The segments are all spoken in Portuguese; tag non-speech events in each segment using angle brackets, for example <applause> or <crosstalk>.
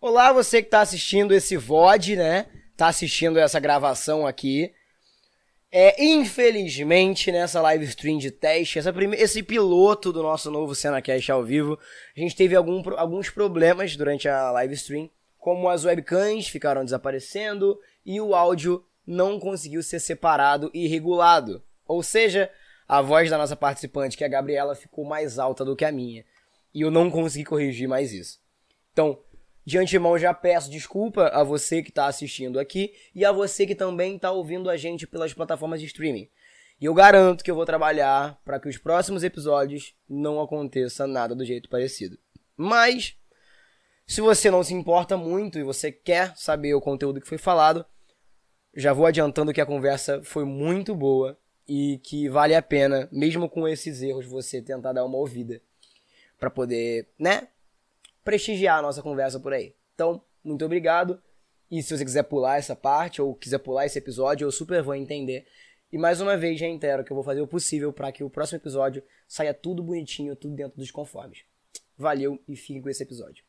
Olá, você que tá assistindo esse VOD, né? Tá assistindo essa gravação aqui. É, infelizmente, nessa live stream de teste, prime... esse piloto do nosso novo CenaCast ao vivo, a gente teve algum, alguns problemas durante a live stream, como as webcams ficaram desaparecendo e o áudio não conseguiu ser separado e regulado. Ou seja, a voz da nossa participante, que é a Gabriela, ficou mais alta do que a minha. E eu não consegui corrigir mais isso. Então, de antemão já peço desculpa a você que está assistindo aqui e a você que também está ouvindo a gente pelas plataformas de streaming. E eu garanto que eu vou trabalhar para que os próximos episódios não aconteça nada do jeito parecido. Mas, se você não se importa muito e você quer saber o conteúdo que foi falado, já vou adiantando que a conversa foi muito boa e que vale a pena, mesmo com esses erros, você tentar dar uma ouvida para poder, né, prestigiar a nossa conversa por aí. Então, muito obrigado. E se você quiser pular essa parte ou quiser pular esse episódio, eu super vou entender. E mais uma vez, reitero que eu vou fazer o possível para que o próximo episódio saia tudo bonitinho, tudo dentro dos conformes. Valeu e fiquem com esse episódio.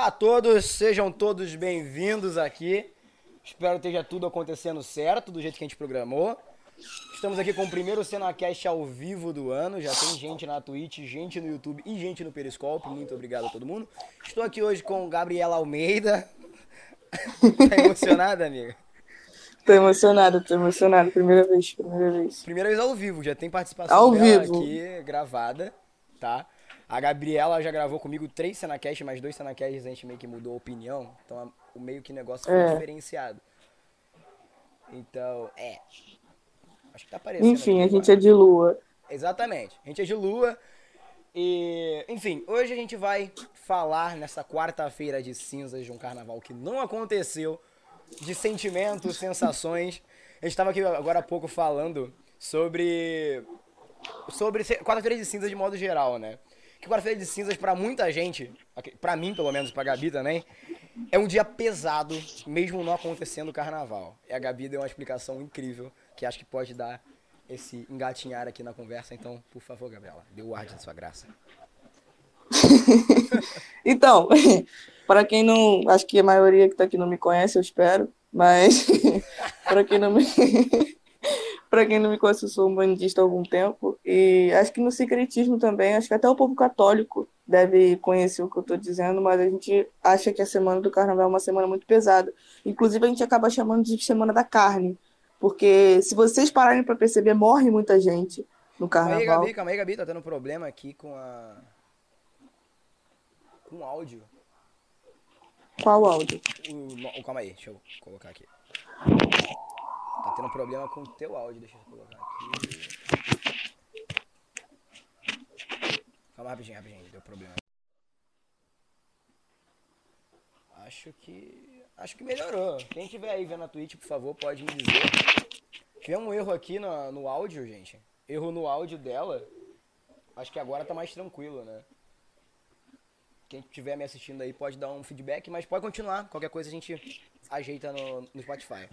Olá a todos, sejam todos bem-vindos aqui. Espero que esteja tudo acontecendo certo, do jeito que a gente programou. Estamos aqui com o primeiro Cenacast ao vivo do ano. Já tem gente na Twitch, gente no YouTube e gente no Periscope. Muito obrigado a todo mundo. Estou aqui hoje com Gabriela Almeida. <laughs> tá emocionada, amiga? Tô emocionada, tô emocionada. Primeira vez, primeira vez. Primeira vez ao vivo, já tem participação Ao vivo. aqui gravada, tá? A Gabriela já gravou comigo três Cenacast, mas dois Cenacasts a gente meio que mudou a opinião. Então a- o meio que negócio foi É. diferenciado. Então, é. Acho que tá aparecendo. Enfim, a aqui gente agora. é de lua. Exatamente. A gente é de lua. E, enfim, hoje a gente vai falar nessa quarta-feira de cinzas de um carnaval que não aconteceu, de sentimentos, sensações. A gente tava aqui agora há pouco falando sobre sobre quarta-feira de cinzas de modo geral, né? Que quarta-feira de cinzas pra muita gente, pra mim pelo menos, pra Gabi também, é um dia pesado, mesmo não acontecendo o carnaval. E a Gabi deu uma explicação incrível que acho que pode dar esse engatinhar aqui na conversa. Então, por favor, Gabriela, dê o ar de sua graça. <laughs> Então, <laughs> para quem não. Acho que a maioria que tá aqui não me conhece, eu espero. Mas, <laughs> para quem não me. Para quem não me conhece, eu sou um bandista há algum tempo. E acho que no secretismo também, acho que até o povo católico deve conhecer o que eu estou dizendo, mas a gente acha que a semana do carnaval é uma semana muito pesada. Inclusive, a gente acaba chamando de semana da carne. Porque se vocês pararem para perceber, morre muita gente no Calma aí, carnaval. Gabi, calma aí, Gabi, tá tendo problema aqui com a. com o áudio. Qual áudio? O, o- calma aí, deixa eu colocar aqui. Tá tendo problema com o teu áudio, deixa eu colocar aqui. Calma rapidinho, rapidinho, deu problema. Acho que. Acho que melhorou. Quem tiver aí vendo a Twitch, por favor, pode me dizer. Tiver um erro aqui no, no áudio, gente. Erro no áudio dela. Acho que agora tá mais tranquilo, né? Quem estiver me assistindo aí pode dar um feedback, mas pode continuar. Qualquer coisa a gente ajeita no, no Spotify.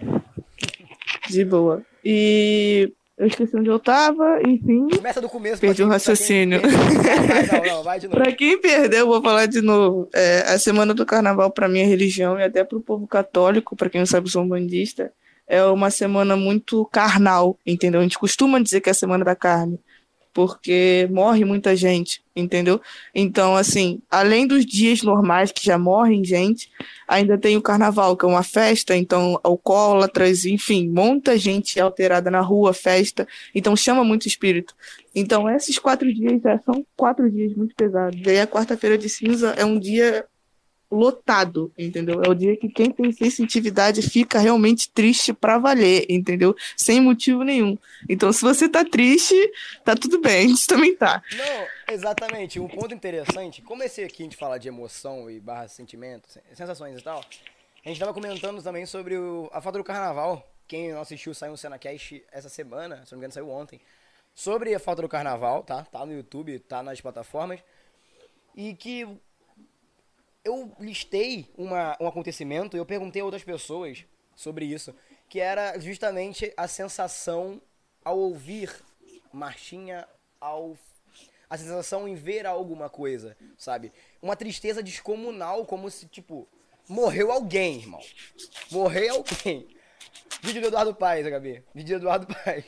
De boa. E eu esqueci onde eu tava, enfim. Começa do começo. Perdi o quem- raciocínio. Não, não, <laughs> vai de novo. Pra quem perdeu, eu vou falar de novo. É, a semana do carnaval, pra minha religião e até pro povo católico, pra quem não sabe, eu sou um bandista, é uma semana muito carnal, entendeu? A gente costuma dizer que é a semana da carne, porque morre muita gente, entendeu? Então, assim, além dos dias normais que já morrem gente, ainda tem o carnaval, que é uma festa, então alcoólatras, enfim, muita gente alterada na rua, festa, então chama muito espírito. Então, esses quatro dias já são quatro dias muito pesados. E aí, a quarta-feira de cinza é um dia lotado, entendeu? É o dia que quem tem sensitividade fica realmente triste pra valer, entendeu? Sem motivo nenhum. Então, se você tá triste, tá tudo bem, a gente também tá. Não, exatamente. Um ponto interessante, como esse aqui a gente fala de emoção e barra sentimento, sensações e tal, a gente tava comentando também sobre o, a falta do carnaval. Quem não assistiu saiu um Cenacast essa semana, se não me engano saiu ontem, sobre a falta do carnaval, tá? Tá no YouTube, tá nas plataformas. E que eu listei uma, um acontecimento e eu perguntei a outras pessoas sobre isso, que era justamente a sensação ao ouvir marchinha, ao a sensação em ver alguma coisa, sabe? Uma tristeza descomunal, como se, tipo, morreu alguém, irmão. Morreu alguém. Vídeo do Eduardo Paes, Gabi. Vídeo do Eduardo Paes.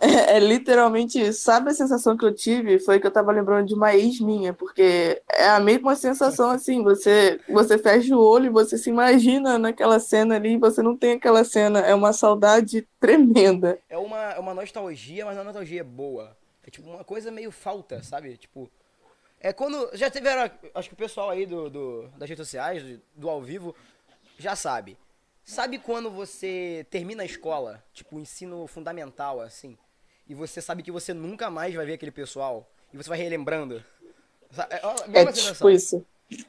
É, é, literalmente isso. Sabe a sensação que eu tive? Foi que eu tava lembrando de uma ex minha, porque é a mesma sensação assim, você você fecha o olho e você se imagina naquela cena ali, você não tem aquela cena, é uma saudade tremenda. É uma, é uma nostalgia, mas é uma nostalgia boa. É tipo uma coisa meio falta, sabe? Tipo, é quando já tiveram, acho que o pessoal aí do, do das redes sociais, do, do ao vivo, já sabe. Sabe quando você termina a escola, tipo, ensino fundamental, assim, e você sabe que você nunca mais vai ver aquele pessoal e você vai relembrando. É, é tipo isso.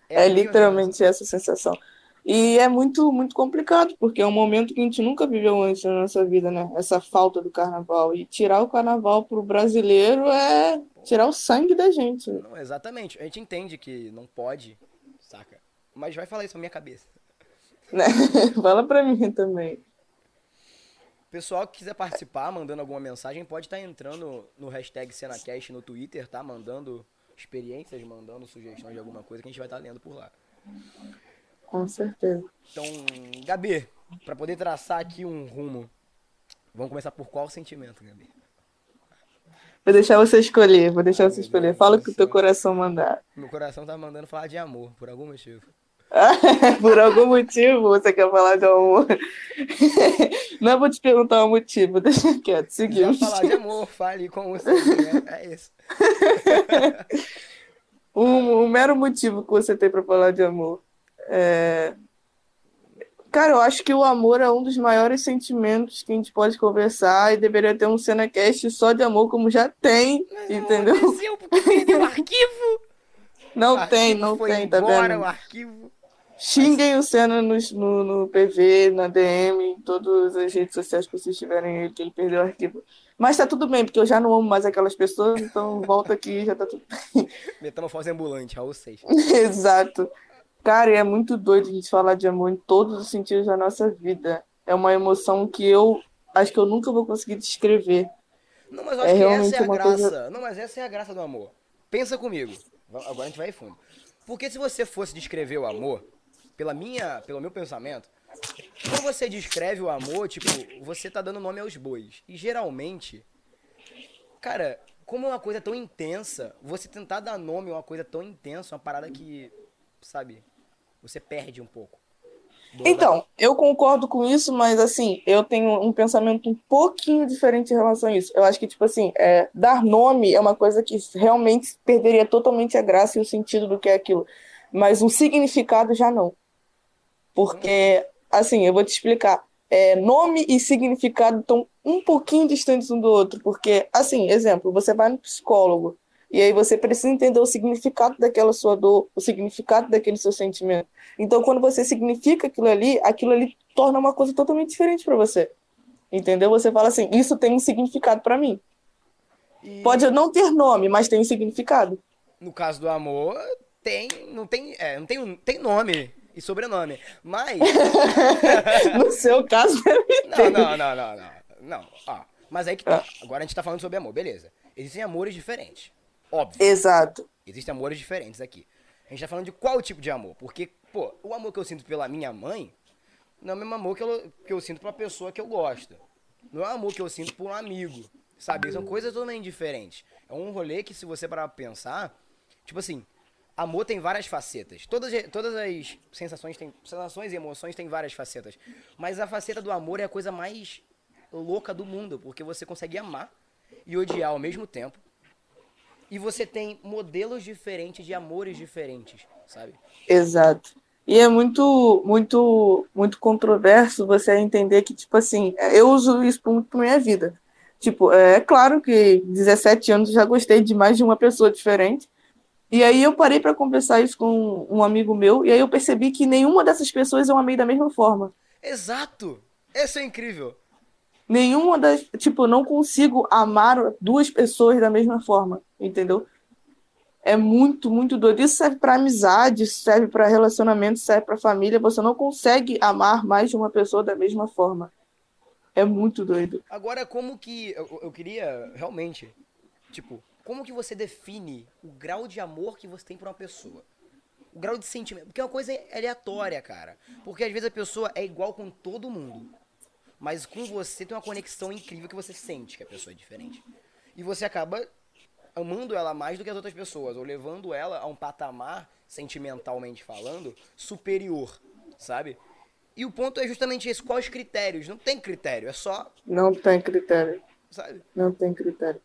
É, é literalmente essa sensação. E é muito, muito complicado, porque é um momento que a gente nunca viveu antes na nossa vida, né? Essa falta do carnaval. E tirar o carnaval pro brasileiro é tirar o sangue da gente. Não, exatamente. A gente entende que não pode, saca? Mas vai falar isso na minha cabeça. <laughs> Né? Fala pra mim também. Pessoal que quiser participar, mandando alguma mensagem, pode estar tá entrando no hashtag Cenacast no Twitter, tá? Mandando experiências, mandando sugestões de alguma coisa que a gente vai estar tá lendo por lá. Com certeza. Então, Gabi, para poder traçar aqui um rumo, vamos começar por qual sentimento, Gabi? Vou deixar você escolher, vou deixar você escolher. Fala o que o teu coração mandar. Meu coração tá mandando falar de amor, por algum motivo. <laughs> Por algum motivo você quer falar de amor. <laughs> Não vou te perguntar o motivo, deixa quieto, seguimos. Já falar de amor, fale com você, é, é isso. <laughs> um, um, mero motivo que você tem para falar de amor. É... Cara, eu acho que o amor é um dos maiores sentimentos que a gente pode conversar e deveria ter um Cenacast só de amor, como já tem, Mas entendeu? Não aconteceu porque perdeu o arquivo. Não o tem, não tem, tá vendo? o arquivo. Xinguem o Senna no, no, no, PV, na DM, em todas as redes sociais que vocês tiverem ele, que ele perdeu o arquivo. Mas tá tudo bem, porque eu já não amo mais aquelas pessoas, então volta aqui e já tá tudo bem. <laughs> Metamorfose ambulante, Raul 6. <laughs> Exato. Cara, é muito doido a gente falar de amor em todos os sentidos da nossa vida. É uma emoção que eu acho que eu nunca vou conseguir descrever. Não, mas eu acho é que essa é a graça. Coisa... Não, mas essa é a graça do amor. Pensa comigo. Agora a gente vai em fundo. Porque se você fosse descrever o amor, pela minha, pelo meu pensamento, quando você descreve o amor, tipo, você tá dando nome aos bois. E geralmente, cara, como é uma coisa tão intensa, você tentar dar nome a uma coisa tão intensa, uma parada que, sabe, você perde um pouco. Então, eu concordo com isso, mas assim, eu tenho um pensamento um pouquinho diferente em relação a isso. Eu acho que, tipo assim, é, dar nome é uma coisa que realmente perderia totalmente a graça e o sentido do que é aquilo. Mas o significado já não. Porque, assim, eu vou te explicar. É, nome e significado estão um pouquinho distantes um do outro. Porque, assim, exemplo, você vai no psicólogo e aí você precisa entender o significado daquela sua dor, o significado daquele seu sentimento. Então, quando você significa aquilo ali, aquilo ali torna uma coisa totalmente diferente para você. Entendeu? Você fala assim, isso tem um significado para mim. E... Pode não ter nome, mas tem um significado. No caso do amor, tem, não tem, é, não tem, tem nome e sobrenome. Mas. <laughs> no seu caso, não, não, não, não, não. Não, ó. Mas aí que tá. Agora a gente tá falando sobre amor, beleza. Existem amores diferentes. Óbvio. Exato. Existem amores diferentes aqui. A gente tá falando de qual tipo de amor? Porque, pô, o amor que eu sinto pela minha mãe não é o mesmo amor que eu, que eu sinto pra pessoa que eu gosto. Não é o amor que eu sinto por um amigo. Sabe? São coisas totalmente diferentes. É um rolê que, se você parar pra pensar, tipo assim, amor tem várias facetas. Todas, todas as sensações, sensações e emoções têm várias facetas. Mas a faceta do amor é a coisa mais louca do mundo, porque você consegue amar e odiar ao mesmo tempo. E você tem modelos diferentes de amores diferentes, sabe? Exato. E é muito, muito, muito controverso você entender que, tipo assim, eu uso isso muito pra minha vida. Tipo, é claro que 17 anos já gostei de mais de uma pessoa diferente. E aí eu parei para conversar isso com um amigo meu, e aí eu percebi que nenhuma dessas pessoas eu amei da mesma forma. Exato! Isso é incrível. Nenhuma das. Tipo, não consigo amar duas pessoas da mesma forma, entendeu? É muito, muito doido. Isso serve para amizade, serve para relacionamento, serve para família. Você não consegue amar mais de uma pessoa da mesma forma. É muito doido. Agora, como que. Eu, eu queria realmente. Tipo, como que você define o grau de amor que você tem por uma pessoa? O grau de sentimento. Porque é uma coisa aleatória, cara. Porque às vezes a pessoa é igual com todo mundo. Mas com você tem uma conexão incrível que você sente que a pessoa é diferente. E você acaba amando ela mais do que as outras pessoas, ou levando ela a um patamar, sentimentalmente falando, superior, sabe? E o ponto é justamente esse, quais critérios? Não tem critério, é só... Não tem critério. Sabe? Não tem critério.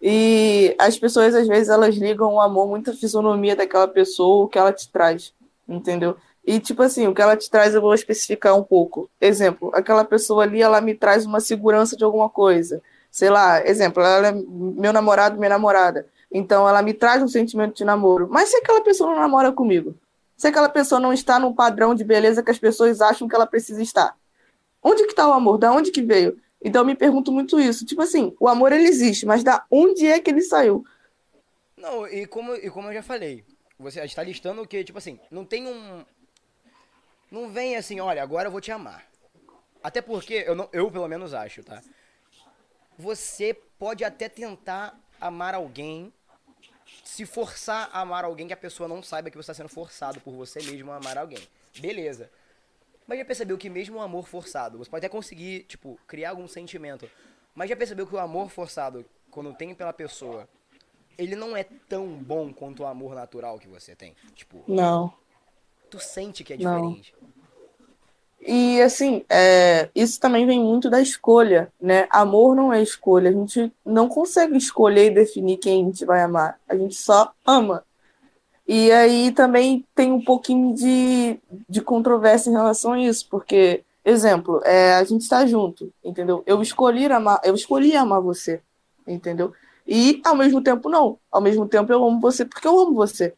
E as pessoas, às vezes, elas ligam o amor muito à fisionomia daquela pessoa, o que ela te traz, entendeu? E, tipo assim, o que ela te traz eu vou especificar um pouco. Exemplo, aquela pessoa ali, ela me traz uma segurança de alguma coisa. Sei lá, exemplo, ela é meu namorado, minha namorada. Então, ela me traz um sentimento de namoro. Mas se aquela pessoa não namora comigo? Se aquela pessoa não está no padrão de beleza que as pessoas acham que ela precisa estar? Onde que está o amor? Da onde que veio? Então, eu me pergunto muito isso. Tipo assim, o amor, ele existe, mas da onde é que ele saiu? Não, e como, e como eu já falei, você está listando que, tipo assim, não tem um, não vem assim, olha, agora eu vou te amar. Até porque, eu, não, eu pelo menos acho, tá? Você pode até tentar amar alguém, se forçar a amar alguém que a pessoa não saiba que você está sendo forçado por você mesmo a amar alguém. Beleza. Mas já percebeu que mesmo o amor forçado, você pode até conseguir, tipo, criar algum sentimento. Mas já percebeu que o amor forçado, quando tem pela pessoa, ele não é tão bom quanto o amor natural que você tem? Tipo. Não tu sente que é diferente. Não. E assim, é, isso também vem muito da escolha, né? Amor não é escolha. A gente não consegue escolher e definir quem a gente vai amar. A gente só ama. E aí também tem um pouquinho de, de controvérsia em relação a isso, porque, exemplo, é, a gente está junto, entendeu? Eu escolhi amar, eu escolhi amar você, entendeu? E ao mesmo tempo não. Ao mesmo tempo eu amo você porque eu amo você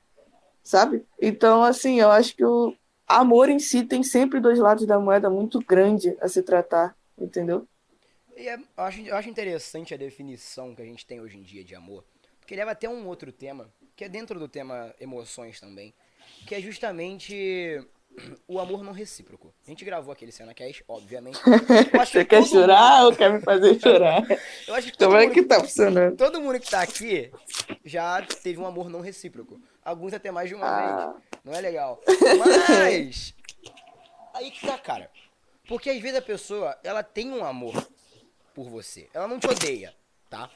sabe? Então, assim, eu acho que o amor em si tem sempre dois lados da moeda muito grande a se tratar, entendeu? E é, eu, acho, eu acho interessante a definição que a gente tem hoje em dia de amor, porque leva até um outro tema, que é dentro do tema emoções também, que é justamente o amor não recíproco. A gente gravou aquele cena cast, obviamente. <laughs> Você quer chorar mundo... ou quer me fazer chorar? <laughs> Eu acho que Como é que tá funcionando? Todo mundo que tá aqui já teve um amor não recíproco. Alguns até mais de uma ah. vez. Não é legal. Mas. <laughs> Aí que tá, cara. Porque às vezes a pessoa, ela tem um amor por você. Ela não te odeia, tá?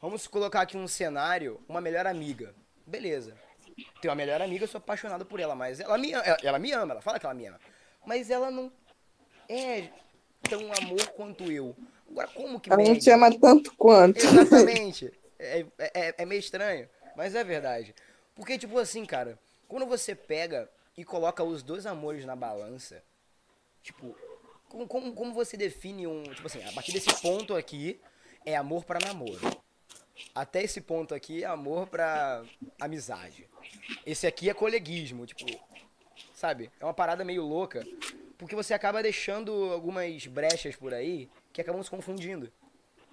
Vamos colocar aqui um cenário, uma melhor amiga. Beleza. Tenho uma melhor amiga, eu sou apaixonado por ela, mas ela me, ela, ela me ama, ela fala que ela me ama. Mas ela não é tão amor quanto eu. Agora, como que Ela não te ama tanto quanto. Exatamente. É, é, é meio estranho, mas é verdade. Porque, tipo assim, cara, quando você pega e coloca os dois amores na balança, tipo, como, como, como você define um. Tipo assim, a partir desse ponto aqui é amor para namoro. Até esse ponto aqui é amor pra amizade. Esse aqui é coleguismo, tipo, sabe? É uma parada meio louca, porque você acaba deixando algumas brechas por aí que acabam se confundindo.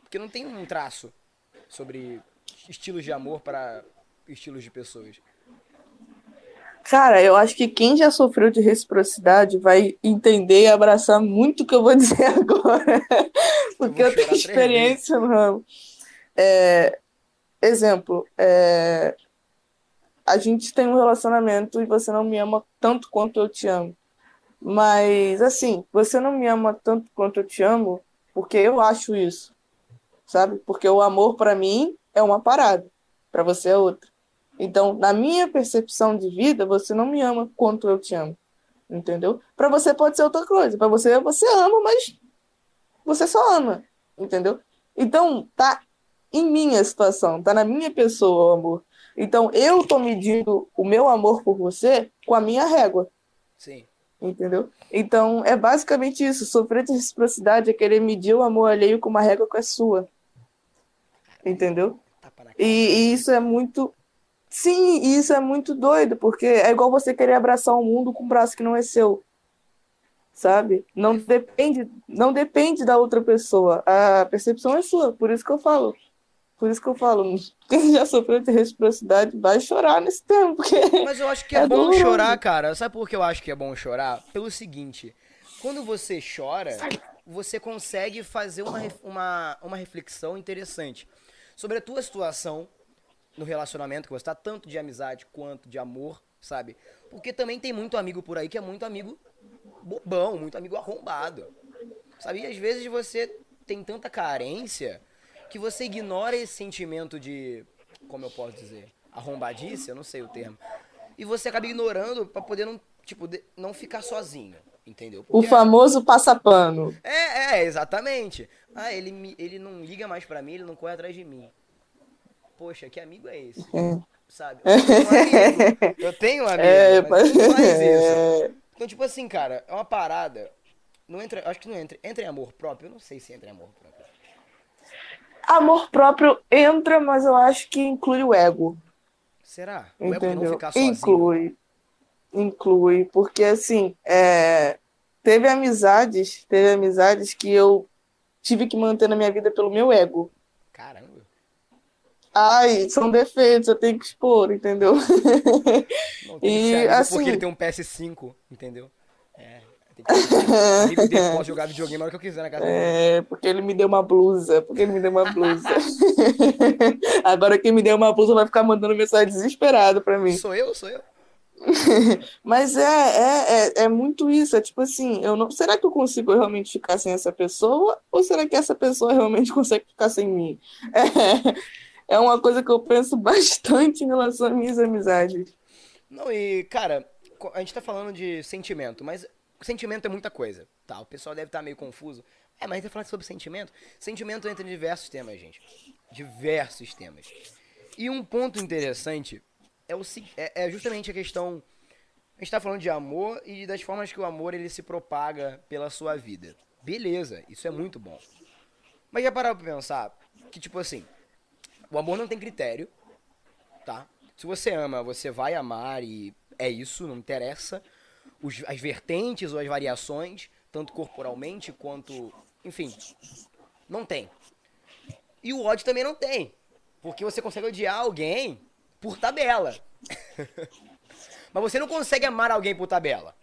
Porque não tem um traço sobre estilos de amor para estilos de pessoas. Cara, eu acho que quem já sofreu de reciprocidade vai entender e abraçar muito o que eu vou <laughs> dizer agora. Porque eu, eu tenho experiência no ramo. É, exemplo, é, a gente tem um relacionamento e você não me ama tanto quanto eu te amo. Mas, assim, você não me ama tanto quanto eu te amo porque eu acho isso, sabe? Porque o amor para mim é uma parada, para você é outra. Então, na minha percepção de vida, você não me ama quanto eu te amo. Entendeu? Para você pode ser outra coisa. Para você, você ama, mas você só ama. Entendeu? Então, tá em minha situação, tá na minha pessoa o amor. Então, eu tô medindo o meu amor por você com a minha régua. Sim. Entendeu? Então, é basicamente isso. Sofrer de reciprocidade é querer medir o amor alheio com uma régua que é sua. Entendeu? E, e isso é muito. Sim, isso é muito doido, porque é igual você querer abraçar o mundo com um braço que não é seu. Sabe? Não depende, não depende da outra pessoa. A percepção é sua, por isso que eu falo. Por isso que eu falo, quem já sofreu de reciprocidade vai chorar nesse tempo. Porque Mas eu acho que <laughs> é, é bom chorar, cara. Sabe por que eu acho que é bom chorar? Pelo seguinte, quando você chora, você consegue fazer uma, uma, uma reflexão interessante sobre a tua situação no relacionamento que você tá, tanto de amizade quanto de amor, sabe? Porque também tem muito amigo por aí que é muito amigo bobão, muito amigo arrombado. Sabe? E às vezes você tem tanta carência que você ignora esse sentimento de, como eu posso dizer, arrombadice, eu não sei o termo. E você acaba ignorando para poder não, tipo, não ficar sozinho, entendeu? Porque, o famoso passapano. É, é, exatamente. Ah, ele, ele não liga mais para mim, ele não corre atrás de mim. Poxa, que amigo é esse? É. Sabe? Eu tenho um amigo, <laughs> eu tenho um amigo é, mas não faz isso. Então, tipo assim, cara, é uma parada. Não entra, acho que não entra. Entra em amor próprio? Eu não sei se entra em amor próprio. Amor próprio entra, mas eu acho que inclui o ego. Será? O Entendeu? ego não ficar sozinho? Inclui. Inclui, porque assim, é... teve amizades, teve amizades que eu tive que manter na minha vida pelo meu ego. Caramba. Ai, são defeitos, eu tenho que expor, entendeu? Não, <laughs> e assim, porque ele tem um PS5, entendeu? <laughs> Amigo dele pode jogar videogame na hora que eu quiser na casa É, porque ele me deu uma blusa. Porque ele me deu uma blusa. <laughs> Agora quem me deu uma blusa vai ficar mandando mensagem desesperado pra mim. Sou eu, sou eu. <laughs> Mas é, é, é, é, muito isso. É tipo assim, eu não. Será que eu consigo realmente ficar sem essa pessoa? Ou será que essa pessoa realmente consegue ficar sem mim? É, é uma coisa que eu penso bastante em relação às minhas amizades. Não, e, cara, a gente tá falando de sentimento, mas sentimento é muita coisa, tá? O pessoal deve estar tá meio confuso. É, mas a gente falar sobre sentimento. Sentimento entra em diversos temas, gente. Diversos temas. E um ponto interessante é, o, é, é justamente a questão. A gente tá falando de amor e das formas que o amor ele se propaga pela sua vida. Beleza, isso é muito bom. Mas já parar pra pensar que, tipo assim, o amor não tem critério, tá? Se você ama, você vai amar e é isso, não interessa os, as vertentes ou as variações, tanto corporalmente quanto. Enfim, não tem. E o ódio também não tem. Porque você consegue odiar alguém por tabela. <laughs> Mas você não consegue amar alguém por tabela.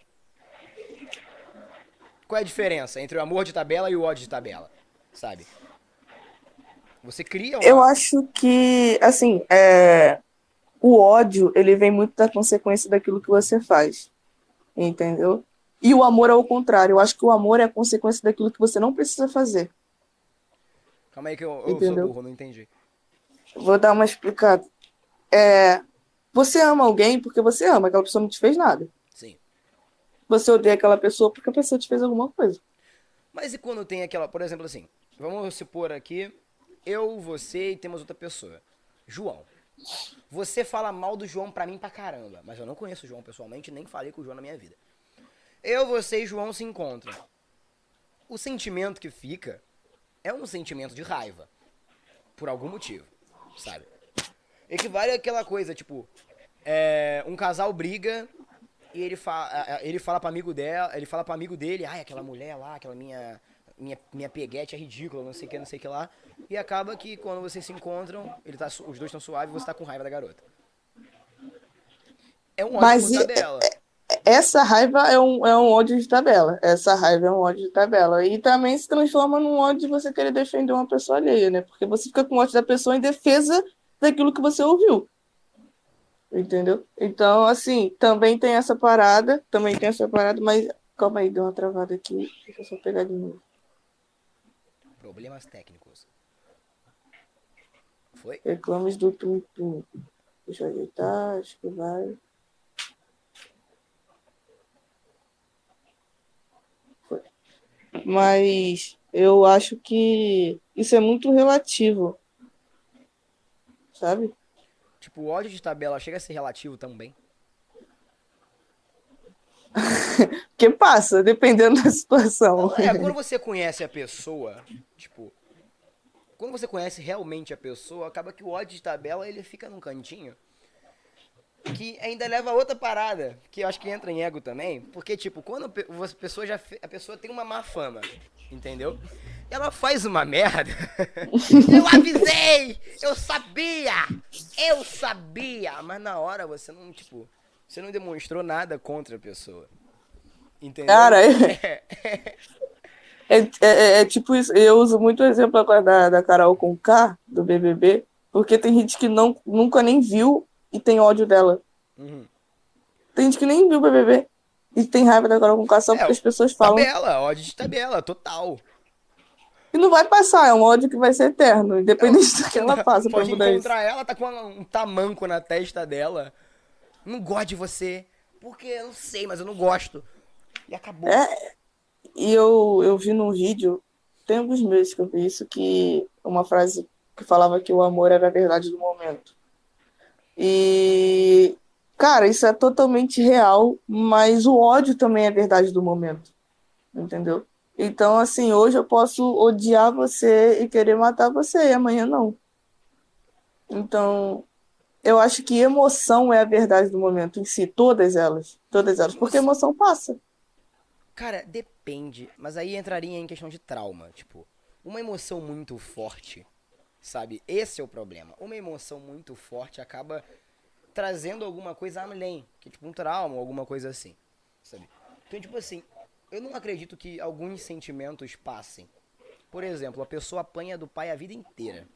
Qual é a diferença entre o amor de tabela e o ódio de tabela? Sabe? Você cria. Uma... Eu acho que, assim, é... o ódio ele vem muito da consequência daquilo que você faz entendeu? E o amor é o contrário. Eu acho que o amor é a consequência daquilo que você não precisa fazer. Calma aí que eu, eu sou burro, não entendi. Vou dar uma explicada. É, você ama alguém porque você ama, aquela pessoa não te fez nada. Sim. Você odeia aquela pessoa porque a pessoa te fez alguma coisa. Mas e quando tem aquela, por exemplo, assim, vamos supor aqui, eu, você e temos outra pessoa. João. Você fala mal do João pra mim pra caramba, mas eu não conheço o João pessoalmente, nem falei com o João na minha vida. Eu, você e João se encontram. O sentimento que fica é um sentimento de raiva. Por algum motivo, sabe? Equivale àquela coisa, tipo, é, um casal briga e ele, fa ele fala para amigo dela, ele fala para amigo dele, ai, aquela mulher lá, aquela minha minha, minha peguete é ridícula, não sei o que, não sei o que lá. E acaba que quando vocês se encontram, ele tá, os dois estão suaves e você tá com raiva da garota. É um ódio Mas de tabela. É, é, essa raiva é um, é um ódio de tabela. Essa raiva é um ódio de tabela. E também se transforma num ódio de você querer defender uma pessoa alheia, né? Porque você fica com ódio da pessoa em defesa daquilo que você ouviu. Entendeu? Então, assim, também tem essa parada, também tem essa parada, mas calma aí, deu uma travada aqui. Deixa eu só pegar de novo. Problemas técnicos. Foi? Reclames do Tum Tum. Deixa eu ajeitar, acho que vai. Foi. Mas eu acho que isso é muito relativo. Sabe? Tipo, o ódio de tabela chega a ser relativo também. <laughs> Porque passa, dependendo da situação. É, quando você conhece a pessoa, tipo, quando você conhece realmente a pessoa, acaba que o ódio de tabela ele fica num cantinho. Que ainda leva a outra parada, que eu acho que entra em ego também, porque tipo, quando a pessoa já a pessoa tem uma má fama, entendeu? Ela faz uma merda. <laughs> eu avisei! Eu sabia! Eu sabia! Mas na hora você não, tipo, você não demonstrou nada contra a pessoa. Entendeu? Cara, é, <laughs> é, é, é, é tipo isso. Eu uso muito o exemplo agora da, da Carol com K, do BBB, porque tem gente que não, nunca nem viu e tem ódio dela. Uhum. Tem gente que nem viu o BBB e tem raiva da Carol com K só é, porque as pessoas falam. Tabela, ódio de tabela, total. E não vai passar, é um ódio que vai ser eterno, independente do que ela faça. Pode encontrar isso. ela, tá com um tamanco na testa dela. Não gosto de você. Porque eu não sei, mas eu não gosto. E acabou. É, e eu, eu vi num vídeo, tem alguns meses que eu vi isso, que uma frase que falava que o amor era a verdade do momento. E, cara, isso é totalmente real, mas o ódio também é verdade do momento. Entendeu? Então, assim, hoje eu posso odiar você e querer matar você, e amanhã não. Então, eu acho que emoção é a verdade do momento em si, todas elas. Todas elas, porque emoção passa. Cara, depende, mas aí entraria em questão de trauma, tipo, uma emoção muito forte, sabe? Esse é o problema. Uma emoção muito forte acaba trazendo alguma coisa além, que é tipo um trauma, alguma coisa assim, sabe? Então, tipo assim, eu não acredito que alguns sentimentos passem. Por exemplo, a pessoa apanha do pai a vida inteira.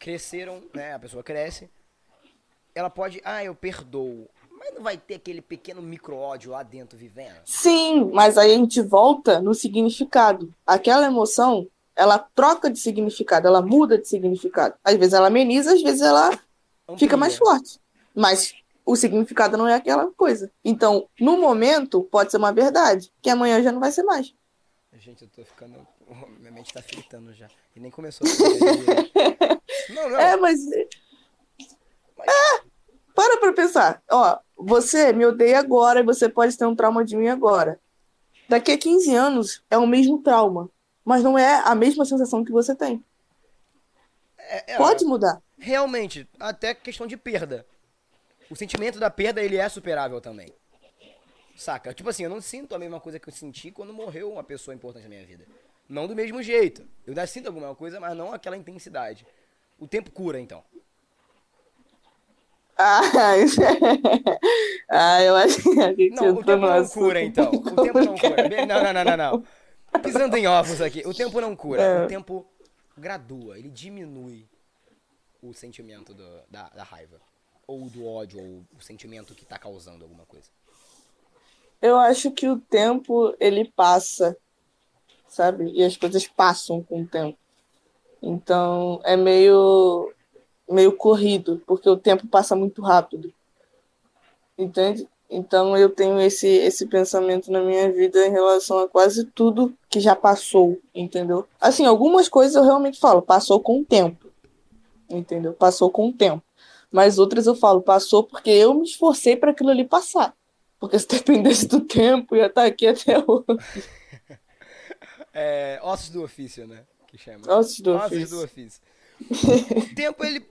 Cresceram, né? A pessoa cresce. Ela pode, ah, eu perdoo. Mas não vai ter aquele pequeno micro-ódio lá dentro vivendo? Sim, mas aí a gente volta no significado. Aquela emoção, ela troca de significado, ela muda de significado. Às vezes ela ameniza, às vezes ela Amplia. fica mais forte. Mas o significado não é aquela coisa. Então, no momento, pode ser uma verdade, que amanhã já não vai ser mais. Gente, eu tô ficando. Minha mente tá fritando já. E nem começou a <laughs> Não, não. É, mas. mas... É, para pra pensar. Ó, você me odeia agora e você pode ter um trauma de mim agora. Daqui a 15 anos é o mesmo trauma, mas não é a mesma sensação que você tem. É, é, pode mudar. Realmente, até questão de perda o sentimento da perda, ele é superável também. Saca? Tipo assim, eu não sinto a mesma coisa que eu senti quando morreu uma pessoa importante na minha vida. Não do mesmo jeito. Eu ainda sinto alguma coisa, mas não aquela intensidade. O tempo cura, então. Ah, <laughs> ah eu acho que a gente Não, o tempo não cura, então. O tempo não cura. Não, não, não, não, não. Pisando em ovos aqui. O tempo não cura. É. O tempo gradua, ele diminui o sentimento do, da, da raiva ou do ódio, ou o sentimento que está causando alguma coisa? Eu acho que o tempo, ele passa, sabe? E as coisas passam com o tempo. Então, é meio, meio corrido, porque o tempo passa muito rápido. Entende? Então, eu tenho esse, esse pensamento na minha vida em relação a quase tudo que já passou, entendeu? Assim, algumas coisas eu realmente falo, passou com o tempo. Entendeu? Passou com o tempo. Mas outras eu falo, passou porque eu me esforcei para aquilo ali passar. Porque se <laughs> dependesse do tempo, ia estar tá aqui até hoje. <laughs> É, ossos do ofício, né? Que chama. Ossos do ossos ofício. do ofício. o tempo, ele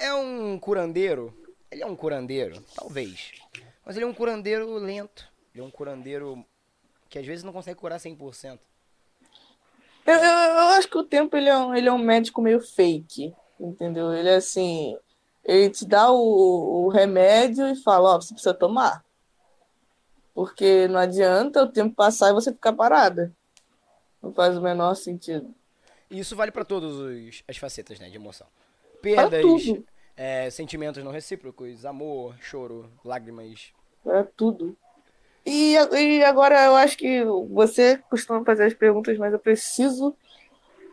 é um curandeiro. Ele é um curandeiro, talvez. Mas ele é um curandeiro lento. Ele é um curandeiro que às vezes não consegue curar 100%. Eu, eu, eu acho que o tempo ele é, um, ele é um médico meio fake, entendeu? Ele é assim, ele te dá o, o remédio e fala, ó, oh, você precisa tomar. Porque não adianta o tempo passar e você ficar parada. Não faz o menor sentido. Isso vale para todas as facetas, né, de emoção. Perdas, é, sentimentos não recíprocos, amor, choro, lágrimas. É tudo. E, e agora eu acho que você costuma fazer as perguntas, mas eu preciso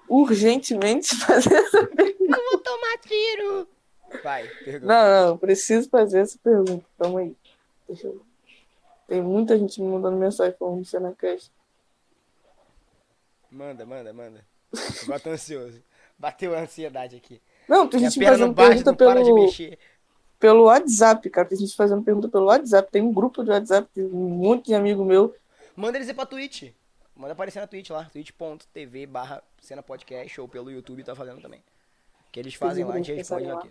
urgentemente <laughs> fazer essa pergunta. Eu vou tomar tiro! Vai, pergunta. Não, não, preciso fazer essa pergunta. Calma aí. Deixa eu... Tem muita gente me mandando mensagem falando do Senacast. Manda, manda, manda. <laughs> Agora tô ansioso. Bateu a ansiedade aqui. Não, tem gente fazendo pergunta pelo... pelo WhatsApp, cara. Tem gente fazendo pergunta pelo WhatsApp. Tem um grupo de WhatsApp, tem um monte de amigo meu. Manda eles ir pra Twitch. Manda aparecer na Twitch lá, twitch.tv barra cena podcast ou pelo YouTube tá fazendo também. Que eles fazem lá, a gente responde aqui.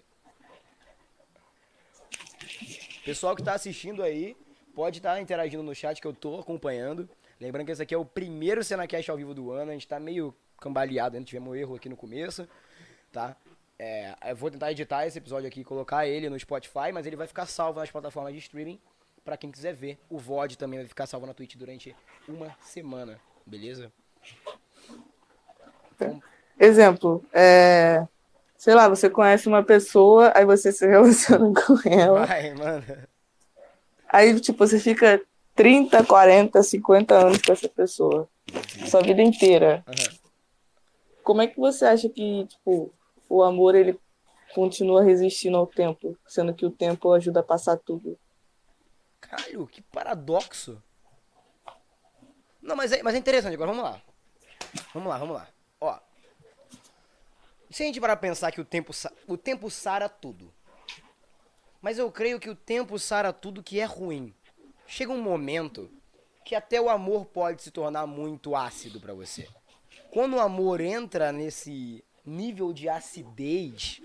Pessoal que tá assistindo aí, pode estar tá interagindo no chat que eu tô acompanhando. Lembrando que esse aqui é o primeiro Cenacast ao vivo do ano, a gente tá meio cambaleado, ainda tivemos um erro aqui no começo, tá? É, eu vou tentar editar esse episódio aqui e colocar ele no Spotify, mas ele vai ficar salvo nas plataformas de streaming para quem quiser ver. O VOD também vai ficar salvo na Twitch durante uma semana, beleza? Então... Exemplo, é... sei lá, você conhece uma pessoa, aí você se relaciona <laughs> com ela. Vai, mano. Aí, tipo, você fica 30, 40, 50 anos com essa pessoa. Sua vida inteira. Uhum. Como é que você acha que, tipo, o amor ele continua resistindo ao tempo, sendo que o tempo ajuda a passar tudo. Caralho, que paradoxo. Não, mas é, mas é interessante. Agora vamos lá. Vamos lá, vamos lá. Ó. Se a gente parar pra pensar que o tempo, o tempo sara tudo. Mas eu creio que o tempo sara tudo que é ruim. Chega um momento que até o amor pode se tornar muito ácido para você. Quando o amor entra nesse nível de acidez,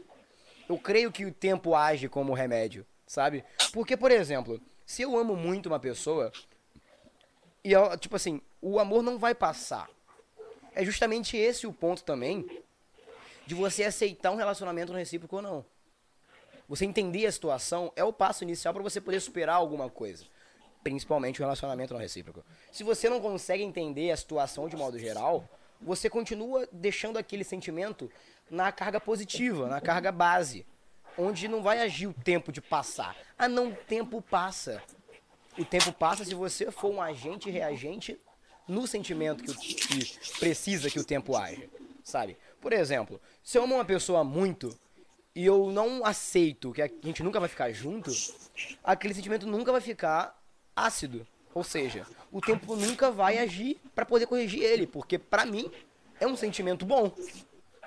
eu creio que o tempo age como remédio, sabe? Porque, por exemplo, se eu amo muito uma pessoa, e eu, tipo assim, o amor não vai passar. É justamente esse o ponto também de você aceitar um relacionamento recíproco ou não. Você entender a situação é o passo inicial para você poder superar alguma coisa. Principalmente o relacionamento não recíproco. Se você não consegue entender a situação de modo geral, você continua deixando aquele sentimento na carga positiva, na carga base, onde não vai agir o tempo de passar. Ah, não, o tempo passa. O tempo passa se você for um agente reagente no sentimento que, que precisa que o tempo haja, sabe? Por exemplo, se eu amo uma pessoa muito e eu não aceito que a gente nunca vai ficar junto, aquele sentimento nunca vai ficar ácido. Ou seja, o tempo nunca vai agir para poder corrigir ele, porque para mim é um sentimento bom,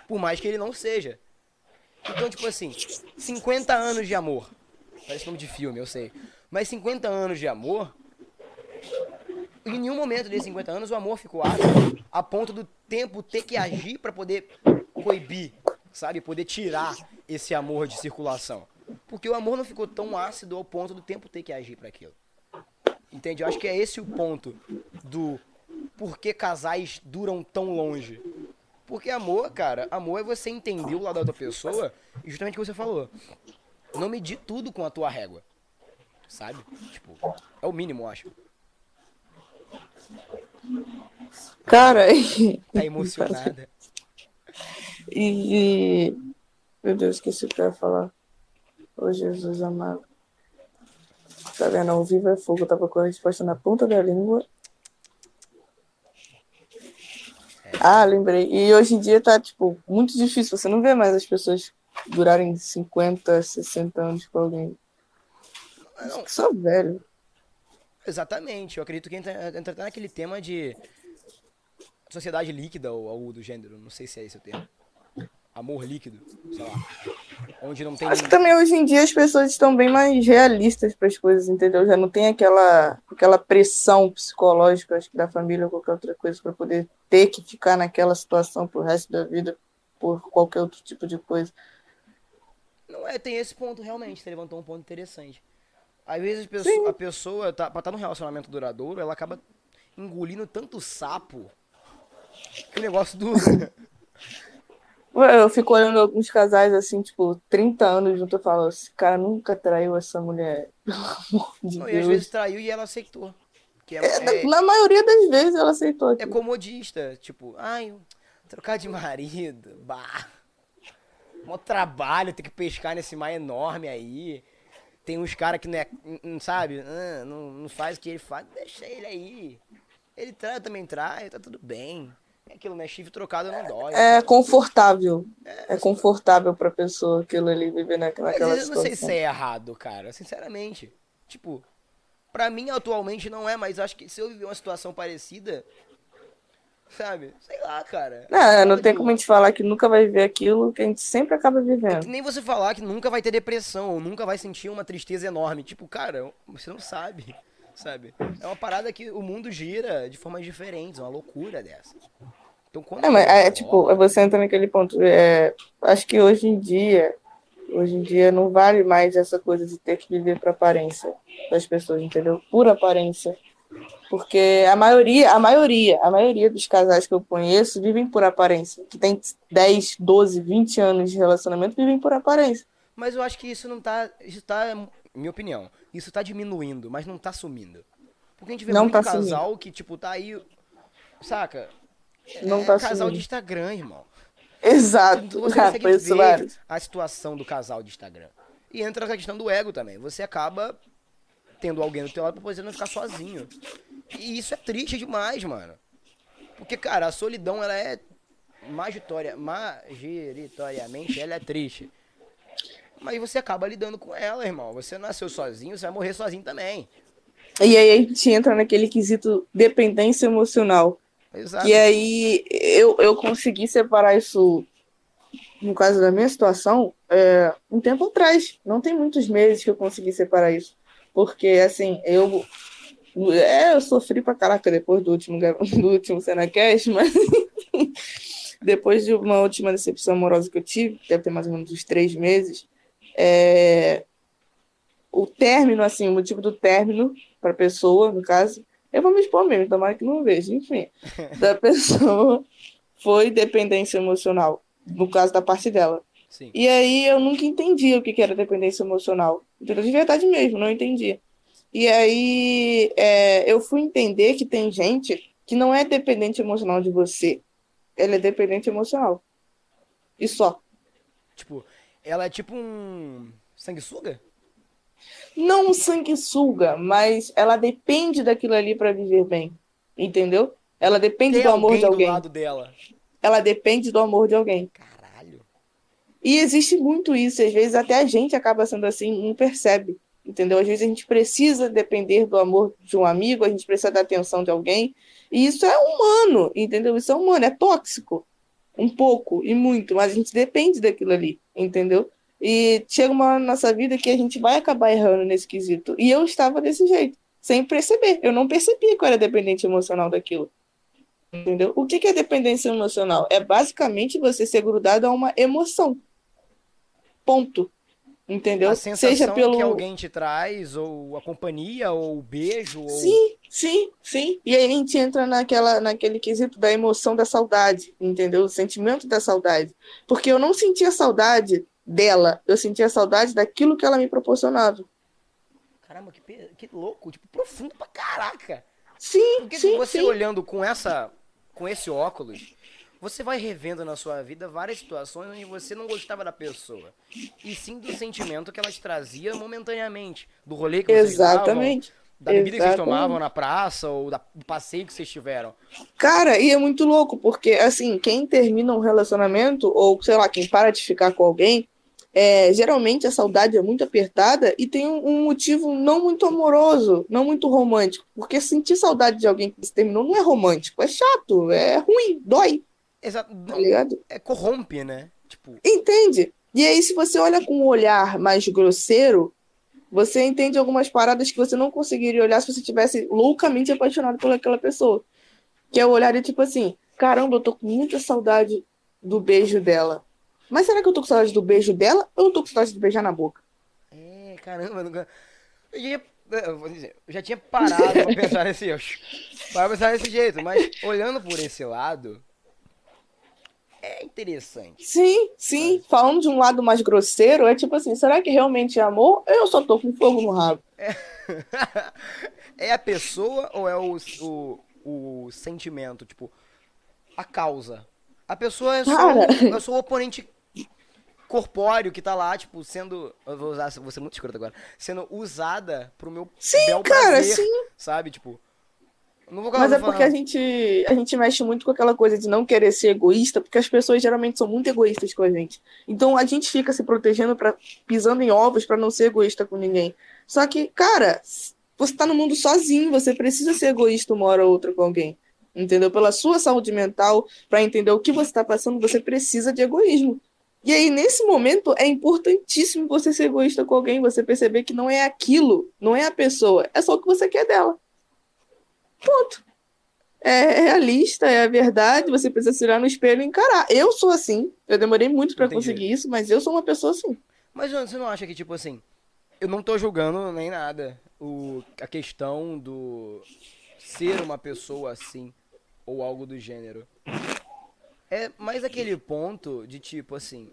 por mais que ele não seja. Então, tipo assim, 50 anos de amor. Parece nome de filme, eu sei. Mas 50 anos de amor, em nenhum momento desses 50 anos o amor ficou ácido a ponto do tempo ter que agir para poder coibir, sabe? Poder tirar esse amor de circulação. Porque o amor não ficou tão ácido ao ponto do tempo ter que agir para aquilo. Entende? Eu acho que é esse o ponto do por que casais duram tão longe. Porque amor, cara, amor é você entender o lado da outra pessoa e justamente o que você falou. Não medir tudo com a tua régua. Sabe? Tipo, é o mínimo, eu acho. Cara, <laughs> tá emocionada. E. Meu Deus, esqueci o que eu ia falar. Ô Jesus amado. Tá vendo? Ao vivo é fogo. Eu tava com a resposta na ponta da língua. Ah, lembrei. E hoje em dia tá, tipo, muito difícil. Você não vê mais as pessoas durarem 50, 60 anos com alguém. Não. Só velho. Exatamente. Eu acredito que entra, naquele tema de sociedade líquida ou algo do gênero. Não sei se é esse o termo amor líquido, sei lá. Onde não tem. Acho que também hoje em dia as pessoas estão bem mais realistas para as coisas, entendeu? Já não tem aquela, aquela pressão psicológica, acho que da família ou qualquer outra coisa, para poder ter que ficar naquela situação pro resto da vida por qualquer outro tipo de coisa. Não é, tem esse ponto realmente, você levantou um ponto interessante. Às vezes a pessoa, a pessoa tá, pra estar tá num relacionamento duradouro, ela acaba engolindo tanto sapo que o negócio do. <laughs> Eu fico olhando alguns casais assim, tipo, 30 anos junto, eu falo, esse cara nunca traiu essa mulher. <laughs> Pelo amor de Não, Deus. E às vezes traiu e ela aceitou. Que é, é, na maioria das vezes ela aceitou. Aqui. É comodista, tipo, ai, trocar de marido, <laughs> bah. Mó trabalho, tem que pescar nesse mar enorme aí. Tem uns caras que não é, não sabe, não, não faz o que ele faz, deixa ele aí. Ele trai, também trai, tá tudo bem. É aquilo, né? Chifre trocado não dói. É confortável. É, é confortável pra pessoa aquilo ali viver naquela Mas. Eu não sei se é errado, cara. Sinceramente. Tipo, pra mim atualmente não é, mas acho que se eu viver uma situação parecida, Sabe? Sei lá, cara. Não, não tem como a gente falar que nunca vai viver aquilo que a gente sempre acaba É vivendo. que nem você falar que nunca vai ter depressão, ou nunca vai sentir uma tristeza enorme. Tipo, cara, você não sabe, sabe? É uma parada que o mundo gira de formas diferentes, uma loucura dessa. Então, quando É, mas é, tipo, você entra naquele ponto. É, acho que hoje em dia, hoje em dia não vale mais essa coisa de ter que viver por aparência das pessoas, entendeu? Por aparência. Porque a maioria, a maioria, a maioria dos casais que eu conheço vivem por aparência. Que tem 10, 12, 20 anos de relacionamento, vivem por aparência. Mas eu acho que isso não tá. Isso tá. Minha opinião. Isso tá diminuindo, mas não tá sumindo. Porque a gente vê Não muito tá casal que, tipo, tá aí. Saca? Não é tá casal sumindo. de Instagram, irmão. Exato. Você Ah, <laughs> consegue ver vários. a situação do casal de Instagram. E entra a questão do ego também. Você acaba tendo alguém do teu lado pra poder não ficar sozinho. E isso é triste demais, mano. Porque, cara, a solidão, ela é magitória, majoritoriamente, ela é triste. Mas você acaba lidando com ela, irmão. Você nasceu sozinho, você vai morrer sozinho também. E aí a gente entra naquele quesito dependência emocional. Exato. E aí eu, eu consegui separar isso, no caso da minha situação, é, um tempo atrás. Não tem muitos meses que eu consegui separar isso. Porque, assim, eu. É, eu sofri pra caraca depois do último, <laughs> do último Senacast, mas <laughs> depois de uma última decepção amorosa que eu tive, deve ter mais ou menos uns três meses, é, o término, assim, o motivo do término para pessoa, no caso, eu vou me expor mesmo, tomara que não veja, enfim, da <laughs> pessoa foi dependência emocional, no caso da parte dela. Sim. E aí eu nunca entendi o que era dependência emocional. Entendeu? De verdade mesmo, não entendi. E aí é, eu fui entender que tem gente que não é dependente emocional de você. Ela é dependente emocional. E só. Tipo, ela é tipo um sanguessuga? Não um sanguessuga, mas ela depende daquilo ali para viver bem. Entendeu? Ela depende Tem do amor de alguém alguém. do lado dela. Ela depende do amor de alguém. Caralho. E existe muito isso, às vezes até a gente acaba sendo assim, não percebe, entendeu? Às vezes a gente precisa depender do amor de um amigo, a gente precisa da atenção de alguém, e isso é humano, entendeu? Isso é humano, é tóxico, um pouco e muito, mas a gente depende daquilo ali, entendeu? E chega uma hora na nossa vida que a gente vai acabar errando nesse quesito. E eu estava desse jeito, sem perceber. Eu não percebia que eu era dependente emocional daquilo. Entendeu? O que é dependência emocional? É basicamente você ser grudado a uma emoção. Ponto. Entendeu? A sensação Seja pelo. que alguém te traz, ou a companhia, ou o beijo, ou... Sim, sim, sim. E aí a gente entra naquela, naquele quesito da emoção da saudade, entendeu? O sentimento da saudade. Porque eu não sentia saudade dela, eu sentia saudade daquilo que ela me proporcionava. Caramba, que, que louco, tipo, profundo pra caraca. Sim, Porque sim, você sim. olhando com essa, com esse óculos, você vai revendo na sua vida várias situações onde você não gostava da pessoa. E sim do sentimento que ela te trazia momentaneamente. Do rolê que vocês Exatamente. davam, da bebida que vocês Exatamente. tomavam na praça, ou da- do passeio que vocês tiveram. Cara, e é muito louco, porque assim, quem termina um relacionamento, ou sei lá, quem para de ficar com alguém, é, geralmente a saudade é muito apertada e tem um, um motivo não muito amoroso, não muito romântico. Porque sentir saudade de alguém que se terminou não é romântico, é chato, é ruim, dói, Exato. tá ligado? É, corrompe, né? Tipo, Entende? E aí, se você olha com um olhar mais grosseiro, você entende algumas paradas que você não conseguiria olhar se você tivesse loucamente apaixonado por aquela pessoa. Que é o olhar de tipo assim: caramba, eu tô com muita saudade do beijo dela. Mas será que eu tô com saudade do beijo dela ou eu tô com saudade de beijar na boca? É, caramba, eu nunca... eu já, ia- eu dizer, eu já tinha parado pra pensar nesse, para pensar desse jeito, mas olhando por esse lado, é interessante. Sim, sim. Falando de um lado mais grosseiro, é tipo assim: será que realmente é amor eu só tô com fogo no rabo? <laughs> é a pessoa ou é o, o, o sentimento, tipo, a causa? A pessoa é só, Cara. é só o oponente corpóreo que tá lá, tipo, sendo. Eu vou usar, vou ser muito escroto agora. Sendo usada pro meu Sim, bel cara, prazer, sim. sabe? Tipo. Não vou Mas é porque a gente, a gente mexe muito com aquela coisa de não querer ser egoísta, porque as pessoas geralmente são muito egoístas com a gente. Então a gente fica se protegendo, pra, pisando em ovos pra não ser egoísta com ninguém. Só que, cara, você tá no mundo sozinho, você precisa ser egoísta uma hora ou outra com alguém. entendeu? Pela sua saúde mental, para entender o que você está passando, você precisa de egoísmo. E aí, nesse momento, é importantíssimo você ser egoísta com alguém, você perceber que não é aquilo, não é a pessoa, é só o que você quer dela. Ponto. É realista, é a verdade, você precisa se olhar no espelho e encarar. Eu sou assim, eu demorei muito para conseguir isso, mas eu sou uma pessoa assim. Mas você não acha que, tipo assim, eu não tô julgando nem nada o, a questão do ser uma pessoa assim, ou algo do gênero. É mais aquele ponto de tipo assim.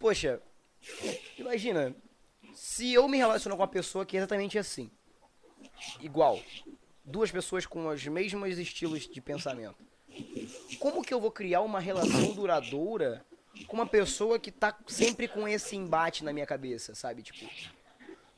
Poxa, imagina, se eu me relaciono com uma pessoa que é exatamente assim, igual, duas pessoas com os mesmos estilos de pensamento, como que eu vou criar uma relação duradoura com uma pessoa que tá sempre com esse embate na minha cabeça, sabe? Tipo,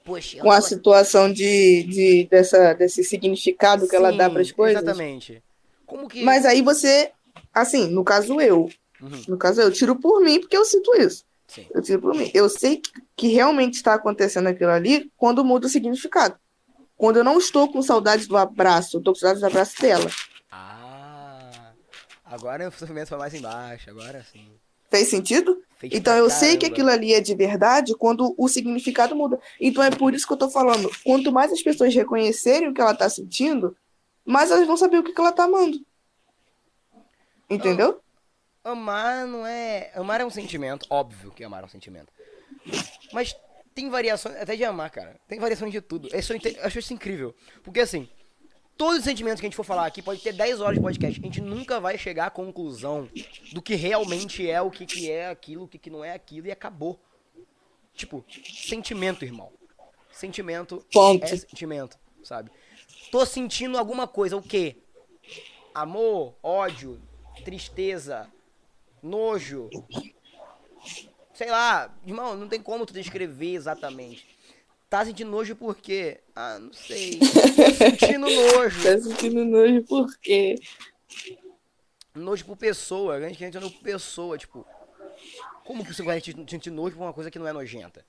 poxa, com a situação de, de dessa, desse significado que Sim, ela dá para as coisas. Exatamente. Como que Mas aí você, assim, no caso eu, uhum. no caso eu tiro por mim porque eu sinto isso. Sim. Eu tiro por mim. Eu sei que, que realmente está acontecendo aquilo ali quando muda o significado. Quando eu não estou com saudade do abraço, eu tô com saudade do abraço dela. Ah, agora o sofrimento foi mais embaixo, agora sim. Fez sentido? Fez então eu sei que aquilo ali é de verdade quando o significado muda. Então é por isso que eu tô falando. Quanto mais as pessoas reconhecerem o que ela tá sentindo, mais elas vão saber o que, que ela tá amando. Entendeu? Amar não é. Amar é um sentimento. Óbvio que amar é um sentimento. Mas tem variações. Até de amar, cara. Tem variações de tudo. Eu acho isso incrível. Porque assim todos os sentimentos que a gente for falar aqui, pode ter 10 horas de podcast, a gente nunca vai chegar à conclusão do que realmente é, o que, que é aquilo, o que, que não é aquilo, e acabou. Tipo, sentimento, irmão. Sentimento Ponto. é sentimento, sabe? Tô sentindo alguma coisa, o quê? Amor, ódio, tristeza, nojo. Sei lá, irmão, não tem como tu descrever exatamente. Tá sentindo nojo por quê? Ah, não sei. Tô sentindo nojo. <laughs> tá sentindo nojo por quê? Nojo por pessoa. A gente sente nojo por pessoa, tipo. Como que você vai sentir nojo por uma coisa que não é nojenta?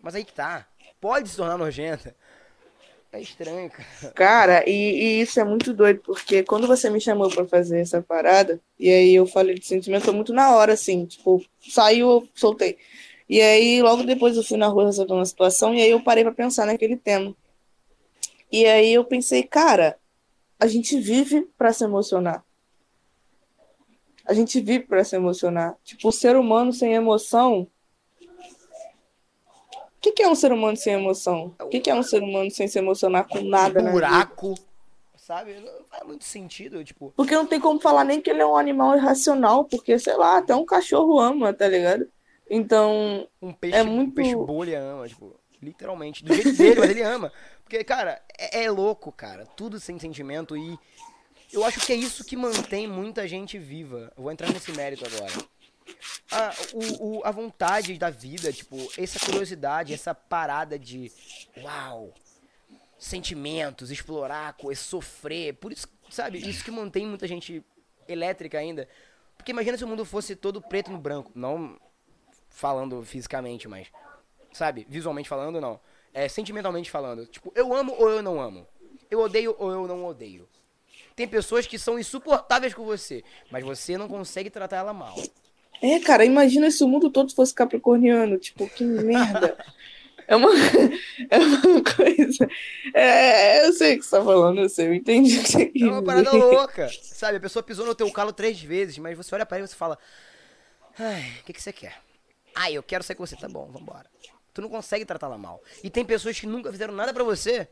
Mas aí que tá. Pode se tornar nojenta. É estranho, cara. Cara, e, e, isso é muito doido, porque quando você me chamou para fazer essa parada, e aí eu falei de sentimento muito na hora, assim, tipo, saiu, soltei. E aí, logo depois eu fui na rua resolver uma situação, e aí eu parei para pensar naquele tema. E aí eu pensei, cara, a gente vive para se emocionar. A gente vive para se emocionar. Tipo, o ser humano sem emoção. O que, que é um ser humano sem emoção? O que, que é um ser humano sem se emocionar com nada? Um buraco. Sabe? Não faz muito sentido, tipo. Porque não tem como falar nem que ele é um animal irracional, porque, sei lá, até um cachorro ama, tá ligado? Então. Um peixe, é muito... um peixe bolha ama, tipo, literalmente. Do jeito dele, mas ele ama. Porque, cara, é, é, louco, cara. Tudo sem sentimento e. Eu acho que é isso que mantém muita gente viva. Eu vou entrar nesse mérito agora. A, o, o, a vontade da vida, tipo, essa curiosidade, essa parada de. Uau! Sentimentos, explorar, sofrer. Por isso, sabe? Isso que mantém muita gente elétrica ainda. Porque imagina se o mundo fosse todo preto no branco. Não falando fisicamente, mas. Sabe? Visualmente falando, não. É, sentimentalmente falando. Tipo, eu amo ou eu não amo. Eu odeio ou eu não odeio. Tem pessoas que são insuportáveis com você, mas você não consegue tratar ela mal. É, cara, imagina se o mundo todo fosse capricorniano. Tipo, que merda. É uma, é uma coisa. É, eu sei o que você tá falando, eu sei, eu entendi o que você É uma parada louca. Sabe, a pessoa pisou no teu calo três vezes, mas você olha para ele e você fala. Ai, o que, que você quer? Ah, eu quero ser com você, tá bom, vambora. Tu não consegue tratá-la mal. E tem pessoas que nunca fizeram nada para você.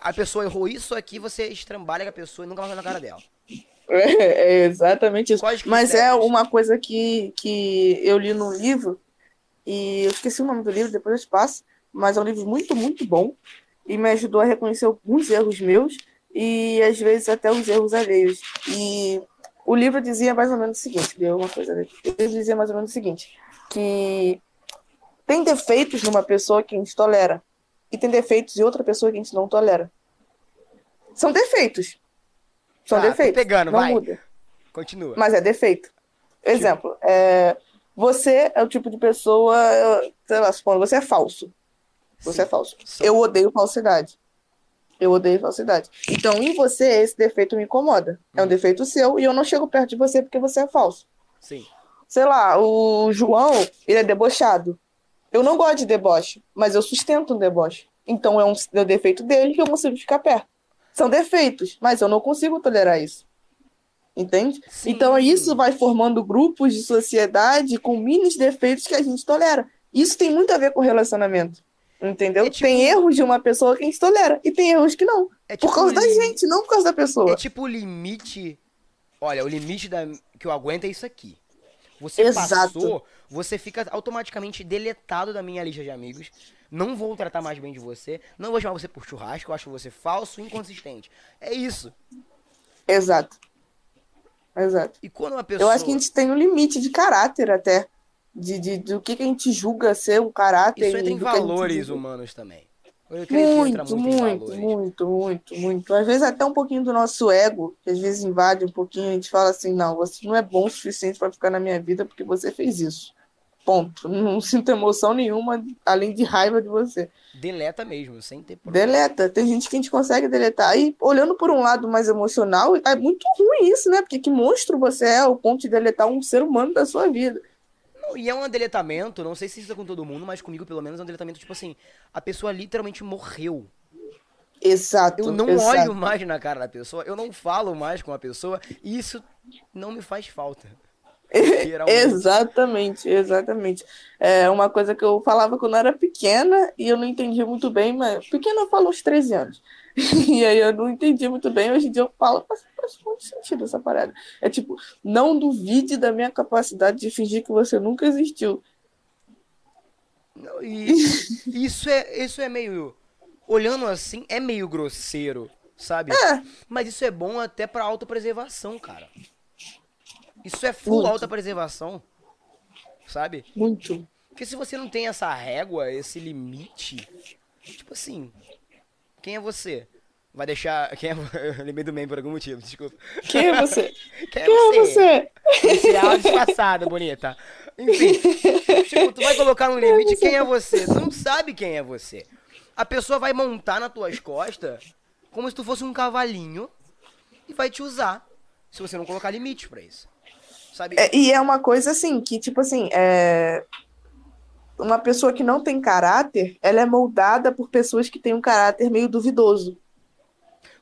A pessoa errou isso aqui, você estrambalha com a pessoa e nunca vai na cara dela. É, é exatamente isso. Mas é uma coisa que, que eu li no livro, e eu esqueci o nome do livro, depois eu te passo, mas é um livro muito, muito bom, e me ajudou a reconhecer alguns erros meus, e às vezes até os erros alheios. E o livro dizia mais ou menos o seguinte, deu uma coisa, o livro dizia mais ou menos o seguinte, que tem defeitos numa pessoa que a gente tolera e tem defeitos em outra pessoa que a gente não tolera. São defeitos. São ah, defeitos. Pegando, não vai. muda. Continua. Mas é defeito. Exemplo, é, você é o tipo de pessoa, sei lá, supondo, você é falso. Você Sim. é falso. Eu odeio falsidade. Eu odeio falsidade. Então, em você, esse defeito me incomoda. É um defeito seu e eu não chego perto de você porque você é falso. Sim. Sei lá, o João, ele é debochado. Eu não gosto de deboche, mas eu sustento um deboche. Então é um, é um defeito dele que eu consigo ficar perto. São defeitos, mas eu não consigo tolerar isso. Entende? Sim. Então isso vai formando grupos de sociedade com mini defeitos que a gente tolera. Isso tem muito a ver com relacionamento. Entendeu? É tipo- Tem erros de uma pessoa que a gente tolera e tem erros que não. É Por tipo causa da gente, não por causa da pessoa. É tipo o limite. Olha, o limite da... que eu aguento é isso aqui. Você Exato. passou, você fica automaticamente deletado da minha lista de amigos. Não vou tratar mais bem de você. Não vou chamar você por churrasco. Eu acho você falso, inconsistente. É isso. Exato. Exato. E quando uma pessoa. Eu acho que a gente tem um limite de caráter até. De, de, do que, que a gente julga ser um caráter. Isso entra e em gente valores humanos também. Muito, muito, muito, muito, muito, muito. Às vezes até um pouquinho do nosso ego, que às vezes invade um pouquinho, a gente fala assim, não, você não é bom o suficiente para ficar na minha vida porque você fez isso. Ponto. <laughs> Não sinto emoção nenhuma, além de raiva de você. Deleta mesmo, sem ter problema. Deleta. Tem gente que a gente consegue deletar. E olhando por um lado mais emocional, é muito ruim isso, né? Porque que monstro você é ao ponto de deletar um ser humano da sua vida. Não, e é um deletamento, não sei se isso é com todo mundo, mas comigo pelo menos é um deletamento tipo assim, a pessoa literalmente morreu. Exato. Eu não exato. olho mais na cara da pessoa, eu não falo mais com a pessoa, e isso não me faz falta. <laughs> Exatamente, exatamente. É uma coisa que eu falava quando eu era pequena e eu não entendia muito bem, mas pequena eu falo uns 13 anos. <laughs> E aí eu não entendia muito bem, hoje em dia eu falo, faz, faz muito sentido essa parada. É tipo, não duvide da minha capacidade de fingir que você nunca existiu. E <laughs> isso é, isso é meio. Olhando assim, é meio grosseiro, sabe? É. Mas isso é bom até pra autopreservação, cara. Isso é full Muito. autopreservação. Sabe? Muito. Porque se você não tem essa régua, esse limite, tipo assim, quem é você? Vai deixar. <laughs> Quem é... Eu lembrei do meme por algum motivo, desculpa. Quem é você? <laughs> Quem é Quem é você? você? Esse é disfarçada, bonita. Enfim, <laughs> tipo, tu vai colocar no limite quem é você. Tu não sabe quem é você. A pessoa vai montar nas tuas costas como se tu fosse um cavalinho e vai te usar. Se você não colocar limite pra isso. Sabe? É, e é uma coisa assim, que tipo assim, é... uma pessoa que não tem caráter, ela é moldada por pessoas que têm um caráter meio duvidoso.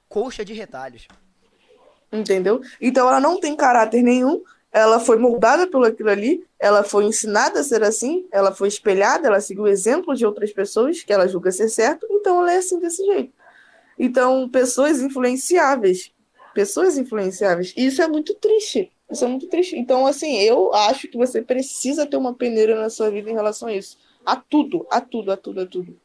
Coxa de retalhos. Entendeu? Então ela não tem caráter nenhum, ela foi moldada pelo aquilo ali, ela foi ensinada a ser assim, ela foi espelhada, ela seguiu o exemplo de outras pessoas que ela julga ser certo, então ela é assim desse jeito. Então, pessoas influenciáveis, pessoas influenciáveis, e isso é muito triste. Isso é muito triste. Então, assim, eu acho que você precisa ter uma peneira na sua vida em relação a isso. A tudo, a tudo, a tudo, a tudo.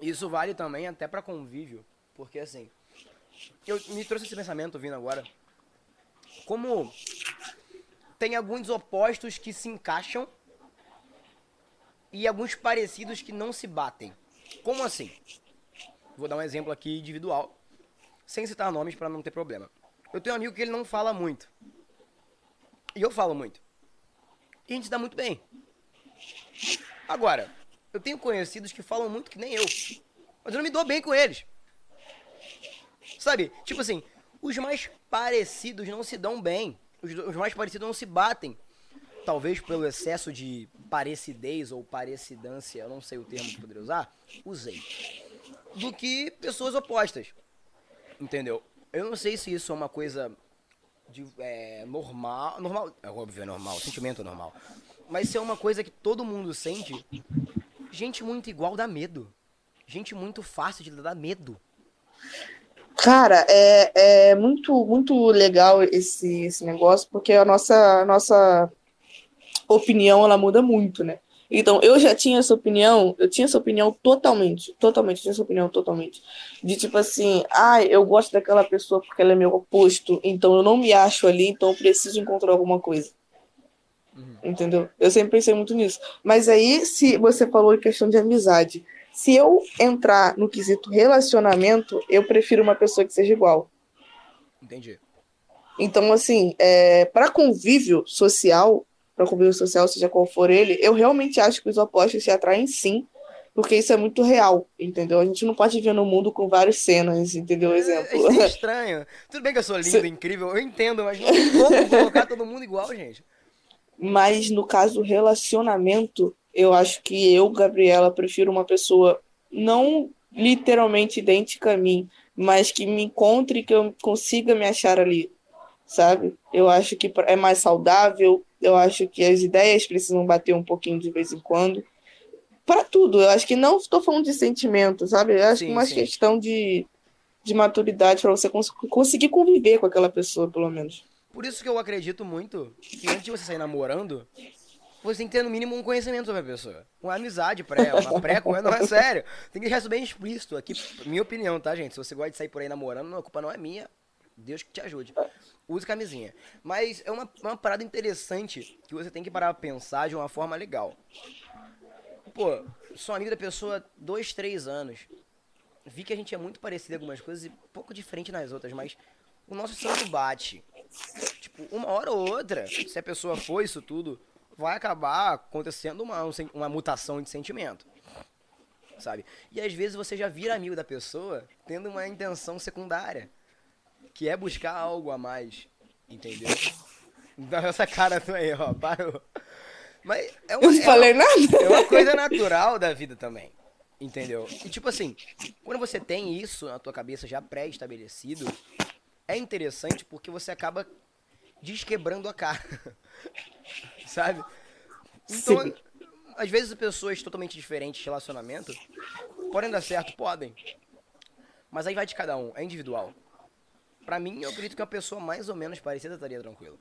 Isso vale também até pra convívio. Porque assim. Eu me trouxe esse pensamento vindo agora. Como tem alguns opostos que se encaixam e alguns parecidos que não se batem. Como assim? Vou dar um exemplo aqui individual, sem citar nomes pra não ter problema. Eu tenho um amigo que ele não fala muito. E eu falo muito. E a gente dá muito bem. Agora, eu tenho conhecidos que falam muito que nem eu. Mas eu não me dou bem com eles. Sabe? Tipo assim, os mais parecidos não se dão bem. Os, os mais parecidos não se batem. Talvez pelo excesso de parecidez ou parecidância, eu não sei o termo que poderia usar, usei. Do que pessoas opostas. Entendeu? Eu não sei se isso é uma coisa de, é, normal. Normal. É óbvio, é normal. Sentimento normal. Mas se é uma coisa que todo mundo sente, gente muito igual dá medo. Gente muito fácil de dar medo. Cara, é, é muito, muito legal esse, esse negócio, porque a nossa, a nossa opinião, ela muda muito, né? Então, eu já tinha essa opinião, eu tinha essa opinião totalmente, totalmente, tinha essa opinião totalmente. De tipo assim, ah, eu gosto daquela pessoa porque ela é meu oposto, então eu não me acho ali, então eu preciso encontrar alguma coisa. Entendeu? Eu sempre pensei muito nisso. Mas aí, se você falou em questão de amizade, se eu entrar no quesito relacionamento, eu prefiro uma pessoa que seja igual. Entendi. Então, assim, é, para convívio social, para convívio social, seja qual for ele, eu realmente acho que os opostos se atraem sim, Porque isso é muito real, entendeu? A gente não pode viver no mundo com várias cenas, entendeu? É, Exemplo. Isso é <laughs> estranho. Tudo bem que eu sou lindo, Cê- incrível, eu entendo, mas não tem como colocar todo mundo igual, gente. Mas no caso relacionamento, eu acho que eu, Gabriela, prefiro uma pessoa não literalmente idêntica a mim, mas que me encontre, que eu consiga me achar ali, sabe? Eu acho que é mais saudável, eu acho que as ideias precisam bater um pouquinho de vez em quando. Para tudo, eu acho que não estou falando de sentimento, sabe? Eu acho Sim, que uma sim. questão de, de maturidade para você cons- conseguir conviver com aquela pessoa, pelo menos. Por isso que eu acredito muito que antes de você sair namorando, você tem que ter no mínimo um conhecimento sobre a pessoa. Uma amizade pré, uma pré com ela, <laughs> não é sério. Tem que deixar isso bem explícito aqui, minha opinião, tá, gente? Se você gosta de sair por aí namorando, não, a culpa não é minha. Deus que te ajude. Use camisinha. Mas é uma, uma parada interessante que você tem que parar pra pensar de uma forma legal. Pô, sou amigo da pessoa há dois, três anos. Vi que a gente é muito parecido em algumas coisas e pouco diferente nas outras, mas o nosso santo bate. Tipo, uma hora ou outra, se a pessoa for isso tudo, vai acabar acontecendo uma, um uma mutação de sentimento. Sabe? E às vezes você já vira amigo da pessoa tendo uma intenção secundária, que é buscar algo a mais. Entendeu? Então essa cara tua aí, ó, parou. Mas é uma, Eu não é falei uma- nada. é uma coisa natural da vida também. Entendeu? E tipo assim, quando você tem isso na tua cabeça já pré-estabelecido, é interessante porque você acaba desquebrando a cara. <laughs> Sabe? Então, Sim. às vezes pessoas totalmente diferentes de relacionamento podem dar certo, podem. Mas aí vai de cada um, é individual. Pra mim, eu acredito que uma pessoa mais ou menos parecida estaria tranquilo.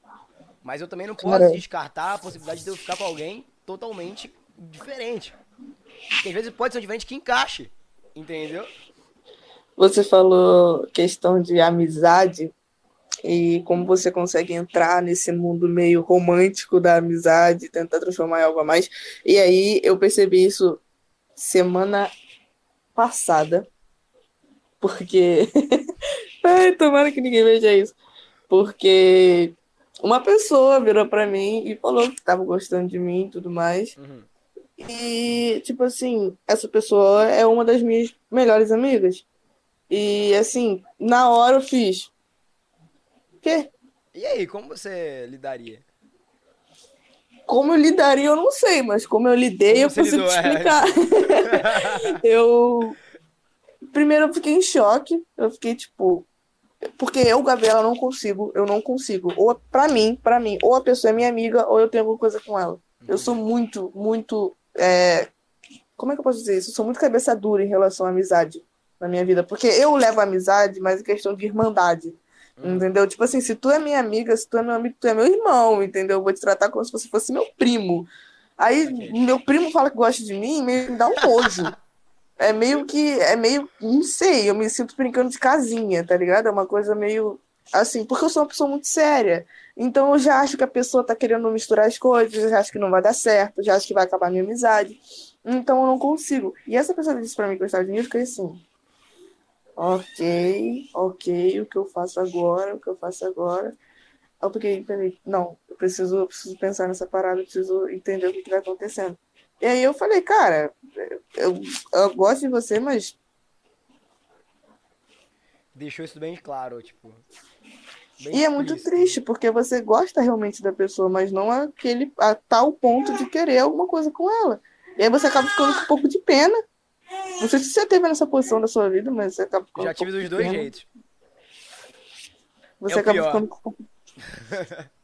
Mas eu também não posso Cara. descartar a possibilidade de eu ficar com alguém totalmente diferente. Porque às vezes pode ser um diferente que encaixe. Entendeu? Você falou questão de amizade e como você consegue entrar nesse mundo meio romântico da amizade, tentar transformar em algo a mais. E aí eu percebi isso semana passada, porque. <laughs> Ai, tomara que ninguém veja isso. Porque uma pessoa virou pra mim e falou que tava gostando de mim e tudo mais. Uhum. E, tipo assim, essa pessoa é uma das minhas melhores amigas. E, assim, na hora eu fiz. Quê? E aí, como você lidaria? Como eu lidaria, eu não sei, mas como eu lidei, Como eu consigo lidou, te é. explicar. <laughs> eu. Primeiro eu fiquei em choque. Eu fiquei, tipo. Porque eu, Gabriela, não consigo. Eu não consigo. Ou pra mim, pra mim, ou a pessoa é minha amiga, ou eu tenho alguma coisa com ela. Eu sou muito, muito. é, Como é que eu posso dizer isso? Eu sou muito cabeça dura em relação à amizade na minha vida. Porque eu levo amizade, mas em questão de irmandade. Uhum. Entendeu? Tipo assim, se tu é minha amiga, se tu é meu amigo, tu é meu irmão, entendeu? Eu vou te tratar como se você fosse meu primo. Aí Ok. meu primo fala que gosta de mim, me dá um nojo. É meio que, é meio, não sei, eu me sinto brincando de casinha, tá ligado? É uma coisa meio assim, porque eu sou uma pessoa muito séria. Então eu já acho que a pessoa tá querendo misturar as coisas, eu já acho que não vai dar certo, eu já acho que vai acabar a minha amizade. Então eu não consigo. E essa pessoa disse pra mim que gostava de mim, eu fiquei assim. Ok, ok, o que eu faço agora, o que eu faço agora. Eu peguei, peraí, não, eu preciso, eu preciso pensar nessa parada, eu preciso entender o que, que tá acontecendo. E aí eu falei, cara, eu, eu gosto de você, mas Deixou isso bem claro, tipo. bem E é muito triste, porque você gosta realmente da pessoa, mas não aquele, a tal ponto de querer alguma coisa com ela. E aí você acaba ficando com um pouco de pena. Não sei se você teve nessa posição da sua vida, mas você acaba ficando Já um tive pouco dos dois pena. jeitos. Você É acaba ficando com... <laughs>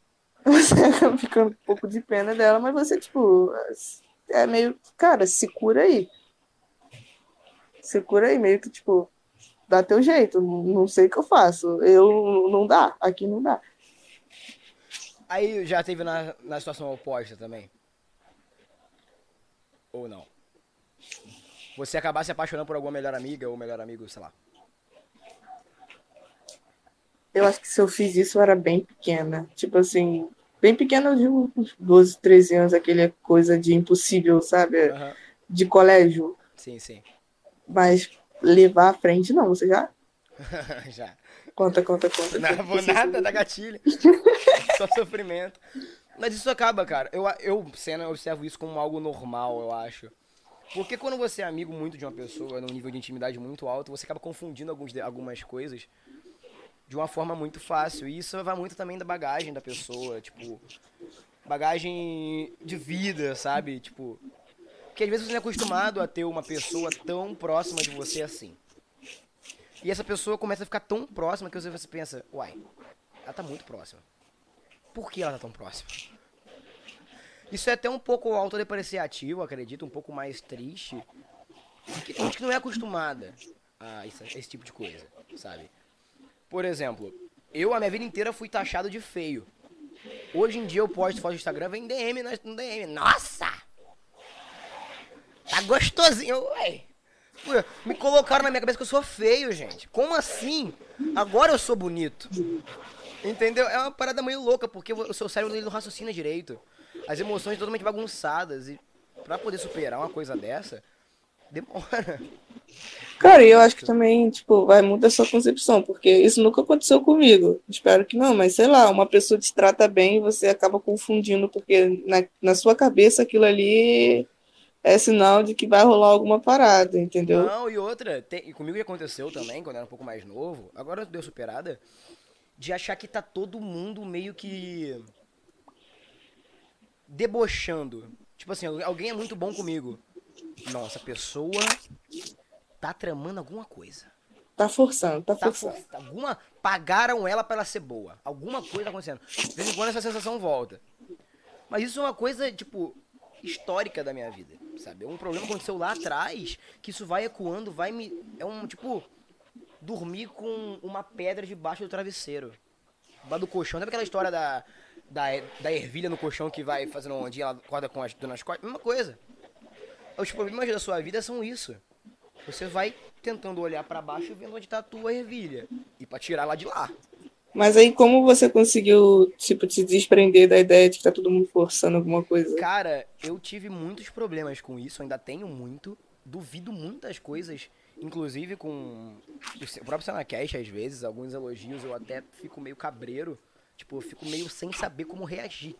Você acaba ficando com um pouco de pena dela, mas você, tipo, é meio. Cara, se cura aí. Se cura aí, meio que, tipo, dá teu jeito. Não não sei o que eu faço. Eu não dá. Aqui não dá. Aí já teve na, na situação oposta também? Ou não? Você acabar se apaixonando por alguma melhor amiga ou melhor amigo, sei lá. Eu acho que se eu fiz isso eu era bem pequena. Tipo assim, bem pequena, eu digo uns 12, 13 anos, aquele coisa de impossível, sabe? Aham. De colégio. Sim, sim. Mas levar à frente, não. Você já? <laughs> já. Conta, conta, conta. Não vou nada da gatilha. <laughs> Só sofrimento. Mas isso acaba, cara. Eu, eu, cena, eu observo isso como algo normal, eu acho. Porque quando você é amigo muito de uma pessoa, num nível de intimidade muito alto, você acaba confundindo alguns, de- algumas coisas de uma forma muito fácil. E isso vai muito também da bagagem da pessoa, tipo, bagagem de vida, sabe? Tipo, porque às vezes você não é acostumado a ter uma pessoa tão próxima de você assim. E essa pessoa começa a ficar tão próxima que você pensa, uai, ela tá muito próxima. Por que ela tá tão próxima? Isso é até um pouco autodepreciativo, acredito, um pouco mais triste. Porque tem gente que não é acostumada a esse, esse tipo de coisa, sabe? Por exemplo, eu a minha vida inteira fui taxado de feio. Hoje em dia eu posto foto no Instagram, vem DM no DM. Nossa! Tá gostosinho, ué. Me colocaram na minha cabeça que eu sou feio, gente. Como assim? Agora eu sou bonito. Entendeu? É uma parada meio louca, porque o seu cérebro não raciocina direito. As emoções totalmente bagunçadas. E pra poder superar uma coisa dessa, demora. Cara, e eu acho que também, tipo, vai da sua concepção, porque isso nunca aconteceu comigo. Espero que não, mas sei lá, uma pessoa te trata bem e você acaba confundindo, porque na, na sua cabeça aquilo ali é sinal de que vai rolar alguma parada, entendeu? Não, e outra, tem- e comigo aconteceu também, quando eu era um pouco mais novo, agora deu superada, de achar que tá todo mundo meio que debochando. Tipo assim, alguém é muito bom comigo. Nossa, a pessoa tá tramando alguma coisa. Tá forçando, tá Tá forçando. for- alguma pagaram ela pra ela ser boa. Alguma coisa tá acontecendo. De vez em quando essa sensação volta. Mas isso é uma coisa, tipo, histórica da minha vida, sabe? É um problema que aconteceu lá atrás, que isso vai ecoando, vai me. É um, tipo, dormir com uma pedra debaixo do travesseiro. Debaixo do colchão. Sabe aquela história da, da, da ervilha no colchão que vai fazendo ondinha, ela acorda com as nas costas? Mesma coisa. Os problemas da sua vida são isso. Você vai tentando olhar pra baixo e vendo onde tá a tua ervilha. E pra tirar ela de lá. Mas aí, como você conseguiu, tipo, se desprender da ideia de que tá todo mundo forçando alguma coisa? Cara, eu tive muitos problemas com isso, ainda tenho muito. Duvido muitas coisas, inclusive com o próprio Sanacast, às vezes, alguns elogios eu até fico meio cabreiro. Tipo, eu fico meio sem saber como reagir.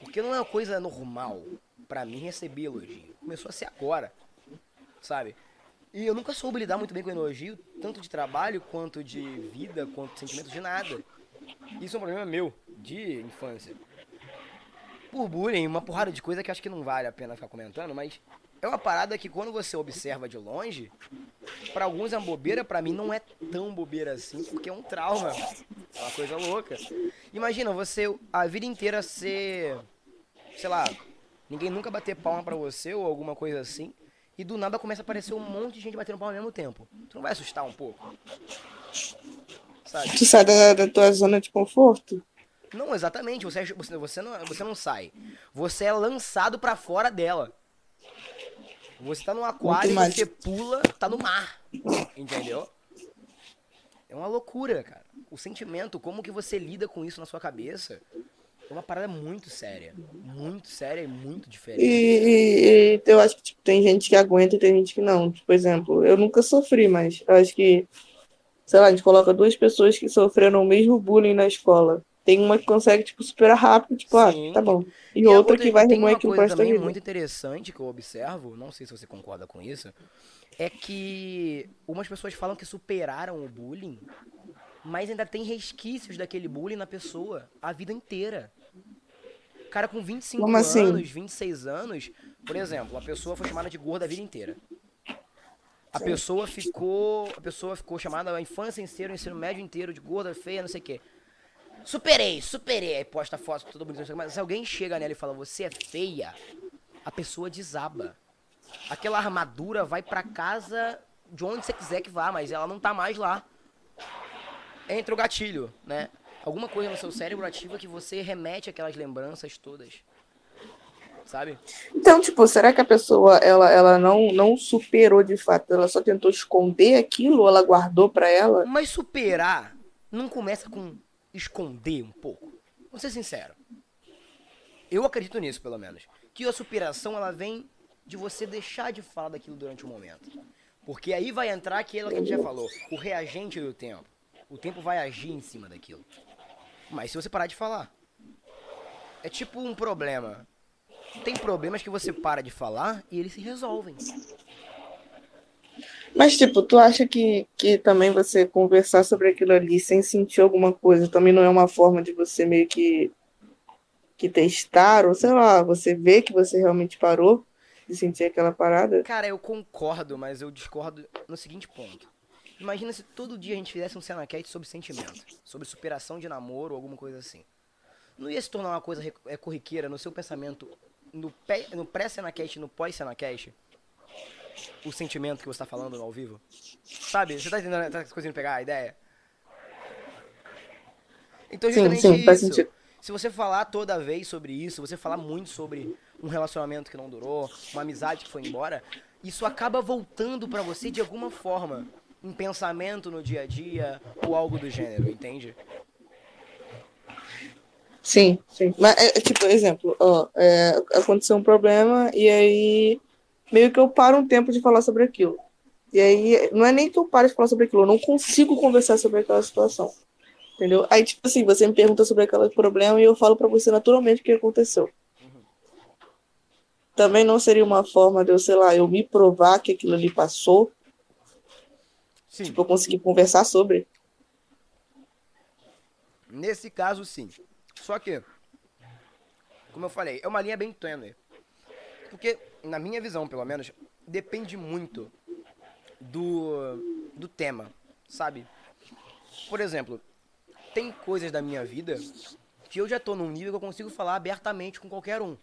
Porque não é uma coisa normal pra mim receber elogio. Começou a ser agora, sabe? E eu nunca soube lidar muito bem com elogio, tanto de trabalho, quanto de vida, quanto de sentimento de nada. Isso é um problema meu, de infância por bullying, uma porrada de coisa que acho que não vale a pena ficar comentando, mas é uma parada que quando você observa de longe, pra alguns é uma bobeira, pra mim não é tão bobeira assim, porque é um trauma. É uma coisa louca. Imagina você a vida inteira ser, sei lá, ninguém nunca bater palma pra você ou alguma coisa assim, e do nada começa a aparecer um monte de gente batendo palma ao mesmo tempo. Tu não vai assustar um pouco? Sabe? Tu sai da, da tua zona de conforto? Não, exatamente. Você, você, você, não, você não sai. Você é lançado pra fora dela. Você tá num aquário, você pula, tá no mar. Entendeu? É uma loucura, cara. O sentimento, como que você lida com isso na sua cabeça, é uma parada muito séria. Muito séria e muito diferente. e- e eu acho que tipo, tem gente que aguenta e tem gente que não. Por exemplo, eu nunca sofri, mas eu acho que, sei lá, a gente coloca duas pessoas que sofreram o mesmo bullying na escola. Tem uma que consegue, tipo, superar rápido, tipo, Sim. ah, tá bom. E, a outra que vai remoer uma aquilo coisa pro resto da também vida. muito interessante que eu observo, não sei se você concorda com isso, é que umas pessoas falam que superaram o bullying, mas ainda tem resquícios daquele bullying na pessoa a vida inteira. Cara com 25 Como assim? anos, 26 anos, por exemplo, a pessoa foi chamada de gorda a vida inteira. A pessoa ficou, a pessoa ficou chamada a infância inteira, o ensino médio inteiro de gorda, feia, não sei o quê. Superei, superei. Aí posta foto tudo bonito. Mas se alguém chega nela e fala, você é feia, a pessoa desaba. Aquela armadura vai pra casa de onde você quiser que vá, mas ela não tá mais lá. Entra o gatilho, né? Alguma coisa no seu cérebro ativa que você remete aquelas lembranças todas. Sabe? Então, tipo, será que a pessoa, ela, ela não, não superou de fato? Ela só tentou esconder aquilo ou ela guardou pra ela? Mas superar não começa com esconder um pouco. Vou ser sincero. Eu acredito nisso, pelo menos. Que a superação, ela vem de você deixar de falar daquilo durante um momento. Porque aí vai entrar aquilo que a gente já falou, o reagente do tempo. O tempo vai agir em cima daquilo. Mas se você parar de falar. É tipo um problema. tem problemas que você para de falar e eles se resolvem. Mas, tipo, tu acha que, que também você conversar sobre aquilo ali sem sentir alguma coisa também não é uma forma de você meio que, que testar, ou sei lá, você vê que você realmente parou de sentir aquela parada? Cara, eu concordo, mas eu discordo no seguinte ponto. Imagina se todo dia a gente fizesse um Senacat sobre sentimento, sobre superação de namoro ou alguma coisa assim. Não ia se tornar uma coisa é, corriqueira no seu pensamento no, no pré-Senacast e no pós-Senacast? O sentimento que você tá falando ao vivo. Sabe? Você tá entendendo? Tá conseguindo pegar a ideia? Então, justamente sim, sim, faz isso. Sentido. Se você falar toda vez sobre isso, você falar muito sobre um relacionamento que não durou, uma amizade que foi embora, isso acaba voltando para você de alguma forma. Um pensamento no dia a dia ou algo do gênero, entende? Sim, sim. Mas, é, é tipo, exemplo, ó, é, aconteceu um problema e aí meio que eu paro um tempo de falar sobre aquilo. E aí, não é nem que eu pare de falar sobre aquilo, eu não consigo conversar sobre aquela situação. Entendeu? Aí, tipo assim, você me pergunta sobre aquele problema e eu falo para você naturalmente o que aconteceu. Também não seria uma forma de eu, sei lá, eu me provar que aquilo ali passou. Sim. Tipo, eu conseguir conversar sobre. Nesse caso, sim. Só que, como eu falei, é uma linha bem tênue. Porque, na minha visão, pelo menos, depende muito do, do tema, sabe? Por exemplo, tem coisas da minha vida que eu já tô num nível que eu consigo falar abertamente com qualquer um.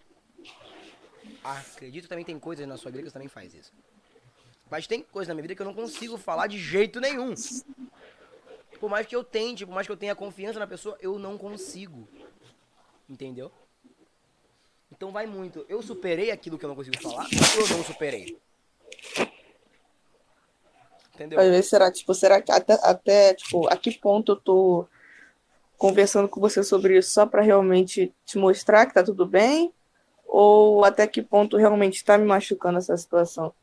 Acredito que também tem coisas na sua vida que você também faz isso. Mas tem coisas na minha vida que eu não consigo falar de jeito nenhum. Por mais que eu tente, por mais que eu tenha confiança na pessoa, eu não consigo. Entendeu? Então vai muito. Eu superei aquilo que eu não consigo falar ou eu não superei? Entendeu? Às vezes será, tipo, será que até, até tipo, a que ponto eu tô conversando com você sobre isso só para realmente te mostrar que tá tudo bem? Ou até que ponto realmente está me machucando essa situação?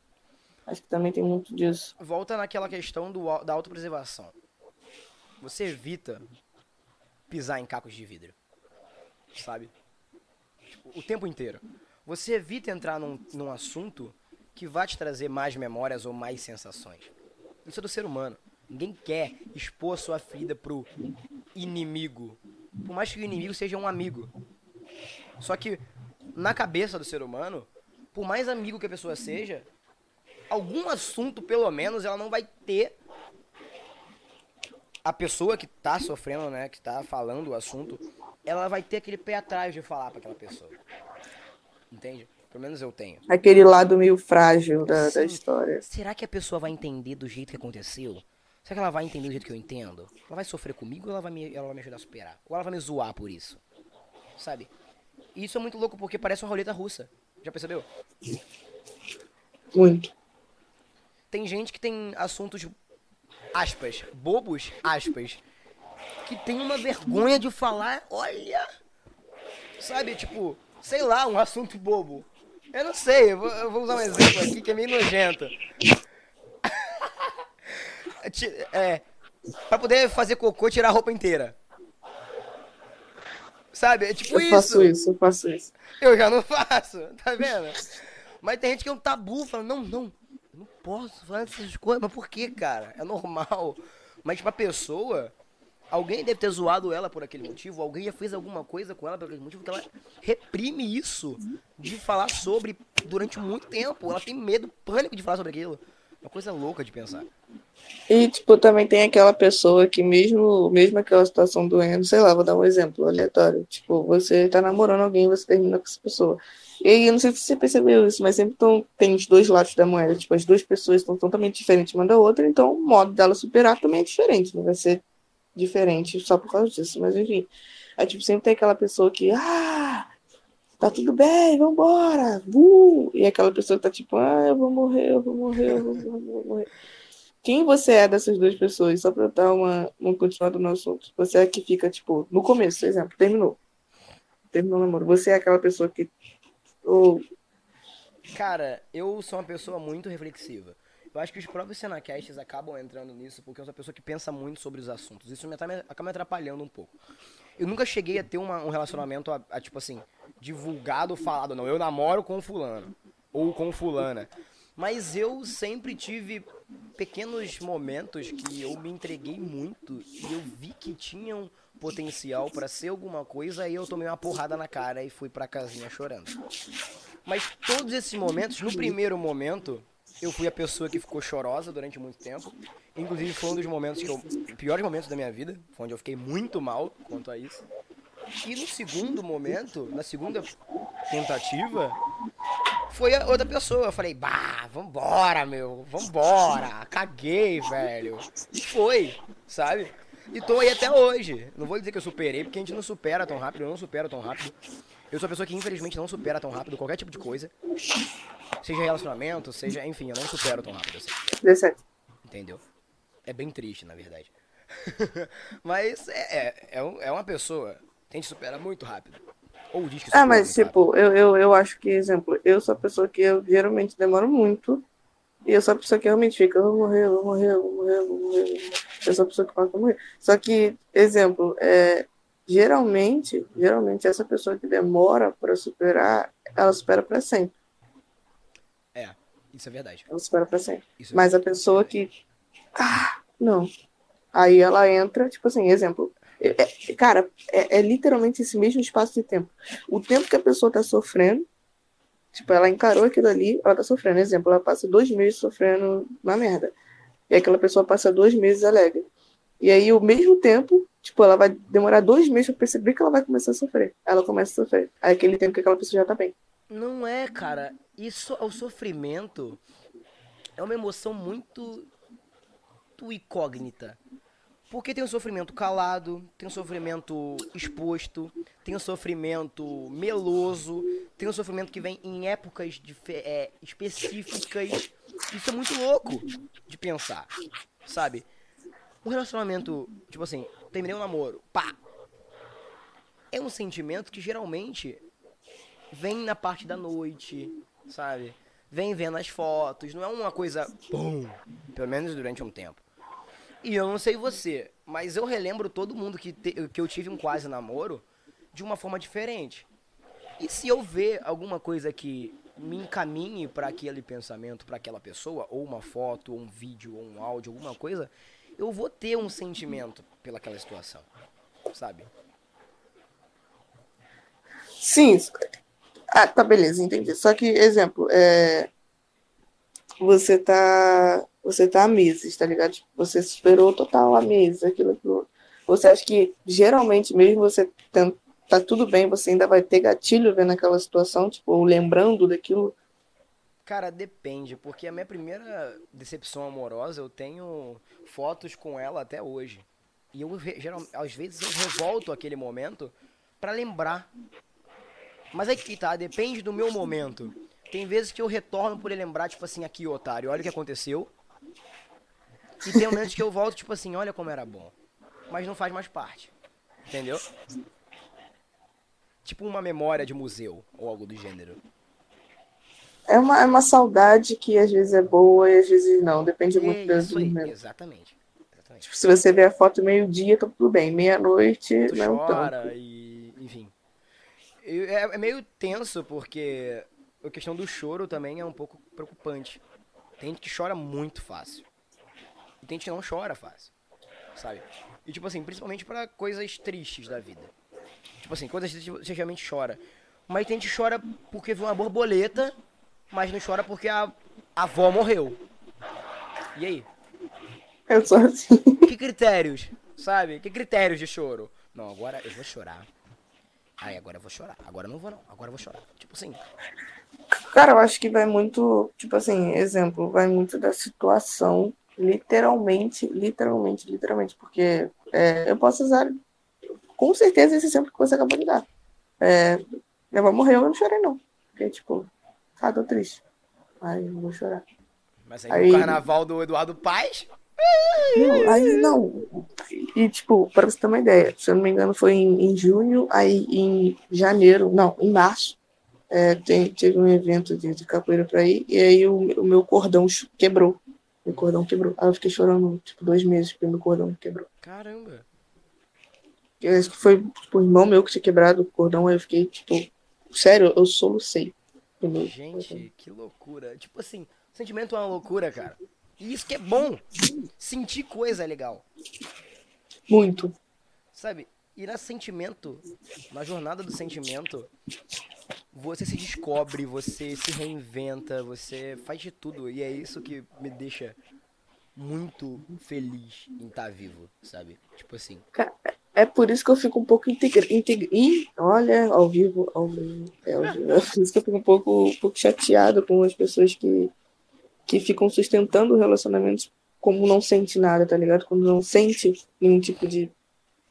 Acho que também tem muito disso. Volta naquela questão do, da autopreservação. Você evita pisar em cacos de vidro. Sabe? O tempo inteiro. Você evita entrar num, num assunto que vai te trazer mais memórias ou mais sensações. Isso é do ser humano. Ninguém quer expor sua vida pro inimigo. Por mais que o inimigo seja um amigo. Só que, na cabeça do ser humano, por mais amigo que a pessoa seja, algum assunto, pelo menos, ela não vai ter. A pessoa que tá sofrendo, né, que tá falando o assunto, ela vai ter aquele pé atrás de falar para aquela pessoa. Entende? Pelo menos eu tenho. Aquele lado meio frágil da, da história. Será que a pessoa vai entender do jeito que aconteceu? Será que ela vai entender do jeito que eu entendo? Ela vai sofrer comigo ou ela vai me, ela vai me ajudar a superar? Ou ela vai me zoar por isso? Sabe? E isso é muito louco porque parece uma roleta russa. Já percebeu? Muito. Tem gente que tem assuntos, aspas, bobos, aspas, que tem uma vergonha de falar, olha. Sabe, tipo, sei lá, um assunto bobo. Eu não sei, eu vou, eu vou usar um exemplo aqui que é meio nojento. <laughs> é, pra poder fazer cocô, tirar a roupa inteira. Sabe? É tipo eu isso. Eu faço isso, eu faço isso. Eu já não faço, tá vendo? Mas tem gente que é um tabu, fala, não, não, eu não posso falar essas coisas. Mas por que, cara? É normal. Mas pra pessoa, Alguém deve ter zoado ela por aquele motivo, alguém já fez alguma coisa com ela por aquele motivo, que ela reprime isso de falar sobre durante muito tempo. Ela tem medo, pânico de falar sobre aquilo. Uma coisa louca de pensar. E, tipo, também tem aquela pessoa que mesmo, mesmo aquela situação doendo, sei lá, vou dar um exemplo aleatório. Tipo, você tá namorando alguém, você termina com essa pessoa. E aí, eu não sei se você percebeu isso, mas sempre tão, tem os dois lados da moeda. Tipo, as duas pessoas estão totalmente diferentes uma da outra, então o modo dela superar também é diferente. Não vai ser diferente só por causa disso, mas enfim. Aí, tipo, sempre tem aquela pessoa que, ah, tá tudo bem, vambora, uh! E aquela pessoa tá tipo, ah, eu vou morrer, eu vou morrer, eu vou, eu vou morrer. Quem você é dessas duas pessoas? Só pra dar uma, uma continuada no assunto. Você é que fica, tipo, no começo, por exemplo, terminou. Terminou o namoro. Você é aquela pessoa que. Ou... Cara, eu sou uma pessoa muito reflexiva. Eu acho que os próprios Cenacasts acabam entrando nisso, porque eu sou uma pessoa que pensa muito sobre os assuntos. Isso me, acaba me atrapalhando um pouco. Eu nunca cheguei a ter uma, um relacionamento, a, a, tipo assim, divulgado, falado, não, eu namoro com fulano ou com fulana. Mas eu sempre tive pequenos momentos que eu me entreguei muito e eu vi que tinham potencial para ser alguma coisa e eu tomei uma porrada na cara e fui pra casinha chorando. Mas todos esses momentos, no primeiro momento, eu fui a pessoa que ficou chorosa durante muito tempo. Inclusive foi um dos momentos que eu. piores momentos da minha vida, foi onde eu fiquei muito mal quanto a isso. E no segundo momento, na segunda tentativa, foi a outra pessoa. Eu falei, bah, vambora, meu, vambora. Caguei, velho. E foi, sabe? E tô aí até hoje. Não vou dizer que eu superei, porque a gente não supera tão rápido, eu não supero tão rápido. Eu sou uma pessoa que infelizmente não supera tão rápido qualquer tipo de coisa. Seja relacionamento, seja, enfim, eu não supero tão rápido assim. Deu certo. Entendeu? É bem triste, na verdade. <laughs> Mas é, é, é, é uma pessoa que a gente supera muito rápido. Ou diz que supera Ah, mas tipo, eu, eu, eu acho que, exemplo, eu sou a pessoa que eu geralmente demoro muito. E eu sou a pessoa que realmente fica, eu vou morrer, eu vou morrer, eu vou morrer, eu vou morrer. eu vou morrer. Eu sou a pessoa que fala que eu morrer. Só que, exemplo, é, geralmente, geralmente essa pessoa que demora pra superar, ela supera pra sempre. É, isso é verdade. Ela supera pra sempre. Isso é Mas a pessoa que. Ah, não. Aí ela entra, tipo assim, exemplo. é- é- cara, é, é literalmente esse mesmo espaço de tempo. O tempo que a pessoa tá sofrendo, tipo, ela encarou aquilo ali, ela tá sofrendo. Exemplo, ela passa dois meses sofrendo uma merda. E aquela pessoa passa dois meses alegre. E aí, ao mesmo tempo, tipo, ela vai demorar dois meses pra perceber que ela vai começar a sofrer. Ela começa a sofrer. Aí aquele tempo que aquela pessoa já tá bem. Não é, cara. Isso, o sofrimento é uma emoção muito, muito incógnita. Porque tem o sofrimento calado, tem o sofrimento exposto, tem o sofrimento meloso, tem o sofrimento que vem em épocas é, específicas. Isso é muito louco de pensar, sabe? Um relacionamento, tipo assim, terminei um namoro, pá! É um sentimento que geralmente vem na parte da noite, sabe? Vem vendo as fotos, não é uma coisa bom, pelo menos durante um tempo. E eu não sei você, mas eu relembro todo mundo que, te- que eu tive um quase namoro de uma forma diferente. E se eu ver alguma coisa que me encaminhe para aquele pensamento, para aquela pessoa, ou uma foto, ou um vídeo, ou um áudio, alguma coisa, eu vou ter um sentimento pelaquela situação, sabe? Sim. Ah, tá, beleza, entendi. Só que, exemplo, é... você tá. Você tá há meses, tá ligado? Você superou total há meses, aquilo, aquilo. Você acha que geralmente, mesmo você tá tudo bem, você ainda vai ter gatilho vendo aquela situação, tipo, lembrando daquilo? Cara, depende, porque a minha primeira decepção amorosa eu tenho fotos com ela até hoje. E eu re- geral, às vezes eu revolto aquele momento pra lembrar. Mas aí que tá, depende do meu momento. Tem vezes que eu retorno por lembrar, tipo assim, aqui, otário, olha o que aconteceu. E tem momentos que eu volto, tipo assim, olha como era bom. Mas não faz mais parte. Entendeu? Tipo uma memória de museu ou algo do gênero. É uma, é uma saudade que às vezes é boa e às vezes não, depende muito do Isso aí, momento. exatamente. exatamente. Tipo, se você ver a foto meio-dia, tá tudo bem. Meia-noite, não tanto. chora e enfim Eu- é, é meio tenso porque a questão do choro também é um pouco preocupante tem gente que chora muito fácil e tem gente que não chora fácil sabe e tipo assim principalmente pra coisas tristes da vida tipo assim coisas tristes você realmente chora mas tem gente que chora porque viu uma borboleta mas não chora porque a, a avó morreu e aí Eu sou assim. que critérios, sabe? Que critérios de choro? Não, agora eu vou chorar. Ai, agora eu vou chorar. Agora eu não vou não. Agora eu vou chorar. Tipo assim, Cara, eu acho que vai muito, tipo assim, exemplo, vai muito da situação, literalmente, literalmente, literalmente, porque é, eu posso usar com certeza esse exemplo que você acabou de dar. É, minha avó morreu, eu não chorei não, porque tipo, ah, tô triste, aí eu vou chorar. mas aí, Aí- no carnaval do Eduardo Paz, Não, aí não. E, tipo, pra você ter uma ideia, se eu não me engano, foi em, em junho, aí em janeiro, não, em março, é, tem, teve um evento de, de capoeira pra ir, e aí o, o meu cordão quebrou. Meu cordão quebrou. Aí eu fiquei chorando, tipo, dois meses porque meu cordão quebrou. caramba. Eu acho que foi, tipo, o irmão meu que tinha quebrado o cordão, aí eu fiquei, tipo, sério, eu solucei. Gente, que loucura. Tipo assim, sentimento é uma loucura, cara. E isso que é bom. Sentir coisa é legal. Muito. Sabe? E na sentimento, na jornada do sentimento, você se descobre, você se reinventa, você faz de tudo. E é isso que me deixa muito feliz em estar tá vivo, sabe? Tipo assim. É por isso que eu fico um pouco. Integra... olha, ao vivo, ao vivo. É, ao vivo. é por isso que eu fico um pouco, um pouco chateado com as pessoas que, que ficam sustentando relacionamentos como não sente nada, tá ligado? Quando não sente nenhum tipo de,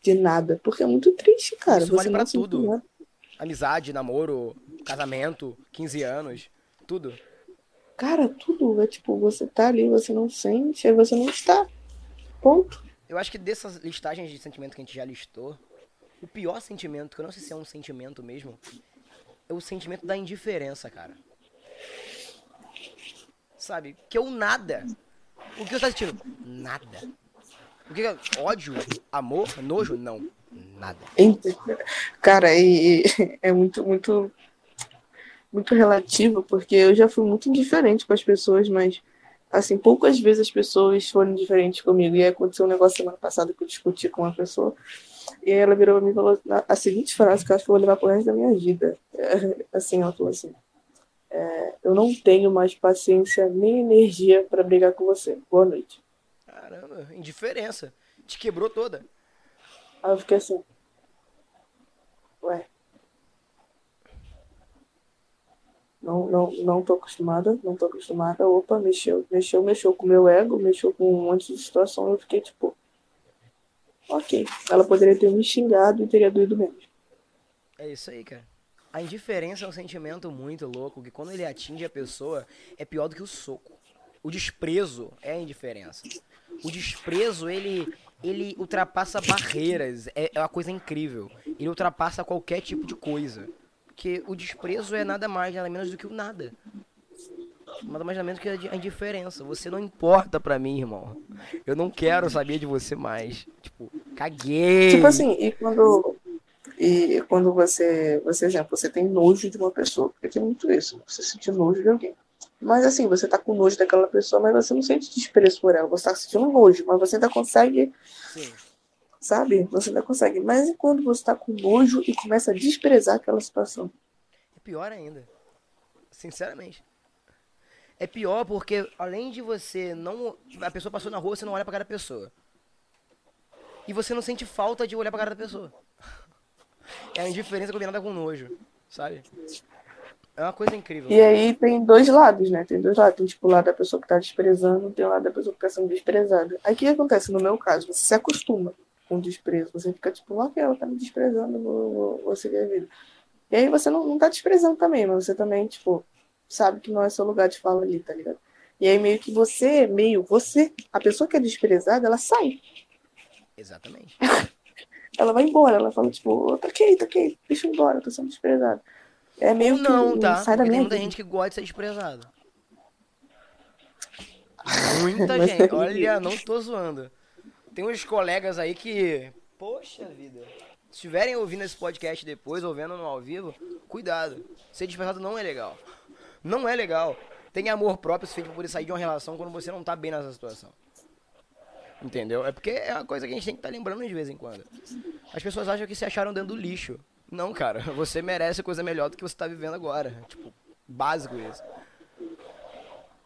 de nada. Porque é muito triste, cara. Isso vale pra tudo. Nada. Amizade, namoro, casamento, 15 anos, tudo. Cara, tudo. É tipo, você tá ali, você não sente, aí você não está. Ponto. Eu acho que dessas listagens de sentimentos que a gente já listou, o pior sentimento, que eu não sei se é um sentimento mesmo, é o sentimento da indiferença, cara. Sabe? Que o nada. O que você tá sentindo? Nada. O que é ódio? Amor? Nojo? Não. Nada. Cara, e, e <laughs> é muito, muito muito relativo, porque eu já fui muito indiferente com as pessoas, mas assim, poucas vezes as pessoas foram diferentes comigo. E aí aconteceu um negócio semana passada que eu discuti com uma pessoa, e aí ela virou pra mim e falou a seguinte frase que eu acho que eu vou levar pro resto da minha vida. É, <laughs> assim, ela falou assim: é, Eu não tenho mais paciência nem energia para brigar com você. Boa noite. Caramba, indiferença. Te quebrou toda. Aí eu fiquei assim. Ué, Não, não, não tô acostumada, não tô acostumada. Opa, mexeu, mexeu, mexeu com o meu ego, mexeu com um monte de situação. Eu fiquei tipo, ok. Ela poderia ter me xingado e teria doído menos. É isso aí, cara. A indiferença é um sentimento muito louco que quando ele atinge a pessoa é pior do que o soco. O desprezo é a indiferença. O desprezo, ele, ele ultrapassa barreiras. É, é uma coisa incrível. Ele ultrapassa qualquer tipo de coisa. Porque o desprezo é nada mais, nada menos do que o nada. Nada mais nada menos que a indiferença. Você não importa pra mim, irmão. Eu não quero saber de você mais. Tipo, caguei. Tipo assim, e quando. E quando você, você, exemplo, você tem nojo de uma pessoa, porque tem muito isso, você sentir nojo de alguém. Mas assim, você tá com nojo daquela pessoa, mas você não sente desprezo por ela, você tá sentindo nojo, mas você ainda consegue Sim sabe? Você ainda consegue. Mas e quando você tá com nojo e começa a desprezar aquela situação? É pior ainda. Sinceramente. É pior porque, além de você não. A pessoa passou na rua, você não olha pra cara da pessoa. E você não sente falta de olhar pra cara da pessoa. É a indiferença combinada com nojo, sabe? É uma coisa incrível. E aí tem dois lados, né? Tem dois lados. Tem tipo o lado da pessoa que tá desprezando, tem o lado da pessoa que tá sendo desprezada. Aí o que acontece? No meu caso, você se acostuma com desprezo. Você fica tipo, ok, ela tá me desprezando, vou, vou, vou seguir a vida. E aí você não, não tá desprezando também, mas você também, tipo, sabe que não é seu lugar de fala ali, tá ligado? E aí meio que você, meio você, a pessoa que é desprezada, ela sai. Exatamente. <laughs> ela vai embora, ela fala, tipo, tá ok, tá ok, deixa eu ir embora, eu tô sendo desprezada. É meio Ou não, que tá? sai da Porque minha tem muita gente que gosta de ser desprezado. <laughs> Muita gente. Olha, não tô zoando. Tem uns colegas aí que. Poxa vida. Se estiverem ouvindo esse podcast depois, ou vendo no ao vivo, cuidado. Ser dispensado não é legal. Não é legal. Tem amor próprio suficiente pra poder sair de uma relação quando você não tá bem nessa situação. Entendeu? É porque é uma coisa que a gente tem que estar tá lembrando de vez em quando. As pessoas acham que se acharam dentro do lixo. Não, cara. <laughs> Você merece coisa melhor do que você tá vivendo agora. Tipo, básico isso.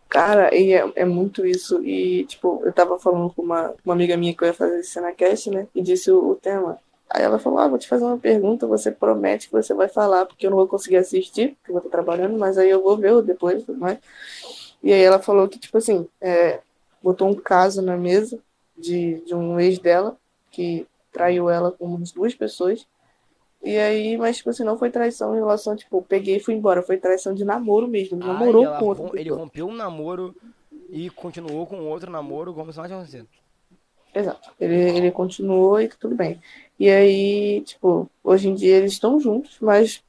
Cara, e é, é muito isso. E, tipo, eu tava falando com uma, uma amiga minha que eu ia fazer Cenacast, né? E disse o, o, tema. Aí ela falou, ah, vou te fazer uma pergunta, você promete que você vai falar, porque eu não vou conseguir assistir, porque eu vou estar trabalhando, mas aí eu vou ver depois tudo mais. E aí ela falou que, tipo assim, é, botou um caso na mesa de, de um ex dela, que traiu ela com umas duas pessoas. E aí, mas tipo assim, não foi traição em relação, tipo, peguei e fui embora. Foi traição de namoro mesmo. Ele namorou com outro. Ele rompeu um namoro e continuou com outro namoro como se nada tivesse acontecido. Exato. Ele, ele continuou e tudo bem. E aí, tipo, hoje em dia eles estão juntos, mas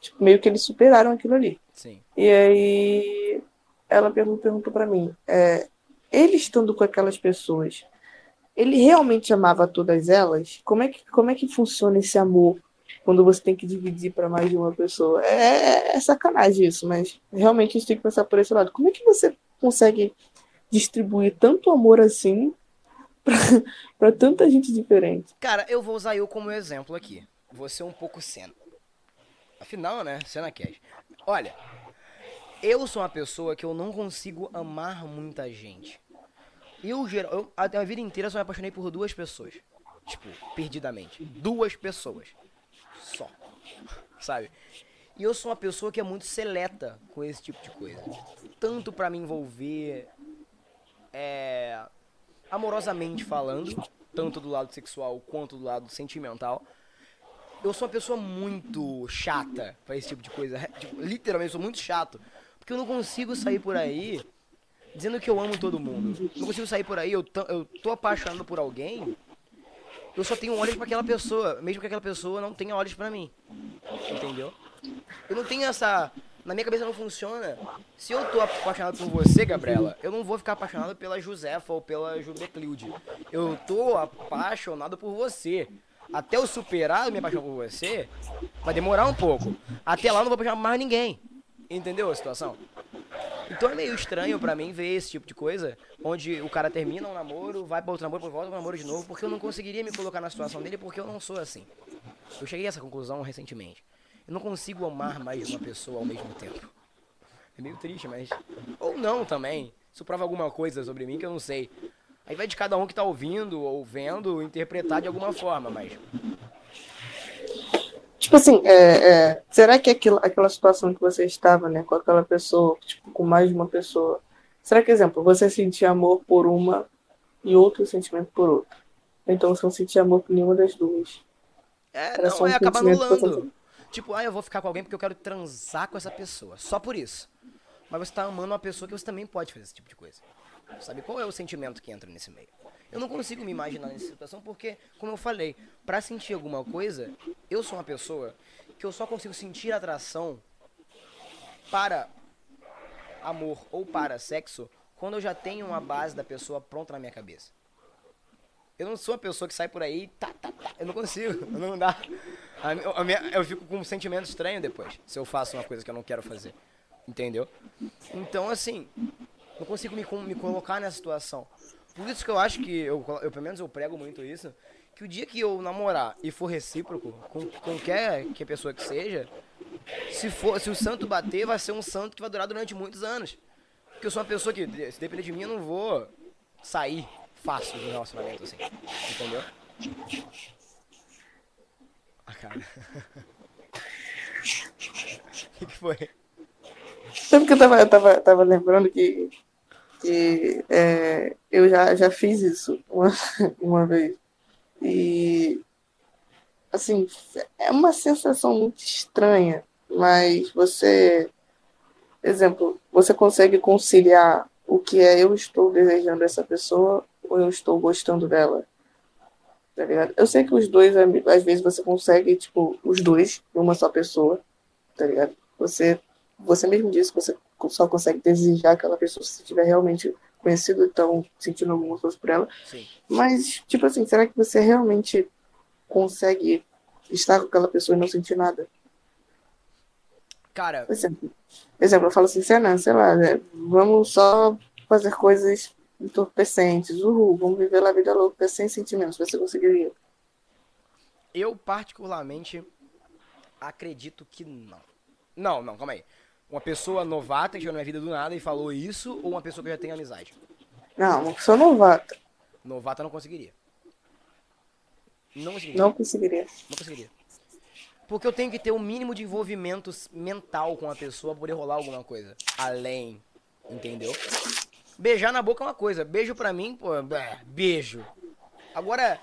tipo, meio que eles superaram aquilo ali. Sim. E aí ela perguntou, perguntou para mim, é, ele estando com aquelas pessoas, ele realmente amava todas elas? Como é que, como é que funciona esse amor quando você tem que dividir para mais de uma pessoa. É, é, sacanagem isso, mas realmente a gente tem que pensar por esse lado. Como é que você consegue distribuir tanto amor assim <laughs> para tanta gente diferente? Cara, eu vou usar eu como exemplo aqui. Ser um pouco cena. Afinal, né? Cena cash. Olha, eu sou uma pessoa que eu não consigo amar muita gente. Eu, geral, eu a, a vida inteira só me apaixonei por duas pessoas. Tipo, perdidamente. Duas pessoas. Só. <laughs> Sabe? E eu sou uma pessoa que é muito seleta com esse tipo de coisa. Tanto para me envolver é, amorosamente falando, tanto do lado sexual quanto do lado sentimental. Eu sou uma pessoa muito chata pra esse tipo de coisa. <laughs> Tipo, literalmente, eu sou muito chato. Porque eu não consigo sair por aí dizendo que eu amo todo mundo. Não consigo sair por aí, eu, eu tô apaixonado por alguém eu só tenho olhos para aquela pessoa, mesmo que aquela pessoa não tenha olhos para mim. Entendeu? Eu não tenho essa. Na minha cabeça não funciona. Se eu tô apaixonado por você, Gabriela, eu não vou ficar apaixonado pela Josefa ou pela Jubeclilde. Eu tô apaixonado por você. Até eu superar a minha paixão por você, vai demorar um pouco. Até lá eu não vou apaixonar mais ninguém. Entendeu a situação? Então é meio estranho para mim ver esse tipo de coisa, onde o cara termina um namoro, vai para outro namoro, volta pro namoro de novo, porque eu não conseguiria me colocar na situação dele, porque eu não sou assim. Eu cheguei a essa conclusão recentemente. Eu não consigo amar mais uma pessoa ao mesmo tempo. É meio triste, mas. Ou não também. Isso prova alguma coisa sobre mim que eu não sei. Aí vai de cada um que tá ouvindo ou vendo interpretar de alguma forma, mas Tipo assim, é, é, será que aquilo, aquela situação que você estava, né, com aquela pessoa, tipo, com mais de uma pessoa, será que, exemplo, você sentia amor por uma e outro sentimento por outra? Então você não sentia amor por nenhuma das duas. É, Era não, um é acabar anulando. Tipo, ah, eu vou ficar com alguém porque eu quero transar com essa pessoa. Só por isso. Mas você tá amando uma pessoa que você também pode fazer esse tipo de coisa. Sabe qual é o sentimento que entra nesse meio? Eu não consigo me imaginar nessa situação porque, como eu falei, para sentir alguma coisa, eu sou uma pessoa que eu só consigo sentir atração para amor ou para sexo quando eu já tenho uma base da pessoa pronta na minha cabeça. Eu não sou uma pessoa que sai por aí, tá, tá, tá. Eu não consigo, <laughs> não dá. A minha, eu fico com um sentimento estranho depois, se eu faço uma coisa que eu não quero fazer. Entendeu? Então, assim, não consigo me, me colocar nessa situação. Por isso que eu acho que, eu, eu pelo menos eu prego muito isso, que o dia que eu namorar e for recíproco com qualquer que pessoa que seja, se for, se o santo bater, vai ser um santo que vai durar durante muitos anos. Porque eu sou uma pessoa que, se depender de mim, eu não vou sair fácil do relacionamento assim. Entendeu? A cara. <laughs> O que, que foi? Sabe que eu tava, eu tava, tava lembrando que que é, eu já, já fiz isso uma, <laughs> uma vez. E, assim, é uma sensação muito estranha, mas você, exemplo, você consegue conciliar o que é eu estou desejando essa pessoa ou eu estou gostando dela. Tá ligado? Eu sei que os dois, às vezes você consegue, tipo, os dois, uma só pessoa, tá ligado? Você, você mesmo disse que você só consegue desejar aquela pessoa se tiver realmente conhecido, então sentindo alguma coisa por ela. Sim. Mas, tipo assim, será que você realmente consegue estar com aquela pessoa e não sentir nada? Cara. Por exemplo, exemplo eu falo assim, Senna, sei lá, né, vamos só fazer coisas entorpecentes, uhul, vamos viver a vida louca sem sentimentos, você conseguiria? Eu, particularmente, acredito que não. Não, não, calma aí. Uma pessoa novata que chegou na minha vida do nada e falou isso, ou uma pessoa que já tem amizade? Não, uma pessoa novata. Novata não conseguiria. Não conseguiria. Não conseguiria. Não conseguiria. Porque eu tenho que ter um mínimo de envolvimento mental com a pessoa pra poder rolar alguma coisa. Além. Entendeu? Beijar na boca é uma coisa. Beijo pra mim, pô, beijo. Agora,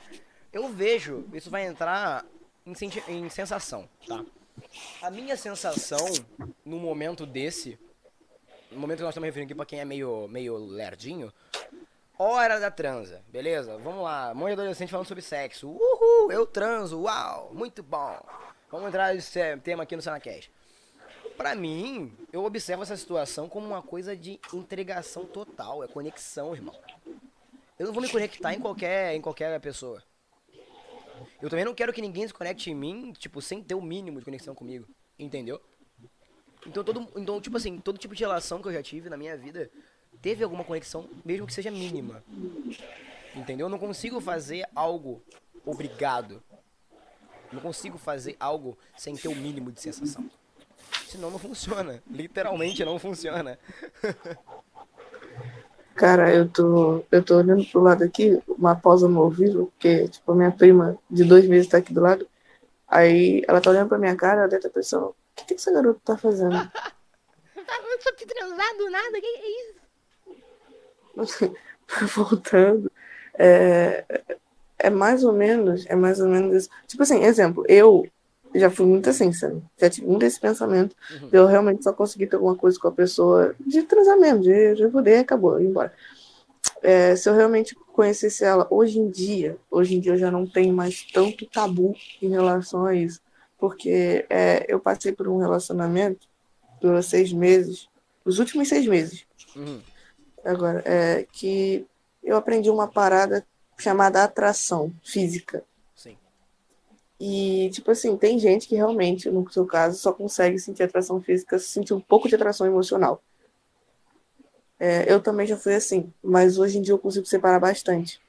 eu vejo, isso vai entrar em, em sensação, tá? A minha sensação, no momento desse, no momento que nós estamos referindo aqui pra quem é meio, meio lerdinho, hora da transa, beleza? Vamos lá, mãe adolescente falando sobre sexo. Uhul, eu transo, uau, muito bom. Vamos entrar nesse tema aqui no Sanacast. Pra mim, eu observo essa situação como uma coisa de entregação total, é conexão, irmão. Eu não vou me conectar em qualquer, em qualquer pessoa. Eu também não quero que ninguém se conecte em mim, tipo, sem ter o mínimo de conexão comigo. Entendeu? Então, todo, então, tipo assim, todo tipo de relação que eu já tive na minha vida teve alguma conexão, mesmo que seja mínima. Entendeu? Eu não consigo fazer algo obrigado. Não consigo fazer algo sem ter o mínimo de sensação. Senão não funciona. Literalmente não funciona. <laughs> Cara, eu tô, eu tô olhando pro lado aqui, uma pausa no ouvido, porque, tipo, a minha prima de dois meses tá aqui do lado. Aí ela tá olhando pra minha cara, ela deve estar pensando, o que, que essa garota tá fazendo? <laughs> Eu só transado nada, que é isso? <laughs> Voltando. É, é mais ou menos, é mais ou menos isso. Tipo assim, exemplo, eu já fui muito assim, sabe? Já tive muito esse pensamento. Uhum. Eu realmente só consegui ter alguma coisa com a pessoa de transamento, de, de poder, acabou, embora. É, se eu realmente conhecesse ela hoje em dia, hoje em dia eu já não tenho mais tanto tabu em relação a isso. Porque é, eu passei por um relacionamento, durou seis meses, os últimos seis meses. Uhum. Agora, é que eu aprendi uma parada chamada atração física. E, tipo assim, tem gente que realmente, no seu caso, só consegue sentir atração física, sentir um pouco de atração emocional. É, eu também já fui assim, mas hoje em dia eu consigo separar bastante.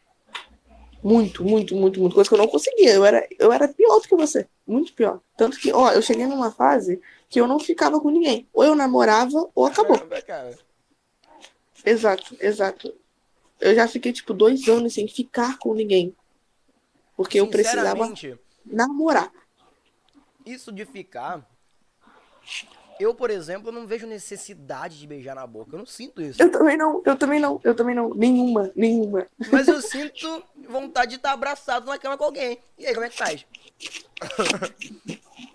Muito, muito, muito, muito. Coisa que eu não conseguia. Eu era, eu era pior do que você. Muito pior. Tanto que, ó, eu cheguei numa fase que eu não ficava com ninguém. Ou eu namorava, ou acabou. Caramba, exato, exato. Eu já fiquei, tipo, dois anos sem ficar com ninguém. Porque eu precisava namorar. Isso de ficar. Eu, por exemplo, não vejo necessidade de beijar na boca. Eu não sinto isso. Eu também não, eu também não, eu também não. Nenhuma, nenhuma. Mas eu <laughs> sinto vontade de estar abraçado na cama com alguém. E aí, como é que faz?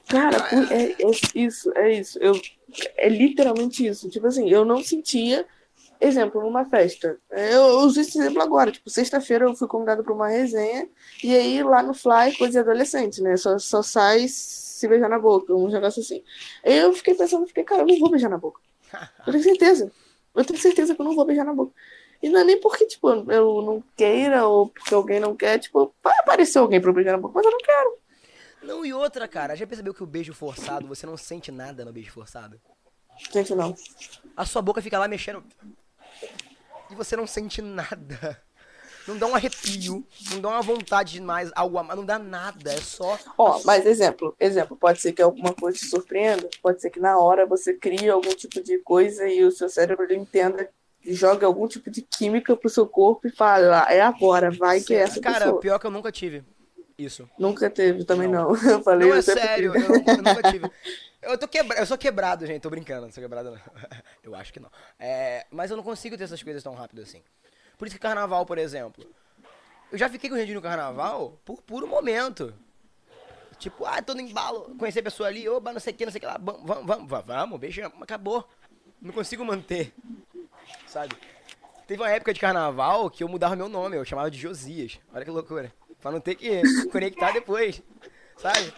Cara, é, é isso, é isso. Eu, é literalmente isso. Tipo assim, eu não sentia exemplo, numa festa. Eu, eu uso esse exemplo agora. Tipo, sexta-feira eu fui convidado para uma resenha, e aí lá no Fly, coisa de adolescente, né? Só, só sai se beijar na boca, um negócio assim. Eu fiquei pensando, fiquei, cara, eu não vou beijar na boca. Eu tenho certeza. Eu tenho certeza que eu não vou beijar na boca. E não é nem porque, tipo, eu não queira ou porque alguém não quer, tipo, vai aparecer alguém pra eu beijar na boca, mas eu não quero. Não, e outra, cara, já percebeu que o beijo forçado, você não sente nada no beijo forçado? Sente não. A sua boca fica lá mexendo e você não sente nada. Não dá um arrepio, não dá uma vontade de mais, algo a mais, não dá nada, é só. Ó, mas exemplo, exemplo, pode ser que alguma coisa te surpreenda, pode ser que na hora você crie algum tipo de coisa e o seu cérebro entenda joga algum tipo de química pro seu corpo e fala, ah, é agora, vai que é essa Cara, pessoa. pior que eu nunca tive isso. Nunca teve, também não. não. <laughs> Eu falei, não, é sério, eu, eu, nunca tive. <laughs> Eu, tô quebra... eu sou quebrado, gente, tô brincando, não sou quebrado não. <laughs> eu acho que não. É... Mas eu não consigo ter essas coisas tão rápido assim. Por isso que carnaval, por exemplo. Eu já fiquei com gente no carnaval por puro momento. Tipo, ah, tô no embalo, conhecer a pessoa ali, oba, não sei o que, não sei o que lá, vamos, vamos, vamos, vamos, beijamos, acabou. Não consigo manter, sabe? Teve uma época de carnaval que eu mudava meu nome, eu chamava de Josias. Olha que loucura. Pra não ter que conectar depois, sabe?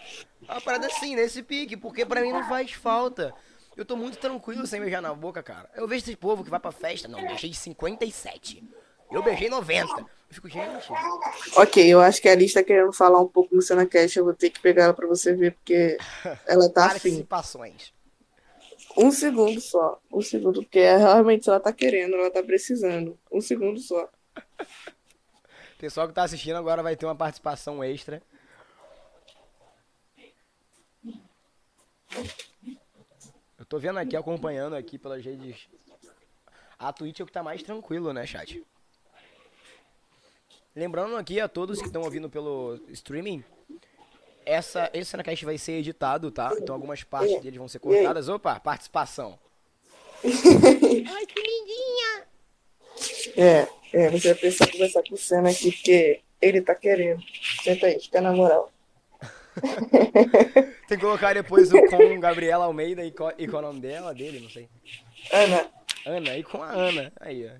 Uma parada assim, nesse pique, porque pra mim não faz falta. Eu tô muito tranquilo sem beijar na boca, cara. Eu vejo esse povo que vai pra festa, não, beijei 57. Eu beijei 90. Eu fico, gente. Ok, eu acho que a Alice tá querendo falar um pouco no Cenacast. Eu vou ter que pegar ela pra você ver, porque <laughs> ela tá afim. Participações. Um segundo só. Um segundo, porque realmente ela tá querendo, ela tá precisando. Um segundo só. <laughs> Pessoal que tá assistindo agora vai ter uma participação extra. Eu tô vendo aqui, acompanhando aqui pelas redes. A Twitch é o que tá mais tranquilo, né, chat? Lembrando aqui a todos que estão ouvindo pelo streaming, essa, esse Cenacast vai ser editado, tá? Então algumas partes deles vão ser cortadas. Opa, participação. <laughs> Ai, que lindinha! É, é, você vai precisar conversar com o Senna aqui, porque ele tá querendo. Senta aí, fica na moral. <laughs> Tem que colocar depois o com Gabriela Almeida e qual, e qual o nome dela, dele, não sei. Ana. Ana, e com a Ana. Aí, ó.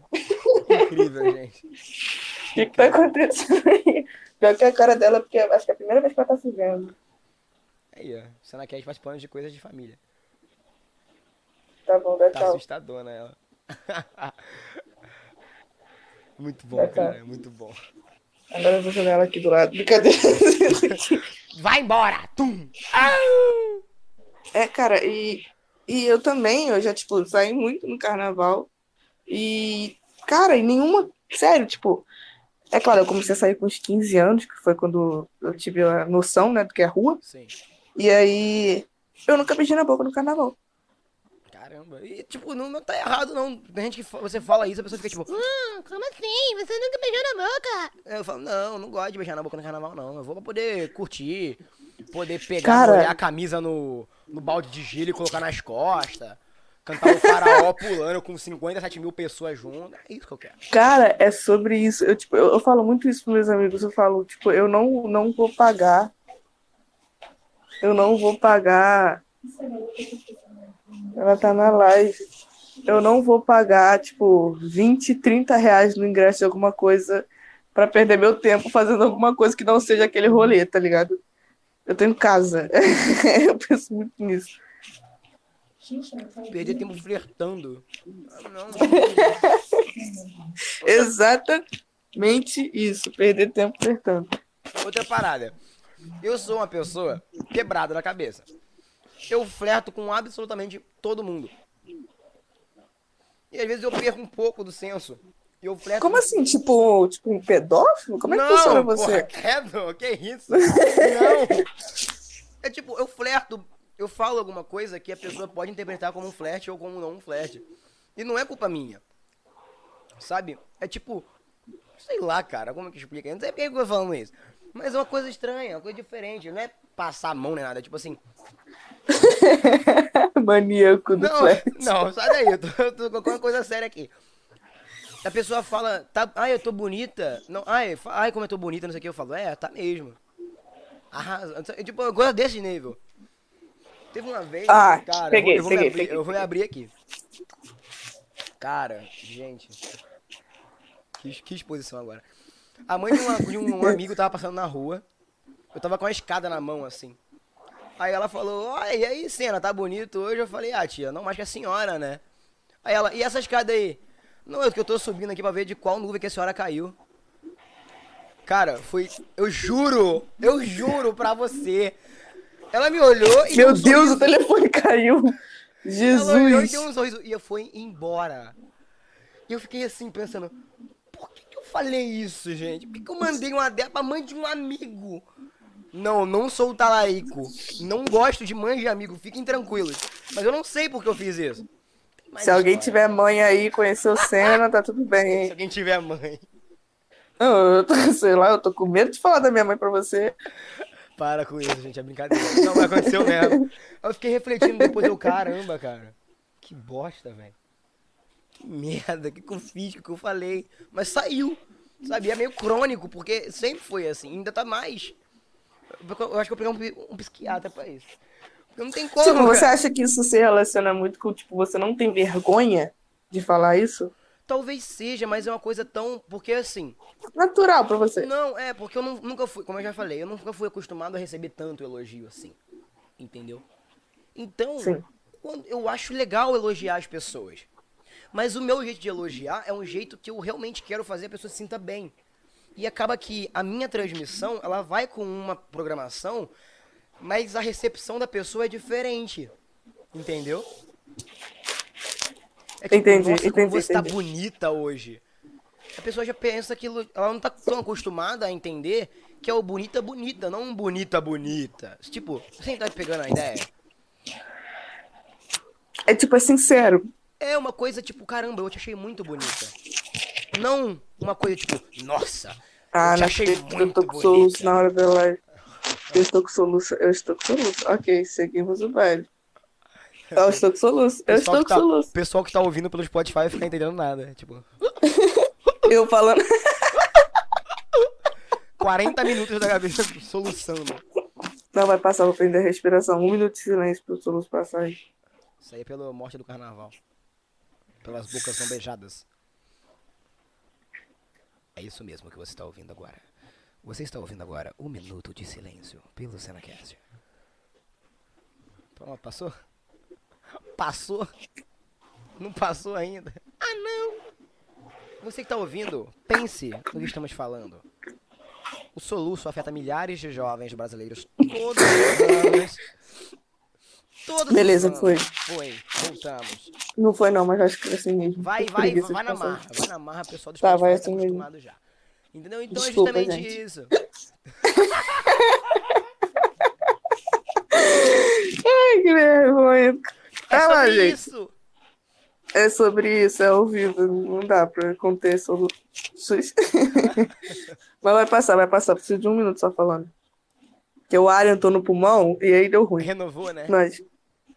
Incrível, <laughs> gente. O que, que tá acontecendo aí? Pior que a cara dela, porque acho que é a primeira vez que ela tá se vendo. Aí, ó. Cat faz planos de coisas de família. Tá bom, dá tá tchau. assustadona ela. <laughs> muito bom, cara, muito bom. Agora eu vou jogar ela aqui do lado. Brincadeira. <laughs> Vai embora! Tum! É, cara, e, e eu também, eu já, tipo, saí muito no carnaval. E, cara, e nenhuma. Sério, tipo. É claro, eu comecei a sair com uns 15 anos, que foi quando eu tive a noção, né, do que é rua. Sim. E aí. Eu nunca beijei na boca no carnaval. Caramba. E, tipo, não, não tá errado, não. Tem gente que fa- você fala isso, a pessoa fica tipo, Hum, como assim? Você nunca beijou na boca? eu falo, não, não gosto de beijar na boca no carnaval, não. Eu vou pra poder curtir, poder pegar, Cara. molhar a camisa no, no balde de gelo e colocar nas costas. Cantar o faraó <laughs> pulando com 57 mil pessoas juntas. É isso que eu quero. Cara, é sobre isso. Eu, tipo, eu, eu falo muito isso pros meus amigos. Eu falo, tipo, eu não, não vou pagar. Eu não vou pagar. Ela tá na live. Eu não vou pagar, tipo, 20, 30 reais no ingresso de alguma coisa pra perder meu tempo fazendo alguma coisa que não seja aquele rolê, tá ligado? Eu tenho casa. <laughs> eu penso muito nisso. Perder tempo flertando. Ah, <laughs> Não, Exatamente isso. Perder tempo flertando. Outra parada. Eu sou uma pessoa quebrada na cabeça. Eu flerto com absolutamente todo mundo. E às vezes eu perco um pouco do senso. E eu flerto Como assim? Tipo, tipo um pedófilo? Como é que não, funciona Porra, você? credo, <laughs> que isso? <laughs> Não. É tipo, eu flerto, eu falo alguma coisa que a pessoa pode interpretar como um flerte ou como não um flerte. E não é culpa minha. Sabe? É tipo, sei lá, cara, como que explica? Eu não sei por que eu tô falando isso. Mas é uma coisa estranha, uma coisa diferente. Não é passar a mão nem nada. Tipo assim, <laughs> Maníaco do não, não, sai daí, eu tô, eu tô colocando uma coisa séria aqui. A pessoa fala, tá, ai, eu tô bonita. Não, ai, ai, como eu tô bonita, não sei o que. Eu falo, é, tá mesmo. Arrasa. Tipo, uma coisa desse nível. Teve uma vez, Ah, cara, peguei, eu, vou, eu, vou peguei, abrir, peguei, eu vou me abrir aqui. Cara, gente. Que, que exposição agora. A mãe de, uma- de um <laughs> amigo tava passando na rua. Eu tava com a escada na mão, assim. Aí ela falou, olha, e aí, cena, tá bonito hoje? Eu falei, ah, tia, não mais que a senhora, né? Aí ela, e essa escada aí? Não, é que eu tô subindo aqui pra ver de qual nuvem que a senhora caiu. Cara, foi. Eu juro, eu juro pra você. Ela me olhou e Meu um Deus, sorriso. o telefone caiu. Ela olhou e Jesus. deu um sorriso e foi embora. E eu fiquei assim pensando, por que, que eu falei isso, gente? Por que, que eu mandei uma dela pra mãe de um amigo? Não, não sou talarico. Não gosto de mãe de amigo, fiquem tranquilos. Mas eu não sei por que eu fiz isso. Mais Se alguém história. tiver mãe aí, conheceu cena, tá tudo bem, Se alguém tiver mãe. Não, eu tô, <laughs> sei lá, eu tô com medo de falar da minha mãe pra você. Para com isso, gente, é brincadeira. Não, mas aconteceu mesmo. Eu fiquei refletindo depois, eu, caramba, cara. Que bosta, velho. Que merda, que que eu fiz, o que eu falei. Mas saiu, sabe? É meio crônico, porque sempre foi assim, ainda tá mais. Eu acho que eu peguei um, um psiquiatra pra isso. Porque não tem como, Tipo, você cara. acha que isso se relaciona muito com, tipo, você não tem vergonha de falar isso? Talvez seja, mas é uma coisa tão... Porque assim, Natural pra você. Não, é, porque eu nu- nunca fui, como eu já falei, eu nunca fui acostumado a receber tanto elogio assim. Entendeu? Então, Sim. quando- eu acho legal elogiar as pessoas. Mas o meu jeito de elogiar é um jeito que eu realmente quero fazer a pessoa se sinta bem. E acaba que a minha transmissão, ela vai com uma programação, mas a recepção da pessoa é diferente. Entendeu? É Entendi, nossa, como entendi, você tá entendi. bonita hoje. A pessoa já pensa aquilo, ela não tá tão acostumada a entender que é o bonita bonita, não um bonita bonita. Tipo, você tá pegando a ideia? É tipo, é sincero. É uma coisa tipo, caramba, eu te achei muito bonita. Não uma coisa tipo, nossa, Ah, eu não achei que eu muito tô com soluço bonita. na hora da live. Eu estou com soluço, eu estou com soluço. Ok, seguimos o baile. <laughs> Eu estou com soluço, eu estou com tá- soluço. pessoal que tá ouvindo pelo Spotify vai ficar entendendo nada. Tipo, <laughs> Eu falando. <laughs> 40 minutos da cabeça soluçando. Não, vai passar, vou prender a respiração. Um minuto de silêncio pro soluço passar aí. Isso aí é pela morte do carnaval. Pelas bocas são beijadas. É isso mesmo que você está ouvindo agora. Você está ouvindo agora um minuto de silêncio pelo Senacast. Pronto, passou? Passou? Não passou ainda? Ah, não! Você que está ouvindo, pense no que estamos falando. O soluço afeta milhares de jovens brasileiros todos os anos. Todos Beleza, foi. Foi, voltamos. Não foi não, mas acho que foi assim mesmo. Vai, vai, vai de na marra, vai na marra, pessoal do Tá, vai tá assim mesmo. acostumado já. Entendeu? Então Desculpa, é justamente gente. isso. <laughs> Ai, que vergonha. É Ah lá, sobre gente. isso. É sobre isso, é ao vivo. Não dá pra conter soluções. <laughs> Mas vai passar, vai passar. Preciso de um minuto só falando. Que o ar entrou no pulmão e aí deu ruim. Renovou, né? Mas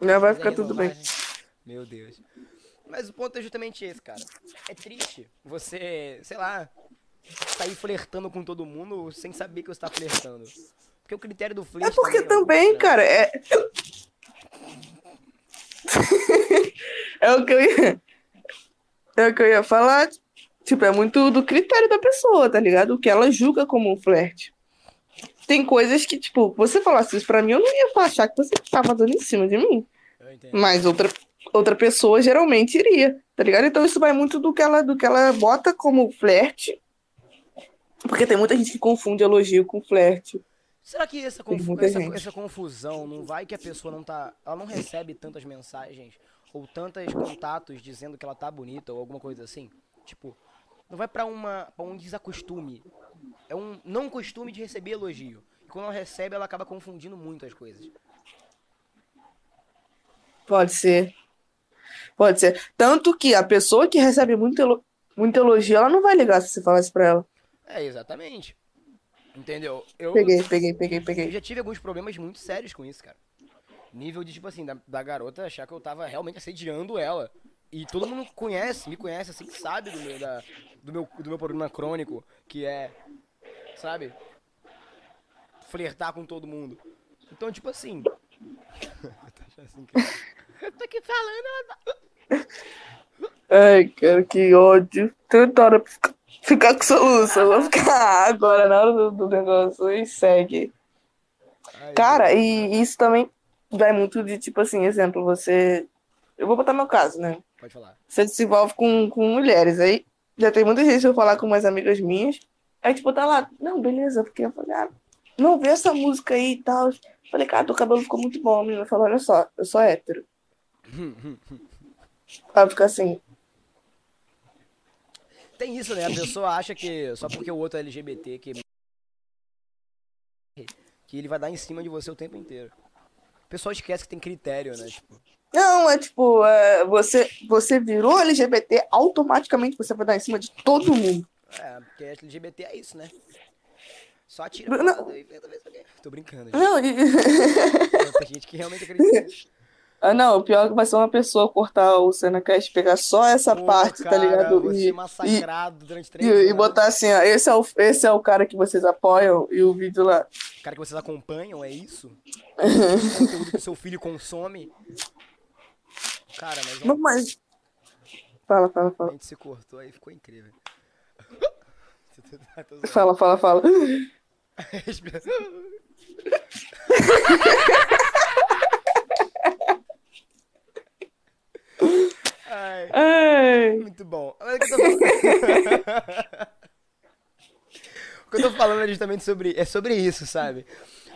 já vai Mas é ficar tudo bem. Meu Deus. Mas o ponto é justamente esse, cara. É triste você, sei lá, sair flertando com todo mundo sem saber que você tá flertando. Porque o critério do flerte É porque também, estranho. cara, é. <laughs> é o que eu ia. É o que eu ia falar. Tipo, é muito do critério da pessoa, tá ligado? O que ela julga como um flerte. Tem coisas que, tipo, você falasse isso pra mim, eu não ia achar que você tava dando em cima de mim. Mas outra, outra pessoa geralmente iria, tá ligado? Então isso vai muito do que ela, do que ela bota como flerte. Porque tem muita gente que confunde elogio com flerte. Será que essa, confu- essa, essa confusão não vai que a pessoa não tá. Ela não recebe tantas mensagens ou tantos contatos dizendo que ela tá bonita ou alguma coisa assim? Tipo, não vai pra uma pra um desacostume. É um não costume de receber elogio. E quando ela recebe, ela acaba confundindo muito as coisas. Pode ser. Pode ser. Tanto que a pessoa que recebe muito, elo- muito elogio, ela não vai ligar se você falasse pra ela. É, exatamente. Entendeu? Eu, Peguei, peguei, peguei, eu peguei. já tive alguns problemas muito sérios com isso, cara. Nível de, tipo assim, da, da garota achar que eu tava realmente assediando ela. E todo mundo conhece, me conhece, assim, sabe do meu, da, do meu, do meu problema crônico, que é, sabe? Flertar com todo mundo. Então, tipo assim. Eu tô aqui falando, ela tá- Ai, cara, que ódio. Tanta hora pra ficar, ficar com soluço. Eu vou ficar agora na hora do, do negócio e segue. Ai, Cara, Deus. e isso também vai muito de, tipo assim, exemplo, você. Eu vou botar meu caso, né? Pode falar. Você se envolve com, com mulheres. Aí já tem muita gente eu falar com umas amigas minhas. Aí, tipo, tá lá, não, beleza, porque eu falei, ah, não, vê essa música aí e tal. Falei, cara, teu cabelo ficou muito bom. A menina falou, olha só, eu sou hétero. <laughs> Aí fica assim, Tem isso, né? A pessoa acha que só porque o outro é LGBT que que ele vai dar em cima de você o tempo inteiro. O pessoal esquece que tem critério, né? Tipo, não, é tipo, é, você, você virou LGBT, automaticamente você vai dar em cima de todo mundo. É, porque LGBT é isso, né? Só atira Não. e tenta ver se alguém- Tô brincando, gente. Não, e... Tem gente que realmente acredita <laughs> ah, não, o pior é que vai ser uma pessoa cortar o Senacast, pegar só essa Pô, parte, tá cara, ligado? Você E, e, durante três e, e botar assim, ó, esse é, o, esse é o cara que vocês apoiam e o vídeo lá. Cara que vocês acompanham, é isso? <laughs> o conteúdo que seu filho consome. Cara, mas Não, mas. Fala, fala, a fala. gente se cortou aí, ficou incrível. <laughs> Fala, fala, fala. Ai, Ai. muito bom. Mas o que eu tô falando- <laughs> O que eu tô falando é justamente sobre, é sobre isso, sabe?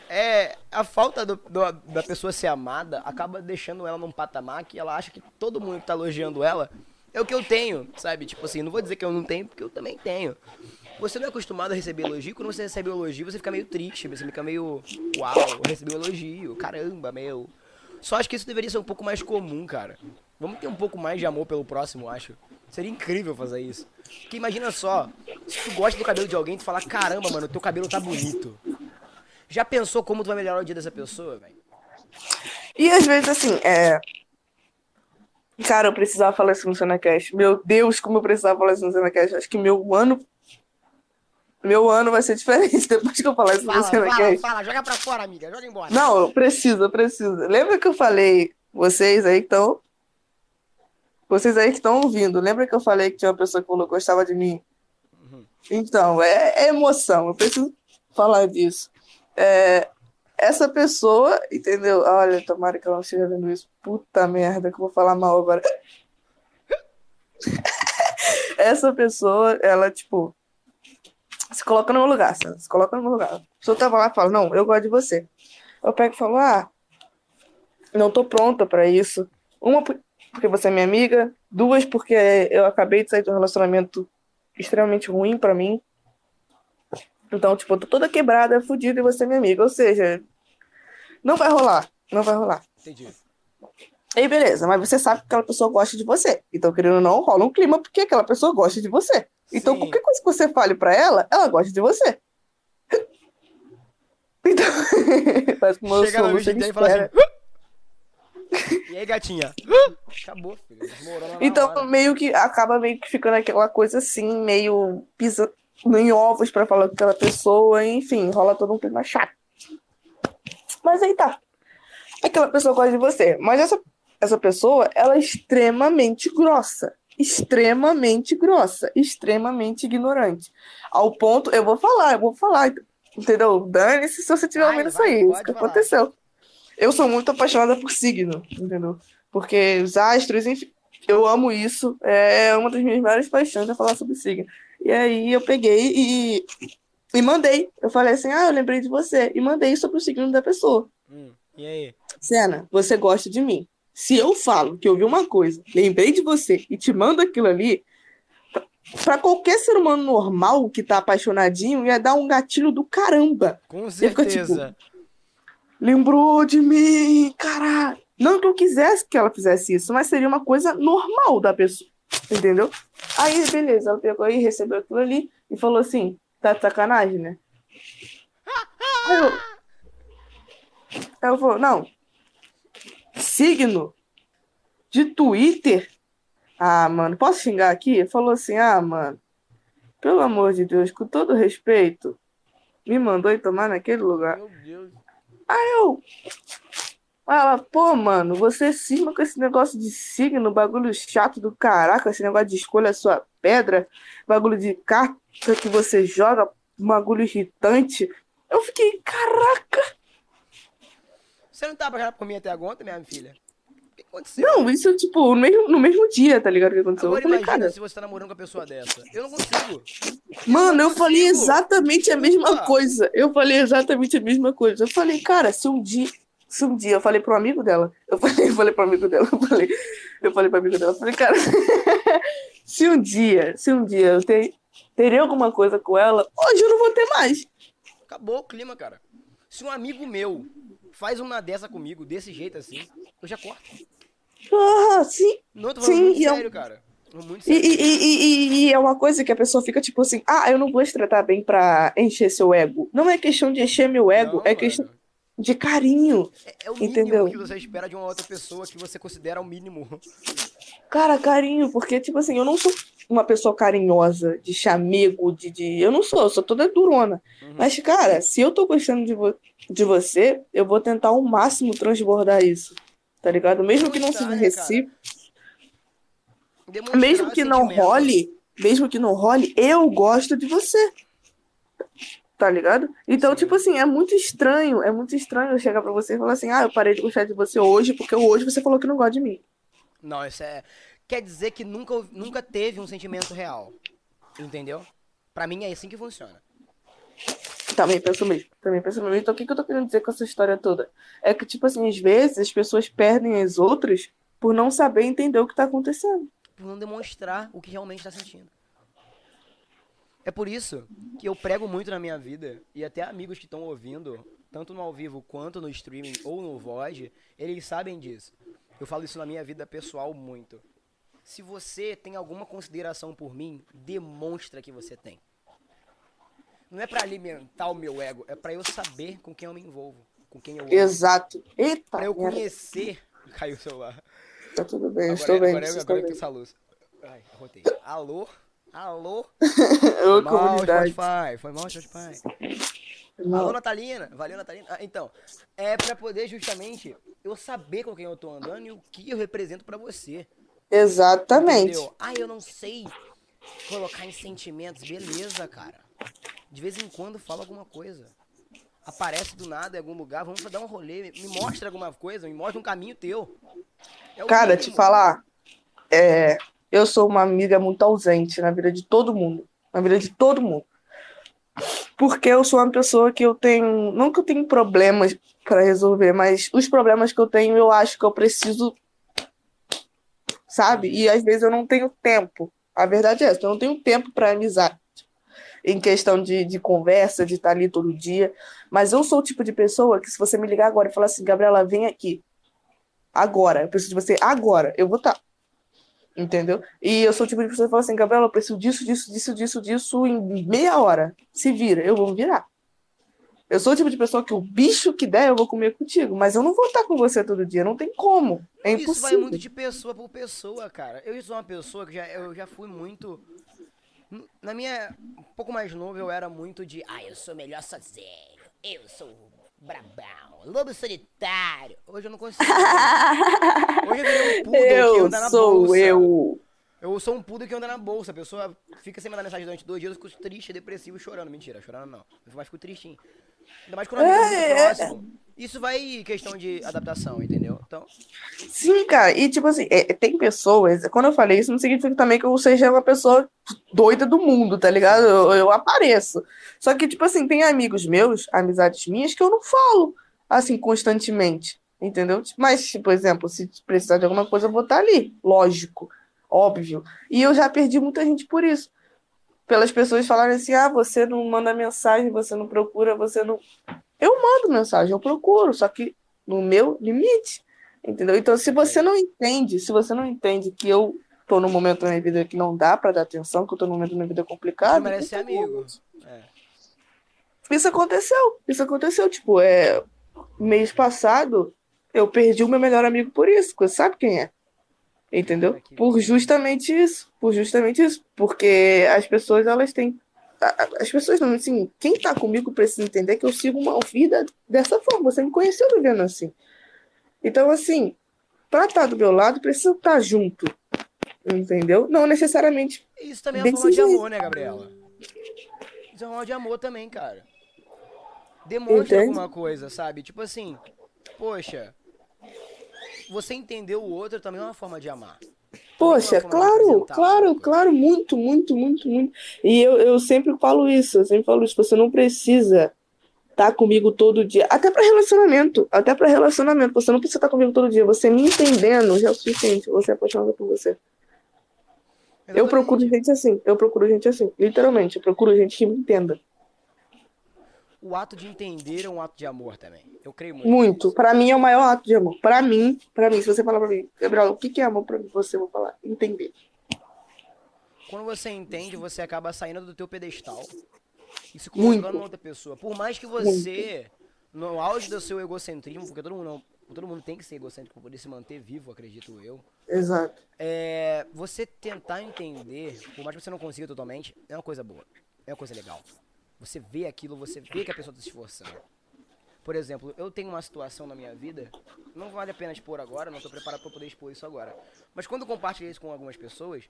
É, a falta do- do- da pessoa ser amada acaba deixando ela num patamar que ela acha que todo mundo que tá elogiando ela é o que eu tenho, sabe? Tipo assim, não vou dizer que eu não tenho, porque eu também tenho. Você não é acostumado a receber elogio, quando você recebe elogio, você fica meio triste, você fica meio. Uau, eu recebi um elogio, caramba, meu. Só acho que isso deveria ser um pouco mais comum, cara. Vamos ter um pouco mais de amor pelo próximo, acho. Seria incrível fazer isso. Porque imagina só, se tu gosta do cabelo de alguém, tu falar, caramba, mano, teu cabelo tá bonito. Já pensou como tu vai melhorar o dia dessa pessoa, velho? E às vezes, assim, é. Cara, eu precisava falar isso no Senacast. Meu Deus, como eu precisava falar isso no Senacast. Acho que meu ano. Meu ano vai ser diferente <laughs> depois que eu falar isso no Fala, fala, fala, joga pra fora, amiga, joga embora. Não, precisa, precisa. Lembra que eu falei, vocês aí que estão. Vocês aí que estão ouvindo, lembra que eu falei que tinha uma pessoa que falou que gostava de mim? Então, é, é emoção, eu preciso falar disso. É, essa pessoa, entendeu? Olha, tomara que ela não esteja vendo isso. Puta merda, que eu vou falar mal agora. <laughs> essa pessoa, ela, tipo. Se coloca no meu lugar. Se coloca no meu lugar. A pessoa tava lá e fala, não, eu gosto de você. Eu pego e falo, ah, não tô pronta pra isso. Uma, por- porque você é minha amiga. Duas, porque eu acabei de sair de um relacionamento extremamente ruim pra mim. Então, tipo, eu tô toda quebrada, fodida e você é minha amiga. Ou seja, não vai rolar. Não vai rolar. Entendi. Aí, beleza, mas você sabe que aquela pessoa gosta de você. Então, querendo ou não, rola um clima porque aquela pessoa gosta de você. Então, Sim. qualquer coisa que você fale pra ela, ela gosta de você. <laughs> Então, <laughs> o meu Chega vez ele dele e fala assim. e aí, gatinha? Acabou, filho. Desmorona Então, meio que acaba meio que ficando aquela coisa assim, meio pisando em ovos pra falar com aquela pessoa, enfim, rola todo um clima chato. Mas aí tá. Aquela pessoa gosta de você. Mas essa, essa pessoa, ela é extremamente grossa. Extremamente grossa. Extremamente ignorante. Ao ponto, eu vou falar, eu vou falar. Entendeu? Dane-se se você estiver Vai, ouvindo isso aí. Isso que falar. aconteceu. Eu sou muito apaixonada por signo, entendeu? Porque os astros, enfim, eu amo isso. É uma das minhas maiores paixões é falar sobre signo. E aí eu peguei e, e mandei. Eu falei assim: ah, eu lembrei de você. E mandei sobre o signo da pessoa. Hum, e aí? Sena, você gosta de mim. Se eu falo que eu vi uma coisa, lembrei de você e te mando aquilo ali, pra- pra qualquer ser humano normal que tá apaixonadinho, ia dar um gatilho do caramba. Com fica, tipo, certeza. Lembrou de mim, caralho. Não que eu quisesse que ela fizesse isso, mas seria uma coisa normal da pessoa, entendeu? Aí, beleza, ela pegou aí, recebeu aquilo ali e falou assim: tá de sacanagem, né? Aí eu, aí eu falou: não, signo de Twitter? Ah, mano, posso xingar aqui? Falou assim: ah, mano, pelo amor de Deus, com todo respeito, me mandou ir tomar naquele lugar. Meu Deus. Eu. Ela, pô, mano, você cisma com esse negócio de signo, bagulho chato do caraca, esse negócio de escolha a sua pedra, bagulho de carta que você joga, bagulho irritante. Eu fiquei, caraca. Você não tá por mim até agora, minha filha? O que aconteceu? Não, isso, tipo, no mesmo, no mesmo dia, tá ligado? O que aconteceu? Agora eu falei, imagina cara, se você tá namorando com uma pessoa dessa. Eu não consigo. mano, eu não falei exatamente a mesma coisa. Eu falei exatamente a mesma coisa. Eu falei, cara, se um dia. Se um dia eu falei pro amigo dela, eu falei, eu falei pro amigo dela, eu falei, eu falei pro amigo dela, eu falei, cara, <laughs> se um dia, se um dia eu ter, teria alguma coisa com ela, hoje eu não vou ter mais. Acabou o clima, cara. Se um amigo meu faz uma dessa comigo, desse jeito assim, eu já corto. Ah, sim. Não, eu tô falando Sim, muito eu- sério, cara. Muito E, sério. e, e, e, e é uma coisa que a pessoa fica tipo assim, ah, eu não vou te tratar bem pra encher seu ego. Não é questão de encher meu ego, Não, é mano. questão de carinho. É, é o mínimo entendeu? que você espera de uma outra pessoa que você considera o mínimo. Cara, carinho, porque, tipo assim, eu não sou uma pessoa carinhosa, de chamego, de, de... Eu não sou, eu sou toda durona. Uhum. Mas, cara, se eu tô gostando de, vo- de você, eu vou tentar ao máximo transbordar isso. Tá ligado? Mesmo que não seja né, recíproco, mesmo que não role, mesmo que não role, eu gosto de você. Tá ligado? Então, Sim. tipo assim, é muito estranho, é muito estranho eu chegar pra você e falar assim, ah, eu parei de gostar de você hoje porque hoje você falou que não gosta de mim. Não, isso é. Quer dizer que nunca, nunca teve um sentimento real. Entendeu? Pra mim é assim que funciona. Também penso mesmo, também penso mesmo. Então, o que, que eu tô querendo dizer com essa história toda? É que, tipo assim, às vezes as pessoas perdem as outras por não saber entender o que tá acontecendo. Por não demonstrar o que realmente tá sentindo. É por isso que eu prego muito na minha vida, e até amigos que estão ouvindo, tanto no ao vivo quanto no streaming ou no VOD, eles sabem disso. Eu falo isso na minha vida pessoal muito. Se você tem alguma consideração por mim, demonstra que você tem. Não é pra alimentar o meu ego, é pra eu saber com quem eu me envolvo, com quem eu amo. Exato. Eita, Pra eu conhecer. Caiu o celular. Tá tudo bem, Agora, estou bem. agora, agora, estão agora bem. essa luz. Ai, arrotei. Alô? Alô? <laughs> Ô, Foi mal, comunidade. Spotify. Foi mal, Spotify. Alô, Não. Natalina. Valeu, Natalina. Ah, então, é pra poder justamente eu saber com quem eu tô andando e o que eu represento pra você. Exatamente. Entendeu? Ah, eu não sei colocar em sentimentos. Beleza, cara. De vez em quando fala alguma coisa. Aparece do nada em algum lugar, vamos dar um rolê. Me mostra alguma coisa, me mostra um caminho teu. É Cara, te falar, é, eu sou uma amiga muito ausente na vida de todo mundo. Na vida de todo mundo. Porque eu sou uma pessoa que eu tenho. Não que eu tenho problemas para resolver, mas os problemas que eu tenho eu acho que eu preciso. Sabe? E às vezes eu não tenho tempo. A verdade é essa, eu não tenho tempo para amizade. Em questão de, de conversa, de estar ali todo dia. Mas eu sou o tipo de pessoa que, se você me ligar agora e falar assim, Gabriela, vem aqui. Agora. Eu preciso de você agora. Eu vou estar. Entendeu? E eu sou o tipo de pessoa que fala assim, Gabriela, eu preciso disso, disso, disso, disso, disso em meia hora. Se vira, eu vou virar. Eu sou o tipo de pessoa que o bicho que der eu vou comer contigo, mas eu não vou estar com você todo dia, não tem como. É Isso vai impossível. muito de pessoa por pessoa, cara. Eu sou uma pessoa que já, eu já fui muito. Na minha. Um pouco mais novo, eu era muito de. Ah, eu sou melhor sozinho. Eu sou brabão. Lobo solitário. Hoje eu não consigo. <laughs> Hoje eu virei um poodle que Eu anda na sou bolsa. eu. Eu sou um poodle que anda na bolsa. A pessoa fica sem mandar mensagem durante dois dias, eu fico triste, depressivo, chorando. Mentira, chorando não. Eu mais fico tristinho. Ainda mais quando muito É, é. próximo. Isso vai questão de adaptação, entendeu? Então, Sim, cara, e tipo assim, é, tem pessoas, quando eu falei isso, não significa também que eu seja uma pessoa doida do mundo, tá ligado? Eu, eu apareço. Só que, tipo assim, tem amigos meus, amizades minhas, que eu não falo, assim, constantemente, entendeu? Mas, tipo, por exemplo, se precisar de alguma coisa, eu vou estar ali, lógico, óbvio. E eu já perdi muita gente por isso. Pelas pessoas falarem assim, ah, você não manda mensagem, você não procura, você não. Eu mando mensagem, eu procuro, só que no meu limite. Entendeu? Então, se você não entende, se você não entende que eu tô num momento da minha vida que não dá pra dar atenção, que eu tô num momento da minha vida complicado. você merece ser então, amigo. É. Isso aconteceu. Isso aconteceu. Tipo, é. Mês passado, eu perdi o meu melhor amigo por isso. Você sabe quem é? Entendeu? Por justamente isso. Por justamente isso. Porque as pessoas, elas têm. As pessoas não, assim, quem tá comigo precisa entender que eu sigo uma vida dessa forma. Você me conheceu vivendo assim. Então, assim, pra estar do meu lado, precisa estar junto. Entendeu? Não necessariamente. Isso também é uma forma de amor, né, Gabriela? Isso é uma forma de amor também, cara. Demonstra Entende? alguma coisa, sabe? Tipo assim, poxa, você entender o outro também é uma forma de amar. Poxa, claro, claro, claro, muito, muito, muito, muito. E eu, eu sempre falo isso, eu sempre falo isso. Você não precisa estar comigo todo dia, até para relacionamento, até para relacionamento. Você não precisa estar comigo todo dia. Você me entendendo já é o suficiente. Você é apaixonado por você. Eu Exatamente. procuro gente assim, eu procuro gente assim, literalmente. Eu procuro gente que me entenda. O ato de entender é um ato de amor também. Eu creio muito. Muito. Pra mim é o maior ato de amor. Pra mim, para mim, se você falar pra mim, Gabriel, o que que é amor pra mim? Você vai falar, entender. Quando você entende, você acaba saindo do teu pedestal e se Muito. colocando na outra pessoa. Por mais que você, no auge do seu egocentrismo, porque todo mundo, não, todo mundo tem que ser egocêntrico para poder se manter vivo, acredito eu. Exato. É, você tentar entender, por mais que você não consiga totalmente, é uma coisa boa. É uma coisa legal. Você vê aquilo, você vê que a pessoa está se esforçando. Por exemplo, eu tenho uma situação na minha vida, não vale a pena expor agora, não estou preparado para poder expor isso agora. Mas quando eu compartilhei isso com algumas pessoas,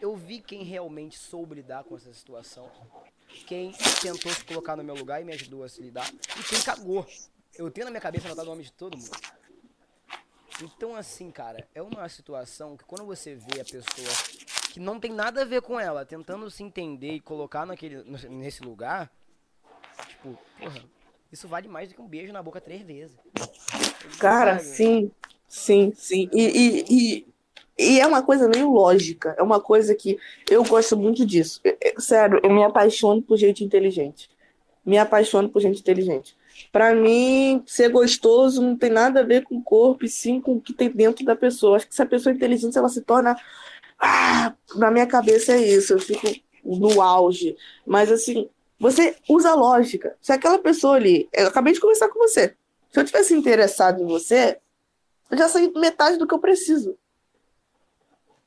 eu vi quem realmente soube lidar com essa situação. Quem tentou se colocar no meu lugar e me ajudou a se lidar. E quem cagou. Eu tenho na minha cabeça anotado o nome de todo mundo. Então, assim, cara, é uma situação que quando você vê a pessoa que não tem nada a ver com ela, tentando se entender e colocar naquele, nesse lugar, tipo, porra, isso vale mais do que um beijo na boca três vezes. Cara, Sabe? sim, sim, sim. E, e, e, e é uma coisa meio lógica. É uma coisa que eu gosto muito disso. É- é- sério, eu me apaixono por gente inteligente. Me apaixono por gente inteligente. Pra mim, ser gostoso não tem nada a ver com o corpo, e sim com o que tem dentro da pessoa. Acho que se a pessoa é inteligente, ela se torna. Ah, na minha cabeça é isso, eu fico no auge. Mas assim, você usa lógica. Se aquela pessoa ali. Eu acabei de conversar com você. Se eu tivesse interessado em você, eu já sei metade do que eu preciso.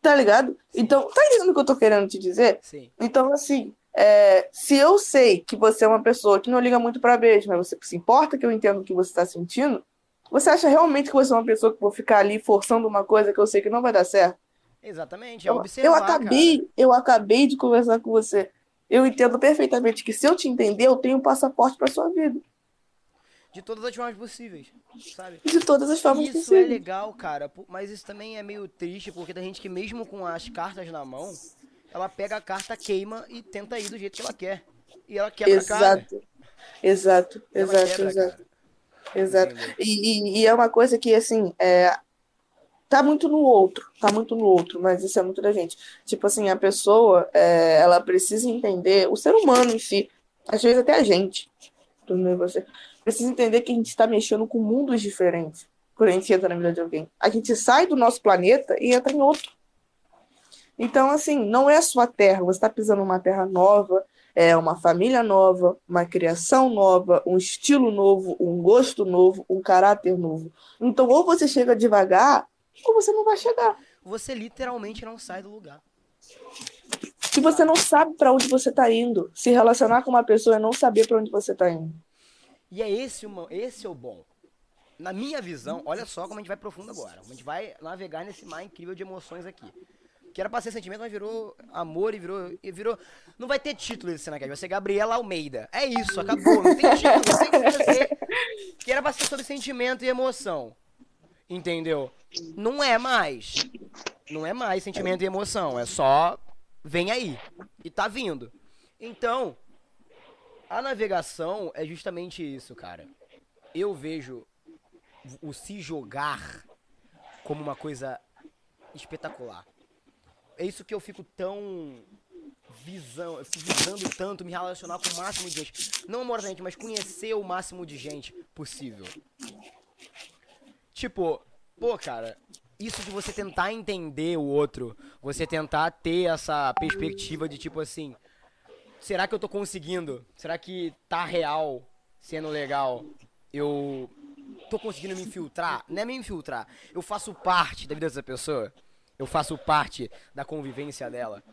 Tá ligado? Então, tá entendendo o que eu tô querendo te dizer? Sim. Então, assim, é, se eu sei que você é uma pessoa que não liga muito pra beijo, mas você se importa que eu entendo o que você tá sentindo, você acha realmente que você é uma pessoa que vou ficar ali forçando uma coisa que eu sei que não vai dar certo? Exatamente, é Eu, observar, eu acabei, cara. eu acabei de conversar com você. Eu entendo perfeitamente que se eu te entender, eu tenho um passaporte pra sua vida. De todas as formas possíveis, sabe? De todas as formas Isso é possíveis. legal, cara, mas isso também é meio triste, porque tem gente que mesmo com as cartas na mão, ela pega a carta, queima e tenta ir do jeito que ela quer. e ela quebra a cara. Exato. Exato, Ela exato, quebra exato. cara. Exato. E, e- e é uma coisa que, assim, é, tá muito no outro, tá muito no outro, mas isso é muito da gente. Tipo assim, a pessoa, é, ela precisa entender, o ser humano em si, às vezes até a gente, tudo bem, você, precisa entender que a gente está mexendo com mundos diferentes quando a gente entra na vida de alguém. A gente sai do nosso planeta e entra em outro. Então, assim, não é a sua terra, você está pisando numa terra nova, é uma família nova, uma criação nova, um estilo novo, um gosto novo, um caráter novo. Então, ou você chega devagar, ou você não vai chegar. Você literalmente não sai do lugar. Se você não sabe para onde você está indo, se relacionar com uma pessoa é não saber para onde você está indo. E é esse, esse é o bom. Na minha visão, olha só como a gente vai profundo agora. A gente vai navegar nesse mar incrível de emoções aqui. Que era pra ser sentimento, mas virou amor e virou. E virou. Não vai ter título esse Cinecast, vai ser Gabriela Almeida. É isso, acabou. Não tem título, não tem que fazer. Que era pra ser sobre sentimento e emoção. Entendeu? Não é mais. Não é mais sentimento e emoção. É só. Vem aí. E tá vindo. Então, a navegação é justamente isso, cara. Eu vejo o se jogar como uma coisa espetacular. É isso que eu fico tão visão, eu fico visando tanto me relacionar com o máximo de gente. Não amorosamente, mas conhecer o máximo de gente possível. Tipo, pô, cara, isso de você tentar entender o outro, você tentar ter essa perspectiva de tipo assim, será que eu tô conseguindo? Será que tá real sendo legal? Eu tô conseguindo me infiltrar? Não é me infiltrar. Eu faço parte da vida dessa pessoa. Eu faço parte da convivência dela.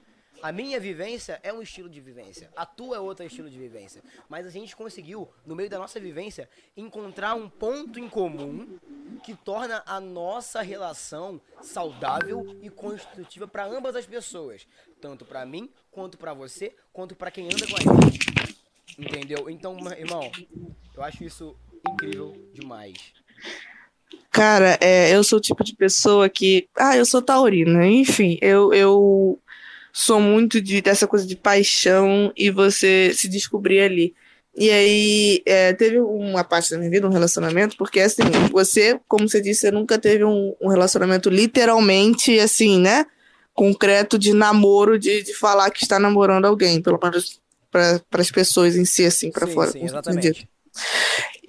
A minha vivência é um estilo de vivência. A tua é outro estilo de vivência. Mas a gente conseguiu, no meio da nossa vivência, encontrar um ponto em comum que torna a nossa relação saudável e construtiva para ambas as pessoas, tanto para mim, quanto para você, quanto para quem anda com a gente. Entendeu? Então, irmão, eu acho isso incrível demais. Cara, é, eu sou o tipo de pessoa que. Ah, eu sou taurina. Enfim, eu, eu sou muito de, dessa coisa de paixão e você se descobrir ali. E aí, é, teve uma parte da minha vida, um relacionamento, porque assim, você, como você disse, você nunca teve um, um relacionamento literalmente, assim, né? Concreto de namoro, de, de falar que está namorando alguém, pelo menos para as pessoas em si, assim, para fora. sim, exatamente.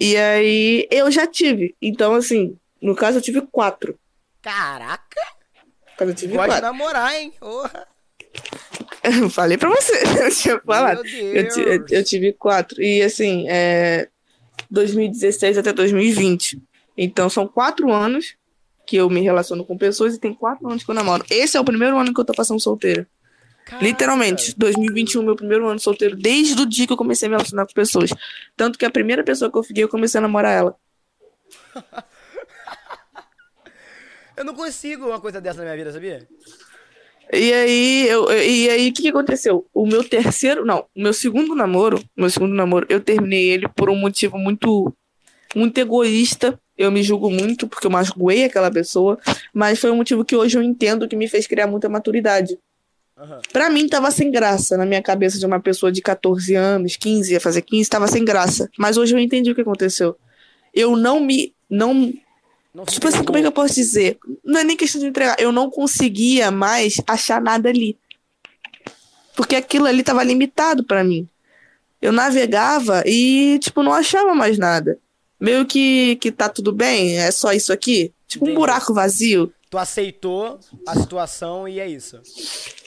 E aí, eu já tive. Então, assim, no caso, eu tive quatro. Caraca, eu tive gosta de quatro. namorar, hein? Porra. Eu <laughs> falei pra você, <laughs> eu tinha falado. Eu, eu- eu tive quatro. E assim, é 2016 até 2020. Então são quatro anos que eu me relaciono com pessoas e tem quatro anos que eu namoro. Esse é o primeiro ano que eu tô passando solteira. Caraca. Literalmente, 2021, meu primeiro ano solteiro, desde o dia que eu comecei a me relacionar com pessoas. Tanto que a primeira pessoa que eu fiquei, eu comecei a namorar ela. <laughs> Eu não consigo uma coisa dessa na minha vida, sabia? E aí, eu, e aí, o que, que aconteceu? O meu terceiro, não, o meu segundo namoro, meu segundo namoro, eu terminei ele por um motivo muito, muito egoísta. Eu me julgo muito porque eu magoei aquela pessoa, mas foi um motivo que hoje eu entendo que me fez criar muita maturidade. Aham. Pra mim tava sem graça na minha cabeça de uma pessoa de 14 anos, 15, ia fazer 15, tava sem graça. Mas hoje eu entendi o que aconteceu. Eu não me não Tipo assim, como é que eu posso dizer? Não é nem questão de entregar. Eu não conseguia mais achar nada ali. Porque aquilo ali tava limitado pra mim. Eu navegava e, tipo, não achava mais nada. Meio que, que tá tudo bem, é só isso aqui. Tipo um buraco vazio. Tu aceitou a situação e é isso.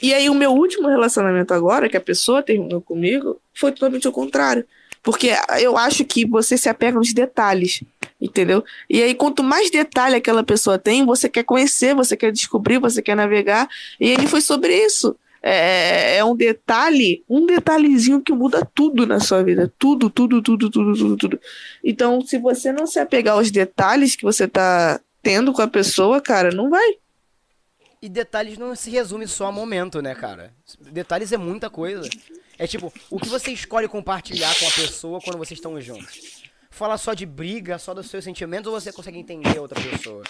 E aí, o meu último relacionamento agora, que a pessoa terminou comigo, foi totalmente o contrário. Porque eu acho que você se apega nos detalhes, entendeu? E aí, quanto mais detalhe aquela pessoa tem, você quer conhecer, você quer descobrir, você quer navegar. E ele foi sobre isso. É, é um detalhe, um detalhezinho que muda tudo na sua vida. Tudo, tudo, tudo, tudo, tudo, tudo. Então, se você não se apegar aos detalhes que você tá tendo com a pessoa, cara, não vai. E detalhes não se resume só a momento, né, cara? Detalhes é muita coisa. É tipo, o que você escolhe compartilhar com a pessoa quando vocês estão juntos? Fala só de briga, só dos seus sentimentos, ou você consegue entender outra pessoa?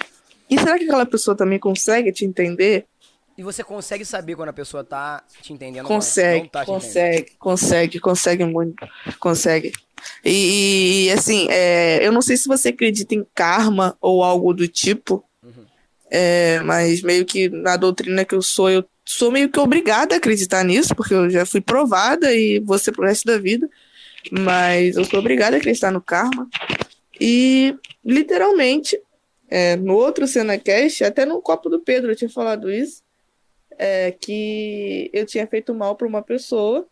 E será que aquela pessoa também consegue te entender? E você consegue saber quando a pessoa tá te entendendo Consegue, tá te entendendo. consegue, consegue, consegue muito. Consegue. E, e, assim, é, eu não sei se você acredita em karma ou algo do tipo, Uhum. é, mas meio que na doutrina que eu sou, eu sou meio que obrigada a acreditar nisso, porque eu já fui provada e vou ser pro resto da vida. Mas eu sou obrigada a acreditar no karma. E, literalmente, é, no outro CenaCast, até no copo do Pedro eu tinha falado isso, é, que eu tinha feito mal para uma pessoa,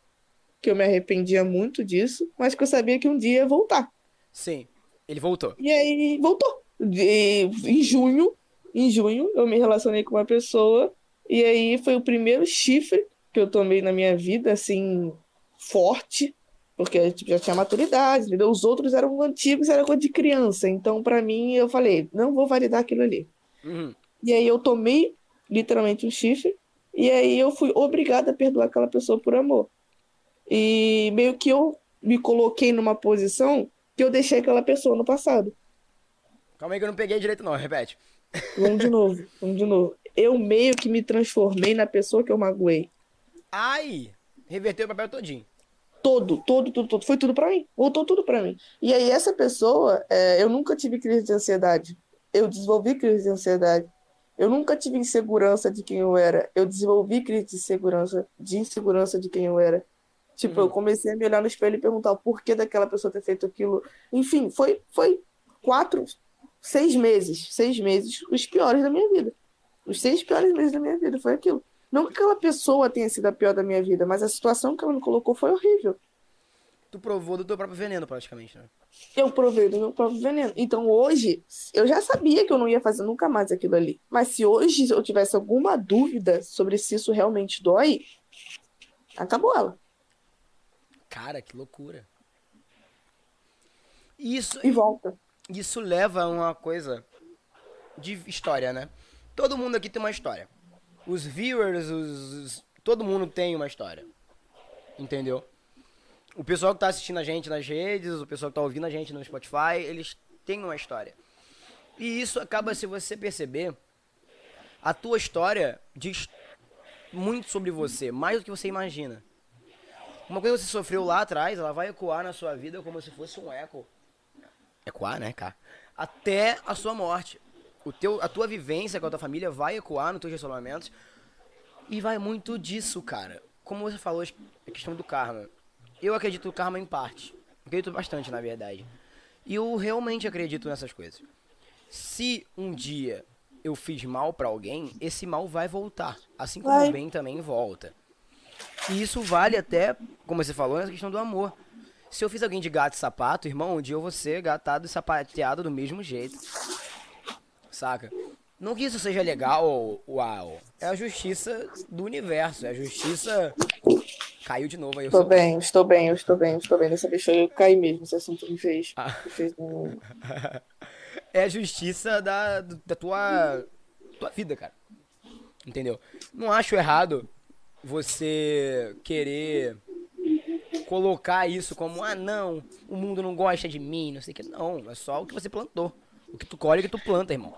que eu me arrependia muito disso, mas que eu sabia que um dia ia voltar. Sim, ele voltou. E aí voltou. E, em junho, em junho, eu me relacionei com uma pessoa, e aí foi o primeiro chifre que eu tomei na minha vida, assim, forte, porque tipo, já tinha maturidade, entendeu? Os outros eram antigos, era coisa de criança. Então, pra mim, eu falei, não vou validar aquilo ali. Uhum. E aí eu tomei literalmente um chifre, e aí eu fui obrigada a perdoar aquela pessoa por amor. E meio que eu me coloquei numa posição que eu deixei aquela pessoa no passado. Calma aí que eu não peguei direito não, repete. Vamos de novo, vamos de novo. Eu meio que me transformei na pessoa que eu magoei. Ai, reverteu o papel todinho. Todo, todo, tudo, tudo. Foi tudo pra mim. Voltou tudo pra mim. E aí, essa pessoa, é, eu nunca tive crise de ansiedade. Eu desenvolvi crise de ansiedade. Eu nunca tive insegurança de quem eu era. Eu desenvolvi crise de segurança, de insegurança de quem eu era. Tipo, Uhum. eu comecei a me olhar no espelho e perguntar o porquê daquela pessoa ter feito aquilo. Enfim, foi, foi quatro, seis meses, seis meses, os piores da minha vida. Os seis piores meses da minha vida foi aquilo. Não que aquela pessoa tenha sido a pior da minha vida, mas a situação que ela me colocou foi horrível. Tu provou do teu próprio veneno, praticamente, né? Eu provei do meu próprio veneno. Então hoje, eu já sabia que eu não ia fazer nunca mais aquilo ali. Mas se hoje eu tivesse alguma dúvida sobre se isso realmente dói, acabou ela. Cara, que loucura. Isso, E volta. isso leva a uma coisa de história, né? Todo mundo aqui tem uma história. Os viewers, os, todo mundo tem uma história. Entendeu? O pessoal que tá assistindo a gente nas redes, o pessoal que tá ouvindo a gente no Spotify, eles têm uma história. E isso acaba, se você perceber, a tua história diz muito sobre você, mais do que você imagina. Uma coisa que você sofreu lá atrás, ela vai ecoar na sua vida como se fosse um eco. Ecoar, né, cara? Até a sua morte. O teu, a tua vivência com a tua família vai ecoar nos teus relacionamentos. E vai muito disso, cara. Como você falou, a questão do karma. Eu acredito no karma em parte. Acredito bastante, na verdade. E eu realmente acredito nessas coisas. Se um dia eu fiz mal pra alguém, esse mal vai voltar. Assim como Vai. o bem também volta. E isso vale até, como você falou, nessa questão do amor. Se eu fiz alguém de gato e sapato, irmão, um dia eu vou ser gatado e sapateado do mesmo jeito. Saca? Não que isso seja legal ou uau. É a justiça do universo. É a justiça. Caiu de novo aí. Estou bem, estou bem, eu estou bem, eu estou bem. Dessa vez eu caí mesmo, esse assunto me fez. Ah. me fez um- <laughs> é a justiça da, da tua, tua vida, cara. Entendeu? Não acho errado você querer colocar isso como, ah, não, o mundo não gosta de mim, não sei o que. Não, é só o que você plantou. O que tu colhe, o que tu planta, irmão.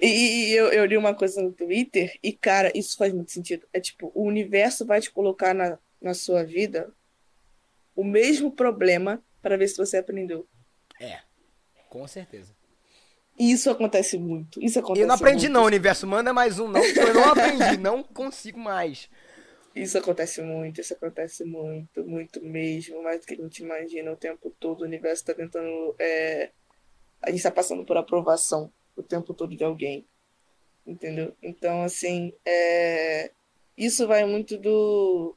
E, eu, eu li uma coisa no Twitter e, cara, isso faz muito sentido. É tipo, o universo vai te colocar na, na sua vida o mesmo problema para ver se você aprendeu. É, com certeza. E isso acontece muito. Isso acontece Eu não aprendi muito. não, universo, manda mais um não, eu não aprendi, <laughs> não consigo mais. Isso acontece muito, isso acontece muito, muito mesmo, mais do que a gente imagina o tempo todo. O universo está tentando. é, A gente está passando por aprovação o tempo todo de alguém. Entendeu? Então, assim, é, isso vai muito do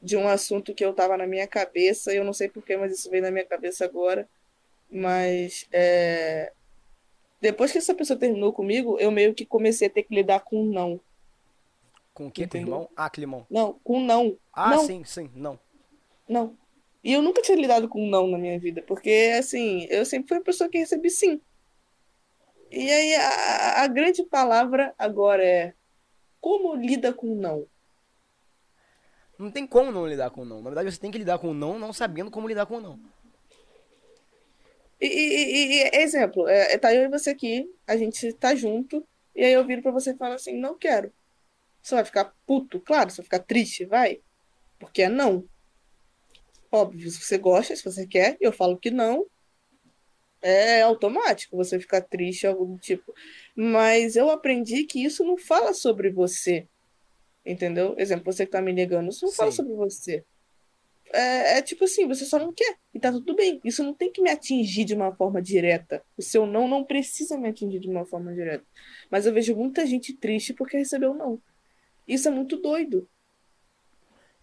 de um assunto que eu tava na minha cabeça, e eu não sei porquê, mas isso veio na minha cabeça agora. Mas é, depois que essa pessoa terminou comigo, eu meio que comecei a ter que lidar com não. Com o que, com limão? Ah, que limão. Não, com não. Ah, não, sim, sim, não. Não. E eu nunca tinha lidado com não na minha vida, porque, assim, eu sempre fui a pessoa que recebi sim. E aí, a, a grande palavra agora é: como lida com não? Não tem como não lidar com não. Na verdade, você tem que lidar com não, não sabendo como lidar com o não. E, e- e- e, exemplo, é, é, tá eu e você aqui, a gente tá junto, e aí eu viro pra você e falo assim: não quero. Você vai ficar puto? Claro, você vai ficar triste? Vai. Porque é não. Óbvio, se você gosta, se você quer, eu falo que não, é automático você ficar triste, algo do tipo. Mas eu aprendi que isso não fala sobre você. Entendeu? Exemplo, você que tá me negando, isso não fala Sim. sobre você. É, é tipo assim, você só não quer. E tá tudo bem. Isso não tem que me atingir de uma forma direta. O seu não não precisa me atingir de uma forma direta. Mas eu vejo muita gente triste porque recebeu não. Isso é muito doido.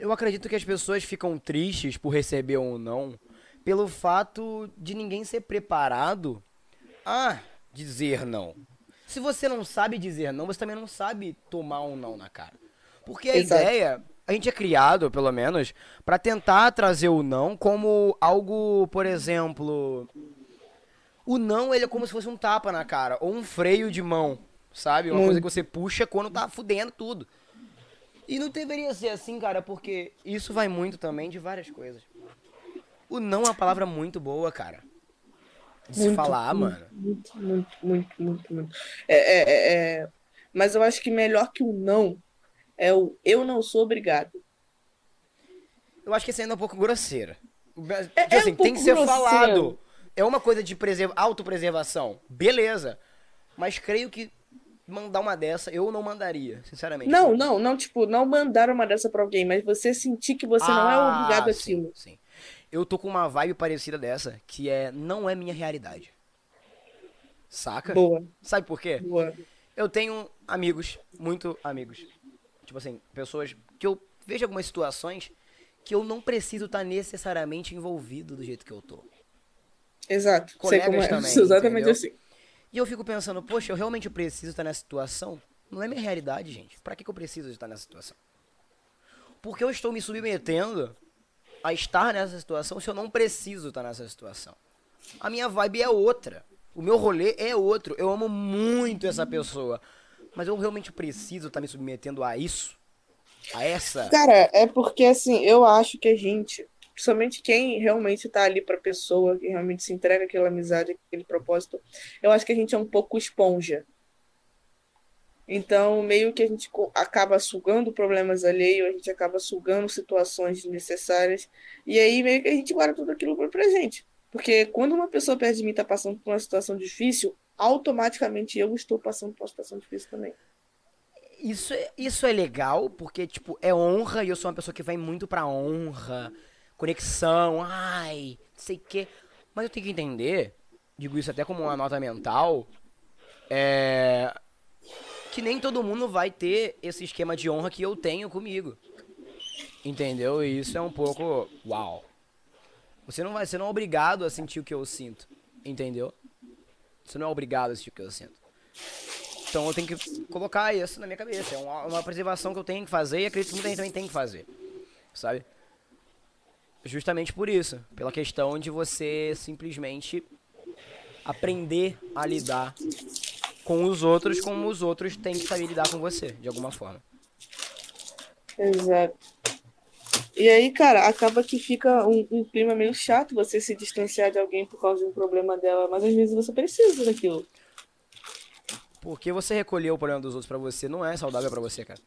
Eu acredito que as pessoas ficam tristes por receber um não, pelo fato de ninguém ser preparado a dizer não. Se você não sabe dizer não, você também não sabe tomar um não na cara. Porque a Exato. ideia, a gente é criado, pelo menos, pra tentar trazer o não como algo, por exemplo, o não ele é como se fosse um tapa na cara ou um freio de mão, sabe? Uma Muito. coisa que você puxa quando tá fudendo tudo. E não deveria ser assim, cara, porque isso vai muito também de várias coisas. O não é uma palavra muito boa, cara. De se Muito, falar, muito, mano. Muito, muito, muito, muito, muito. É, é, é, é- Mas eu acho que melhor que o não é o eu não sou obrigado. Eu acho que esse ainda é um pouco grosseiro. É- tipo é um assim, tem que ser grosseiro. falado. É uma coisa de preserva... autopreservação. Beleza. Mas creio que mandar uma dessa, eu não mandaria, sinceramente. Não, não, não, tipo, não mandar uma dessa pra alguém, mas você sentir que você não é Ah, obrigado sim, àquilo. Sim. Eu tô com uma vibe parecida dessa, que é não é minha realidade. Saca? Boa, Sabe por quê? boa. Eu tenho amigos, muito amigos. Tipo assim, pessoas que eu vejo algumas situações que eu não preciso estar necessariamente envolvido do jeito que eu tô. Exato. Sei Colegas como é. <laughs> também, Exatamente entendeu? assim. E eu fico pensando, poxa, eu realmente preciso estar nessa situação? Não é minha realidade, gente. Pra que, que eu preciso estar nessa situação? Porque eu estou me submetendo a estar nessa situação se eu não preciso estar nessa situação. A minha vibe é outra. O meu rolê é outro. Eu amo muito essa pessoa. Mas eu realmente preciso estar me submetendo a isso? A essa? Cara, é porque assim, eu acho que a gente, principalmente quem realmente tá ali pra pessoa, que realmente se entrega àquela amizade, aquele propósito, eu acho que a gente é um pouco esponja. Então, meio que a gente acaba sugando problemas alheios, a gente acaba sugando situações desnecessárias, e aí meio que a gente guarda tudo aquilo pra gente. Porque quando uma pessoa perto de mim tá passando por uma situação difícil, automaticamente eu estou passando por uma situação difícil também. Isso é, isso é legal, porque, tipo, é honra e eu sou uma pessoa que vai muito pra honra, conexão, ai, não sei o quê. Mas eu tenho que entender, digo isso até como uma nota mental, é. Que nem todo mundo vai ter esse esquema de honra que eu tenho comigo. Entendeu? E isso é um pouco. Uau. Você não vai, você não é obrigado a sentir o que eu sinto. Entendeu? Você não é obrigado a sentir o que eu sinto. Então eu tenho que colocar isso na minha cabeça. É uma, uma preservação que eu tenho que fazer e acredito que muita gente também tem que fazer. Sabe? Justamente por isso. Pela questão de você simplesmente aprender a lidar com os outros como os outros têm que saber lidar com você, de alguma forma. Exato. E aí, cara, acaba que fica um, um clima meio chato você se distanciar de alguém por causa de um problema dela, mas às vezes você precisa daquilo. Porque você recolher o problema dos outros pra você não é saudável pra você, cara.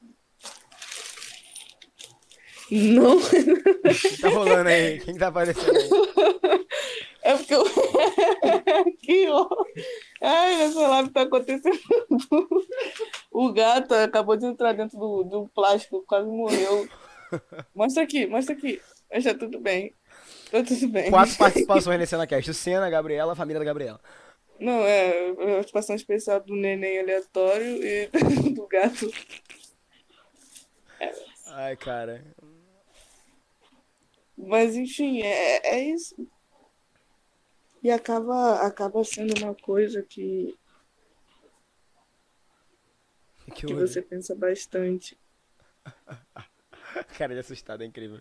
Não, <laughs> tá rolando aí? Quem tá aparecendo aí? é porque eu. <laughs> que ó. Ai, nessa live tá acontecendo. o gato acabou de entrar dentro do, do plástico, quase morreu. Mostra aqui, mostra aqui. Mas tá tudo bem. Tá tudo bem. Quatro participações nesse CenaCast. O Senna, a Gabriela, a família da Gabriela. Não, é a participação especial do neném aleatório e <laughs> do gato. Ai, cara. Mas enfim, é, é isso. E acaba, acaba sendo uma coisa que, Que que eu... você pensa bastante. <laughs> Cara de assustado, é incrível.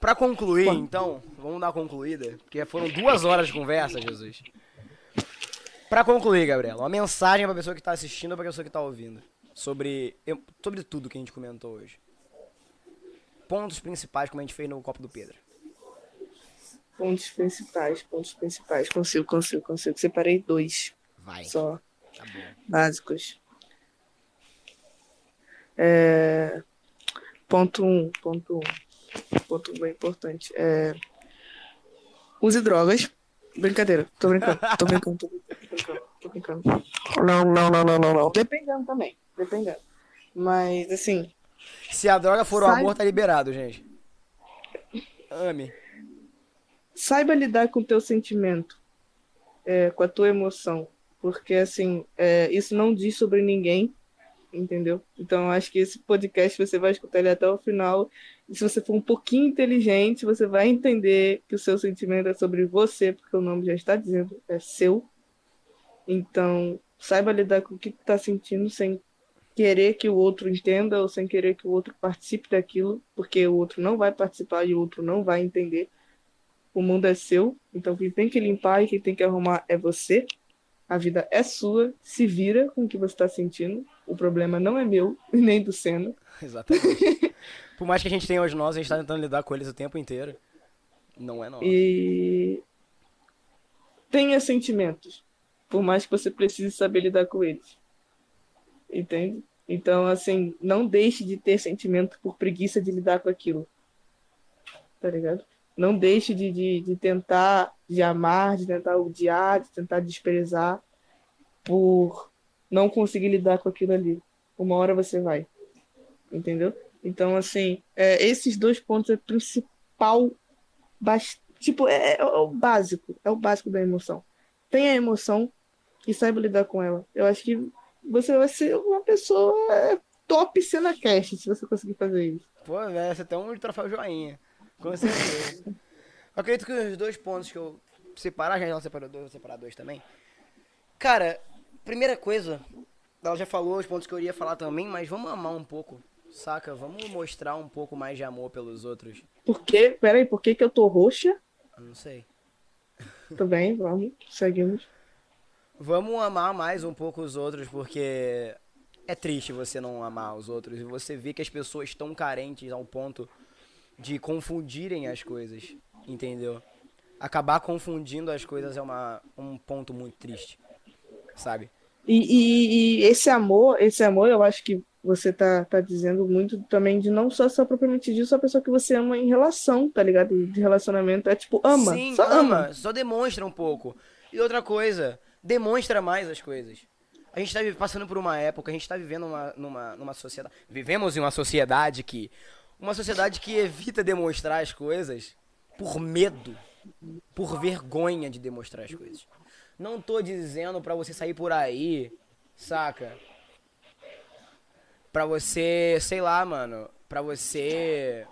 Pra concluir, então, vamos dar concluída, porque foram duas horas de conversa, Jesus. Pra concluir, Gabriela, uma mensagem pra pessoa que tá assistindo ou pra pessoa que tá ouvindo. Sobre, sobre tudo que a gente comentou hoje. Pontos principais, como a gente fez no copo do Pedro. Pontos principais, pontos principais. Consigo, consigo, consigo. Separei dois Vai, só, tá bom. básicos. É, ponto um, ponto um, ponto bem importante. É, use drogas. Brincadeira, tô brincando, tô brincando, tô brincando, tô brincando. Não, não, não, não, não, não. Dependendo também, dependendo. Mas, assim, Se a droga for o Sai- amor, tá liberado, gente. Ame. saiba lidar com o teu sentimento, é, com a tua emoção, porque assim, é, isso não diz sobre ninguém, entendeu? Então acho que esse podcast você vai escutar ele até o final, e se você for um pouquinho inteligente, você vai entender que o seu sentimento é sobre você, porque o nome já está dizendo, é seu. Então, saiba lidar com o que tu tá sentindo sem querer que o outro entenda ou sem querer que o outro participe daquilo, porque o outro não vai participar e o outro não vai entender o mundo é seu, então quem tem que limpar e quem tem que arrumar é você. A vida é sua, se vira com o que você está sentindo. O problema não é meu, <laughs> nem do Senna. <laughs> Exatamente. Por mais que a gente tenha os nós, a gente tá tentando lidar com eles o tempo inteiro. Não é nosso. E tenha sentimentos, por mais que você precise saber lidar com eles. Entende? Então, assim, não deixe de ter sentimento por preguiça de lidar com aquilo. Tá ligado? Não deixe de, de, de tentar, de amar, de tentar odiar, de tentar desprezar por não conseguir lidar com aquilo ali. Uma hora você vai. Entendeu? Então, assim, é, esses dois pontos é principal tipo, é, é o básico, é o básico da emoção. Tenha emoção e saiba lidar com ela. Eu acho que você vai ser uma pessoa é, top cena cast se você conseguir fazer isso. Pô, velho, você tem um troféu joinha. Com certeza. eu acredito que os dois pontos que eu separar, já ela separou dois, separar dois também. Cara, primeira coisa, ela já falou os pontos que eu iria falar também, mas vamos amar um pouco, saca? Vamos mostrar um pouco mais de amor pelos outros. Por quê? Peraí, por que, que eu tô roxa? Eu não sei. Tudo bem, vamos, seguimos. Vamos amar mais um pouco os outros, porque é triste você não amar os outros e você vê que as pessoas estão carentes ao ponto de confundirem as coisas, entendeu? Acabar confundindo as coisas é uma, um ponto muito triste, sabe? E, e- e esse amor, esse amor, eu acho que você tá, tá dizendo muito também de não só, só propriamente disso, a pessoa que você ama em relação, tá ligado? De relacionamento. É tipo, ama. Sim, só ama. ama, só demonstra um pouco. E outra coisa, demonstra mais as coisas. A gente tá vi- passando por uma época, a gente tá vivendo uma, numa, numa sociedade. Vivemos em uma sociedade que. Uma sociedade que evita demonstrar as coisas por medo, por vergonha de demonstrar as coisas. Não tô dizendo pra você sair por aí, saca? Pra você, sei lá, mano, pra você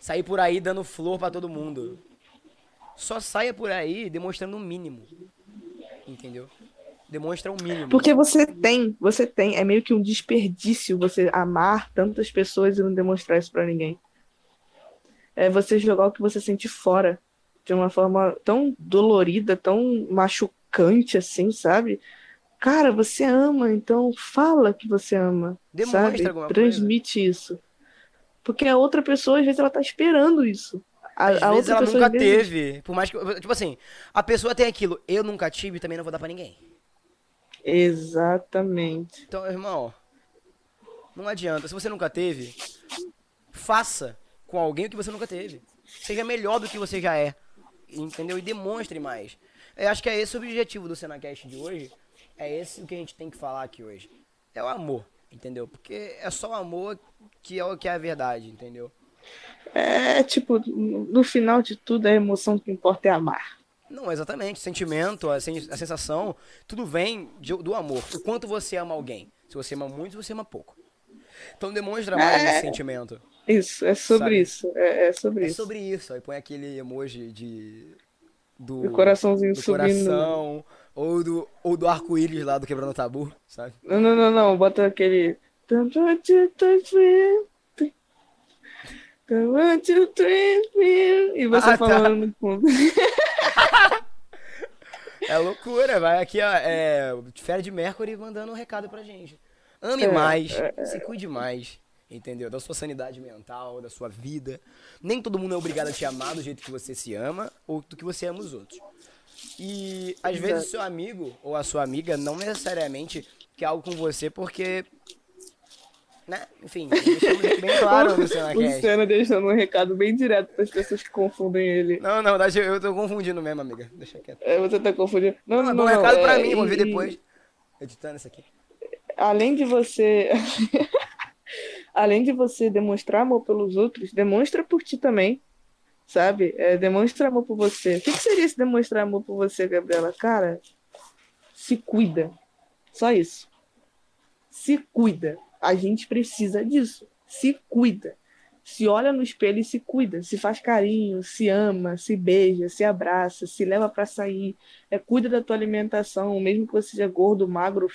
sair por aí dando flor pra todo mundo. Só saia por aí demonstrando o mínimo. Entendeu? Demonstra o mínimo. Porque você tem, você tem, é meio que um desperdício você amar tantas pessoas e não demonstrar isso pra ninguém. É você jogar o que você sente fora de uma forma tão dolorida, tão machucante assim, sabe? Cara, você ama, então fala que você ama, Demonstra sabe? alguma coisa. Transmite isso. Porque a outra pessoa, às vezes, ela tá esperando isso. A, Às a vezes outra ela pessoa, nunca teve. Por mais que. Tipo assim, a pessoa tem aquilo, eu nunca tive também não vou dar pra ninguém. Exatamente. Então, irmão, não adianta. Se você nunca teve, faça com alguém o que você nunca teve. Seja melhor do que você já é. Entendeu? E demonstre mais. Eu acho que é esse o objetivo do Senacast de hoje. É esse o que a gente tem que falar aqui hoje. É o amor, entendeu? Porque é só o amor que é o que é a verdade, entendeu? É tipo, no final de tudo, a emoção que importa é amar. Não, exatamente. Sentimento, a, sen- a sensação, tudo vem de- do amor. O quanto você ama alguém. Se você ama muito, você ama pouco. Então demonstra mais É. esse sentimento. Isso, é sobre Sabe? isso. É, é sobre É isso. sobre isso. Aí põe aquele emoji de. Do, coraçãozinho do subindo. coração. Ou do, ou do arco-íris lá do Quebrando Tabu, sabe? Não, não, não, não. Bota aquele. E você Ah, tá. falando no fundo. <laughs> É loucura, vai aqui, ó. É. Fred Mercury mandando um recado pra gente. Ame É, mais, se cuide mais. Entendeu? Da sua sanidade mental, da sua vida. Nem todo mundo é obrigado a te amar do jeito que você se ama ou do que você ama os outros. E às Exato. vezes o seu amigo ou a sua amiga não necessariamente quer algo com você porque né? Enfim, deixamos bem <laughs> claro no O. Luciano deixando um recado bem direto para as pessoas que confundem ele. Não, verdade, eu, tô confundindo mesmo, amiga. Deixa quieto. É, você tá confundindo. Não, Não, não, não, um não. recado é, mim, vou ver depois. Editando isso aqui. além de você <laughs> além de você demonstrar amor pelos outros, demonstra por ti também, sabe? É, demonstra amor por você. O que, que seria esse demonstrar amor por você, Gabriela? Cara, se cuida. Só isso. Se cuida. A gente precisa disso. Se cuida. Se olha no espelho e se cuida. Se faz carinho, se ama, se beija, se abraça, se leva pra sair. É, cuida da tua alimentação, mesmo que você seja gordo, magro,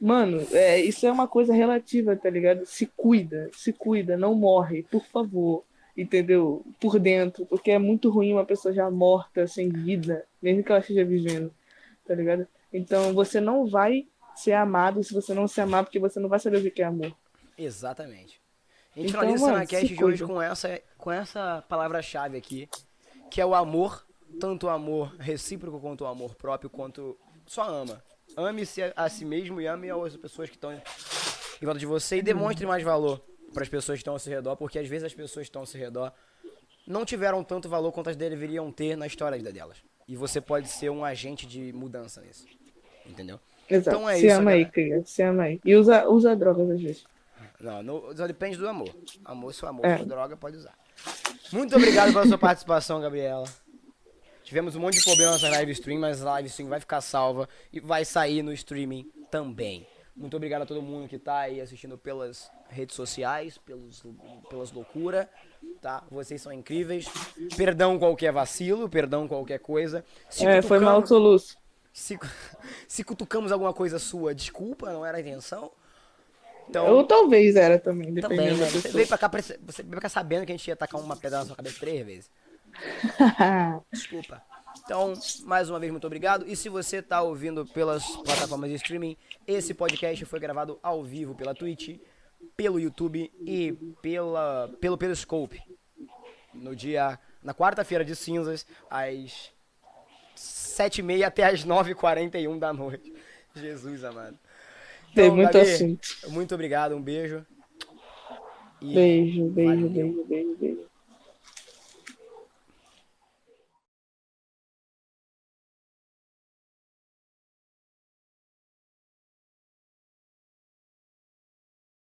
Mano, é, isso é uma coisa relativa, tá ligado? Se cuida, se cuida, não morre, por favor. Entendeu? Por dentro, porque é muito ruim uma pessoa já morta, sem vida, mesmo que ela esteja vivendo, tá ligado? Então você não vai ser amado se você não se amar, porque você não vai saber o que é amor. Exatamente. A gente Então, finaliza o mano, Senacast se de hoje com essa, com essa palavra-chave aqui, que é o amor, tanto o amor recíproco quanto o amor próprio, quanto só ama. Ame-se a, a si mesmo e ame as pessoas que estão em volta de você e demonstre mais valor para as pessoas que estão ao seu redor, porque às vezes as pessoas que estão ao seu redor não tiveram tanto valor quanto as deveriam ter na história da vida delas. E você pode ser um agente de mudança nisso. Entendeu? Exato. Então é se isso, ama aí, galera. cria. Se ama aí. E usa, usa drogas às vezes. Não, no- só depende do amor. Amor, se o amor É. for droga, pode usar. Muito obrigado pela sua participação, Gabriela. Tivemos um monte de problema nessa live stream, mas a live stream vai ficar salva e vai sair no streaming também. Muito obrigado a todo mundo que tá aí assistindo pelas redes sociais, pelos, pelas loucuras, tá? Vocês são incríveis. Perdão qualquer vacilo, perdão qualquer coisa. Se É, foi mal soluço. Se, <laughs> se cutucamos alguma coisa sua, desculpa, não era a intenção. Então, Ou talvez era também, também, dependendo né? da Você veio pra cá, você veio pra cá sabendo que a gente ia tacar uma pedra na sua cabeça três vezes. <laughs> Desculpa. Então, mais uma vez, muito obrigado. E se você tá ouvindo pelas plataformas de streaming, esse podcast foi gravado ao vivo pela Twitch, pelo YouTube e pela, pelo Periscope. No dia. Na quarta-feira de cinzas, às 7h30 até às 9h41 da noite. Jesus amado. Tem Então, muito Gabi, assunto. Muito obrigado, um beijo. E Beijo, beijo, Valeu. beijo, beijo, beijo.